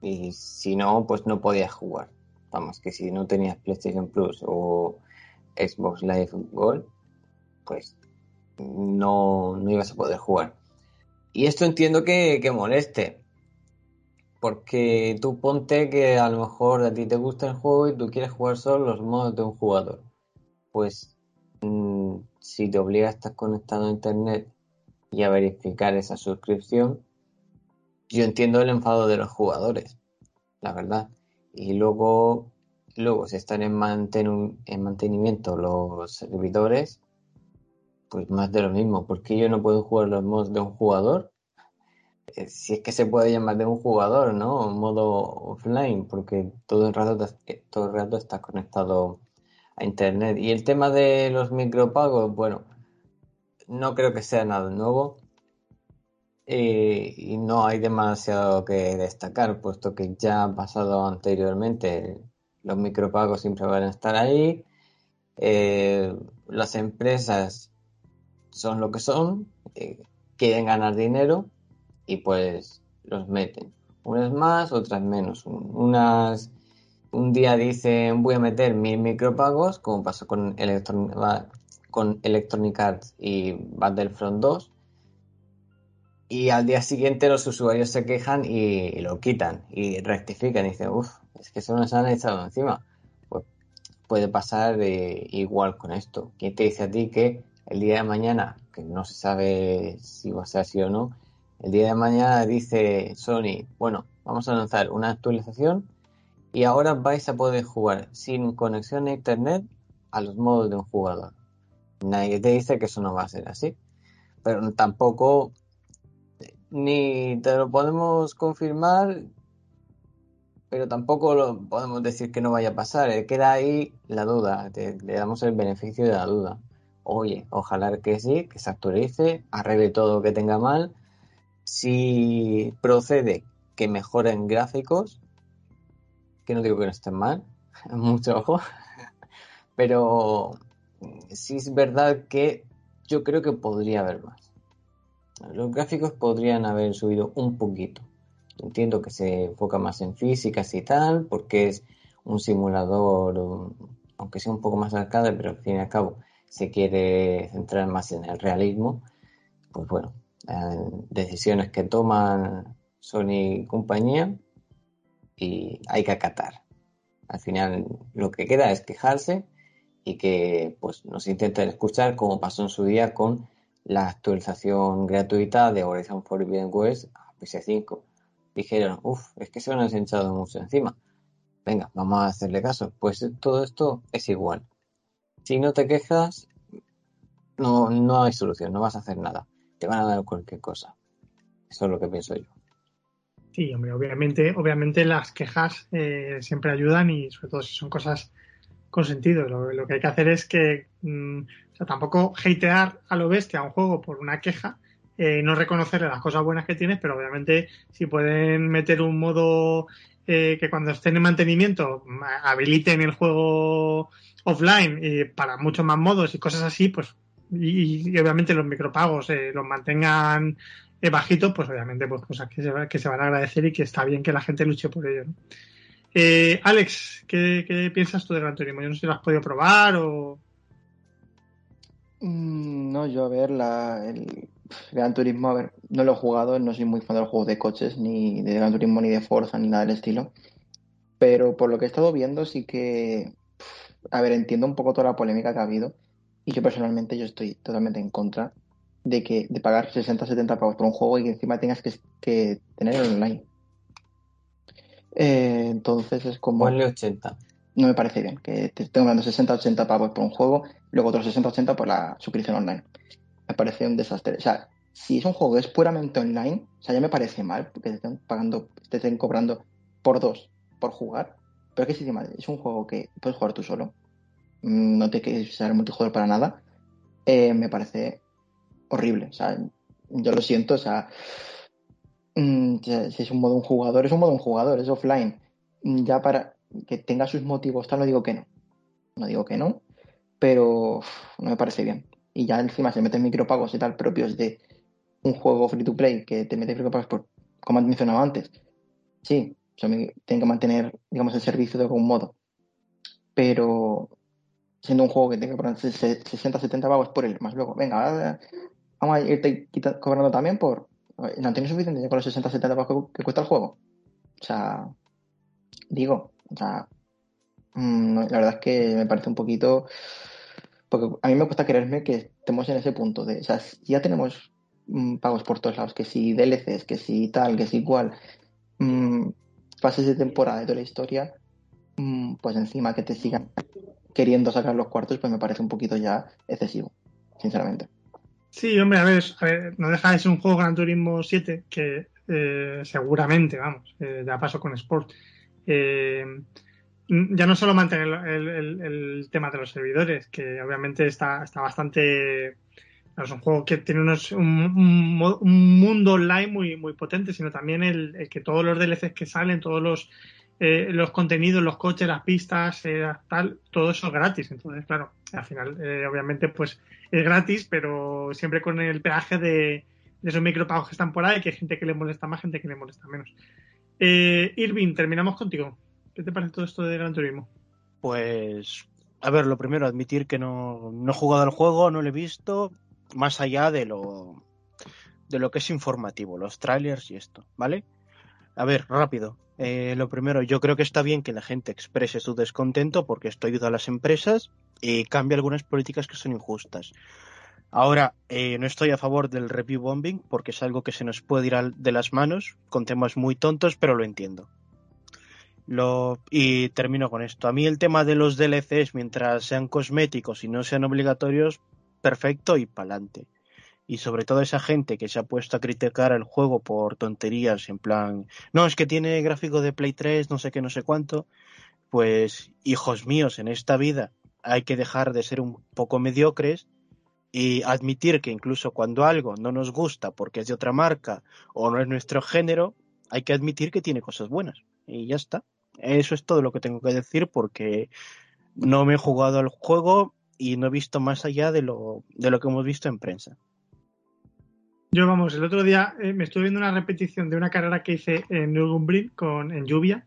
y si no, pues no podías jugar. Vamos, que si no tenías PlayStation Plus o Xbox Live Gold, pues no, no ibas a poder jugar. Y esto entiendo que, que moleste, porque tú ponte que a lo mejor a ti te gusta el juego y tú quieres jugar solo los modos de un jugador. Pues mm, si te obliga a estar conectado a internet y a verificar esa suscripción, yo entiendo el enfado de los jugadores, la verdad. Y luego, luego si están en, en mantenimiento los servidores, pues más de lo mismo. porque yo no puedo jugar los modos de un jugador? Eh, Si es que se puede llamar de un jugador, ¿no? Modo offline, porque todo el rato, eh, todo el rato estás conectado a internet. Y el tema de los micropagos, bueno, no creo que sea nada nuevo. Eh, y no hay demasiado que destacar, puesto que ya ha pasado anteriormente. Los micropagos siempre van a estar ahí. Eh, las empresas son lo que son, eh, quieren ganar dinero y pues los meten. Unas más, otras menos. Un- Unas un día dicen voy a meter mil micropagos, como pasó con, Electron- con Electronic Arts y Battlefront 2. Y al día siguiente los usuarios se quejan y, lo quitan y rectifican y dicen, uff, es que eso nos han echado encima. Pues puede pasar eh, igual con esto. ¿Quién te dice a ti que el día de mañana, que no se sabe si va a ser así o no, el día de mañana dice Sony, bueno, vamos a lanzar una actualización y ahora vais a poder jugar sin conexión a internet a los modos de un jugador. Nadie te dice que eso no va a ser así, pero tampoco ni te lo podemos confirmar, pero tampoco lo podemos decir que no vaya a pasar. Eh, Queda ahí la duda, le damos el beneficio de la duda. Oye, ojalá que sí, que se actualice, arregle todo lo que tenga mal. Si procede que mejoren gráficos, que no digo que no estén mal, mucho ojo, pero sí es verdad que yo creo que podría haber más. Los gráficos podrían haber subido un poquito. Entiendo que se enfoca más en físicas y tal, porque es un simulador, um, aunque sea un poco más arcade, pero al fin y al cabo se quiere centrar más en el realismo. Pues bueno, decisiones que toman Sony y compañía y hay que acatar. Al final lo que queda es quejarse y que pues nos intenten escuchar como pasó en su día con la actualización gratuita de Horizon Forbidden West a PS5. Dijeron, uff, es que se nos han echado mucho encima. Venga, vamos a hacerle caso. Pues todo esto es igual. Si no te quejas, no, no hay solución, no vas a hacer nada. Te van a dar cualquier cosa. Eso es lo que pienso yo. Sí, hombre, obviamente, obviamente las quejas eh, siempre ayudan y sobre todo si son cosas con sentido. Lo, lo que hay que hacer es que, mm, tampoco hatear a lo bestia a un juego por una queja, eh, no reconocerle las cosas buenas que tienes, pero obviamente si pueden meter un modo eh, que cuando estén en mantenimiento mm, habiliten el juego offline y para muchos más modos y cosas así, pues y, y obviamente los micropagos eh, los mantengan eh, bajitos, pues obviamente pues cosas que se, van a agradecer y que está bien que la gente luche por ello. ¿no? Eh, Alex, ¿qué, ¿qué piensas tú de Gran Turismo? Yo no sé si lo has podido probar o... Mm, No, yo a ver, el Gran Turismo, a ver, no lo he jugado, no soy muy fan de los juegos de coches, ni de Gran Turismo, ni de Forza, ni nada del estilo. Pero por lo que he estado viendo, sí que, a ver, entiendo un poco toda la polémica que ha habido. Y yo personalmente, yo estoy totalmente en contra de que, de pagar 60, 70 pavos por un juego y que encima tengas que, que tener el online. Eh, entonces es como Ponle 80. no me parece bien que te estén dando 60-80 pavos por un juego, luego otros 60-80 por la suscripción online. Me parece un desastre. O sea, si es un juego que es puramente online, o sea, ya me parece mal que te estén pagando, te estén cobrando por dos por jugar. Pero es que si encima es un juego que puedes jugar tú solo, mm, no te quieres usar el multijugador para nada, eh, me parece horrible. O sea, yo lo siento, o sea, mm, si es un modo un jugador, es un modo un jugador, es offline. Mm, Ya para que tenga sus motivos, tal, no digo que no. No digo que no, pero no me parece bien. Y ya encima se meten micropagos y tal propios de un juego free to play que te mete micropagos por, como has mencionado antes. Sí, o sea, tienen que mantener, digamos, el servicio de algún modo. Pero siendo un juego que tenga que poner 60, 70 pavos por él, más luego, venga, vamos a irte cobrando también por. No tiene suficiente ya con los 60, 70 pavos que, cuesta el juego. O sea, digo, o sea, mm, la verdad es que me parece un poquito. Porque a mí me cuesta creerme que estemos en ese punto de. O sea, ya tenemos mm, pagos por todos lados, que si DLCs, que si tal, que si cual, mm, pases de temporada de toda la historia, mm, pues encima que te sigan queriendo sacar los cuartos, pues me parece un poquito ya excesivo, sinceramente. Sí, hombre, a ver, a ver, no deja de ser un juego Gran Turismo 7 que eh, seguramente, vamos, eh, ya pasó con Sport. Eh, ya no solo mantener el, tema de los servidores, que obviamente está, está bastante. Es un juego que tiene unos, un, un un mundo online muy, muy potente, sino también el, el que todos los DLCs que salen, todos los, eh, los contenidos, los coches, las pistas, eh, tal, todo eso es gratis. Entonces, claro, al final, eh, obviamente, pues es gratis, pero siempre con el peaje de, esos micropagos que están por ahí, que hay gente que le molesta más, gente que le molesta menos. Eh, Irving, terminamos contigo. ¿Qué te parece todo esto de Gran Turismo? Pues, a ver, lo primero, admitir que no, no he jugado al juego, no lo he visto, más allá de lo, de lo que es informativo, los trailers y esto, ¿vale? A ver, rápido. Eh, lo primero, yo creo que está bien que la gente exprese su descontento porque esto ayuda a las empresas y cambia algunas políticas que son injustas. Ahora, eh, no estoy a favor del review bombing porque es algo que se nos puede ir al- de las manos con temas muy tontos, pero lo entiendo. Y termino con esto. A mí el tema de los DLCs, mientras sean cosméticos y no sean obligatorios, perfecto y pa'lante. Y sobre todo esa gente que se ha puesto a criticar el juego por tonterías, en plan, no, es que tiene gráfico de Play 3, no sé qué, no sé cuánto. Pues, hijos míos, en esta vida hay que dejar de ser un poco mediocres y admitir que incluso cuando algo no nos gusta porque es de otra marca o no es nuestro género, hay que admitir que tiene cosas buenas. Y ya está. Eso es todo lo que tengo que decir porque no me he jugado al juego y no he visto más allá de lo, de lo que hemos visto en prensa. Yo, vamos, el otro día eh, me estuve viendo una repetición de una carrera que hice en Nürburgring con, en lluvia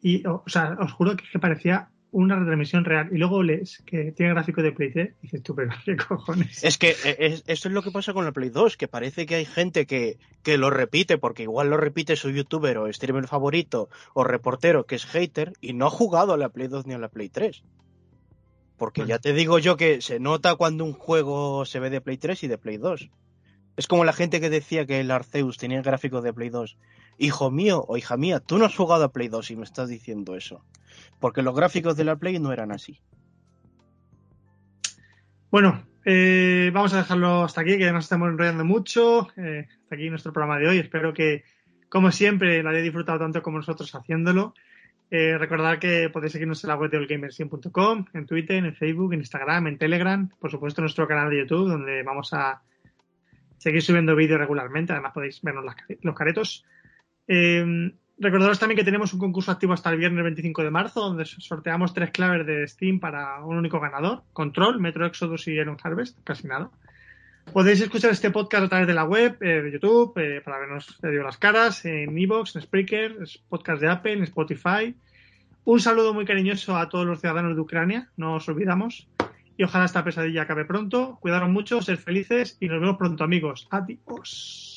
y, o, o sea, os juro que, que parecía una retransmisión real y luego lees que tiene gráfico de Play 3 y dices tú, pero qué cojones. Es que eh, es- eso es lo que pasa con la Play 2, que parece que hay gente que, que lo repite, porque igual lo repite su youtuber o streamer favorito o reportero que es hater y no ha jugado a la Play 2 ni a la Play 3. Porque Bueno. ya te digo yo que se nota cuando un juego se ve de Play 3 y de Play 2. Es como la gente que decía que el Arceus tenía gráficos de Play 2. Hijo mío o hija mía, tú no has jugado a Play 2 y me estás diciendo eso. Porque los gráficos de la Play no eran así. Bueno, eh, vamos a dejarlo hasta aquí, que nos estamos enrollando mucho. Eh, hasta aquí nuestro programa de hoy. Espero que, como siempre, lo hayáis disfrutado tanto como nosotros haciéndolo. Eh, recordad que podéis seguirnos en la web de allgamers100.com, en Twitter, en Facebook, en Instagram, en Telegram, por supuesto nuestro canal de YouTube, donde vamos a seguir subiendo vídeos regularmente. Además podéis vernos los caretos. Eh, recordaros también que tenemos un concurso activo hasta el viernes 25 de marzo, donde sorteamos tres claves de Steam para un único ganador. Control, Metro Exodus y Iron Harvest, casi nada. Podéis escuchar este podcast a través de la web, eh, de YouTube, eh, para vernos digo, las caras, en Evox, en Spreaker, es podcast de Apple, en Spotify. Un saludo muy cariñoso a todos los ciudadanos de Ucrania, no os olvidamos. Y ojalá esta pesadilla acabe pronto. Cuidaros mucho, ser felices y nos vemos pronto, amigos. Adiós.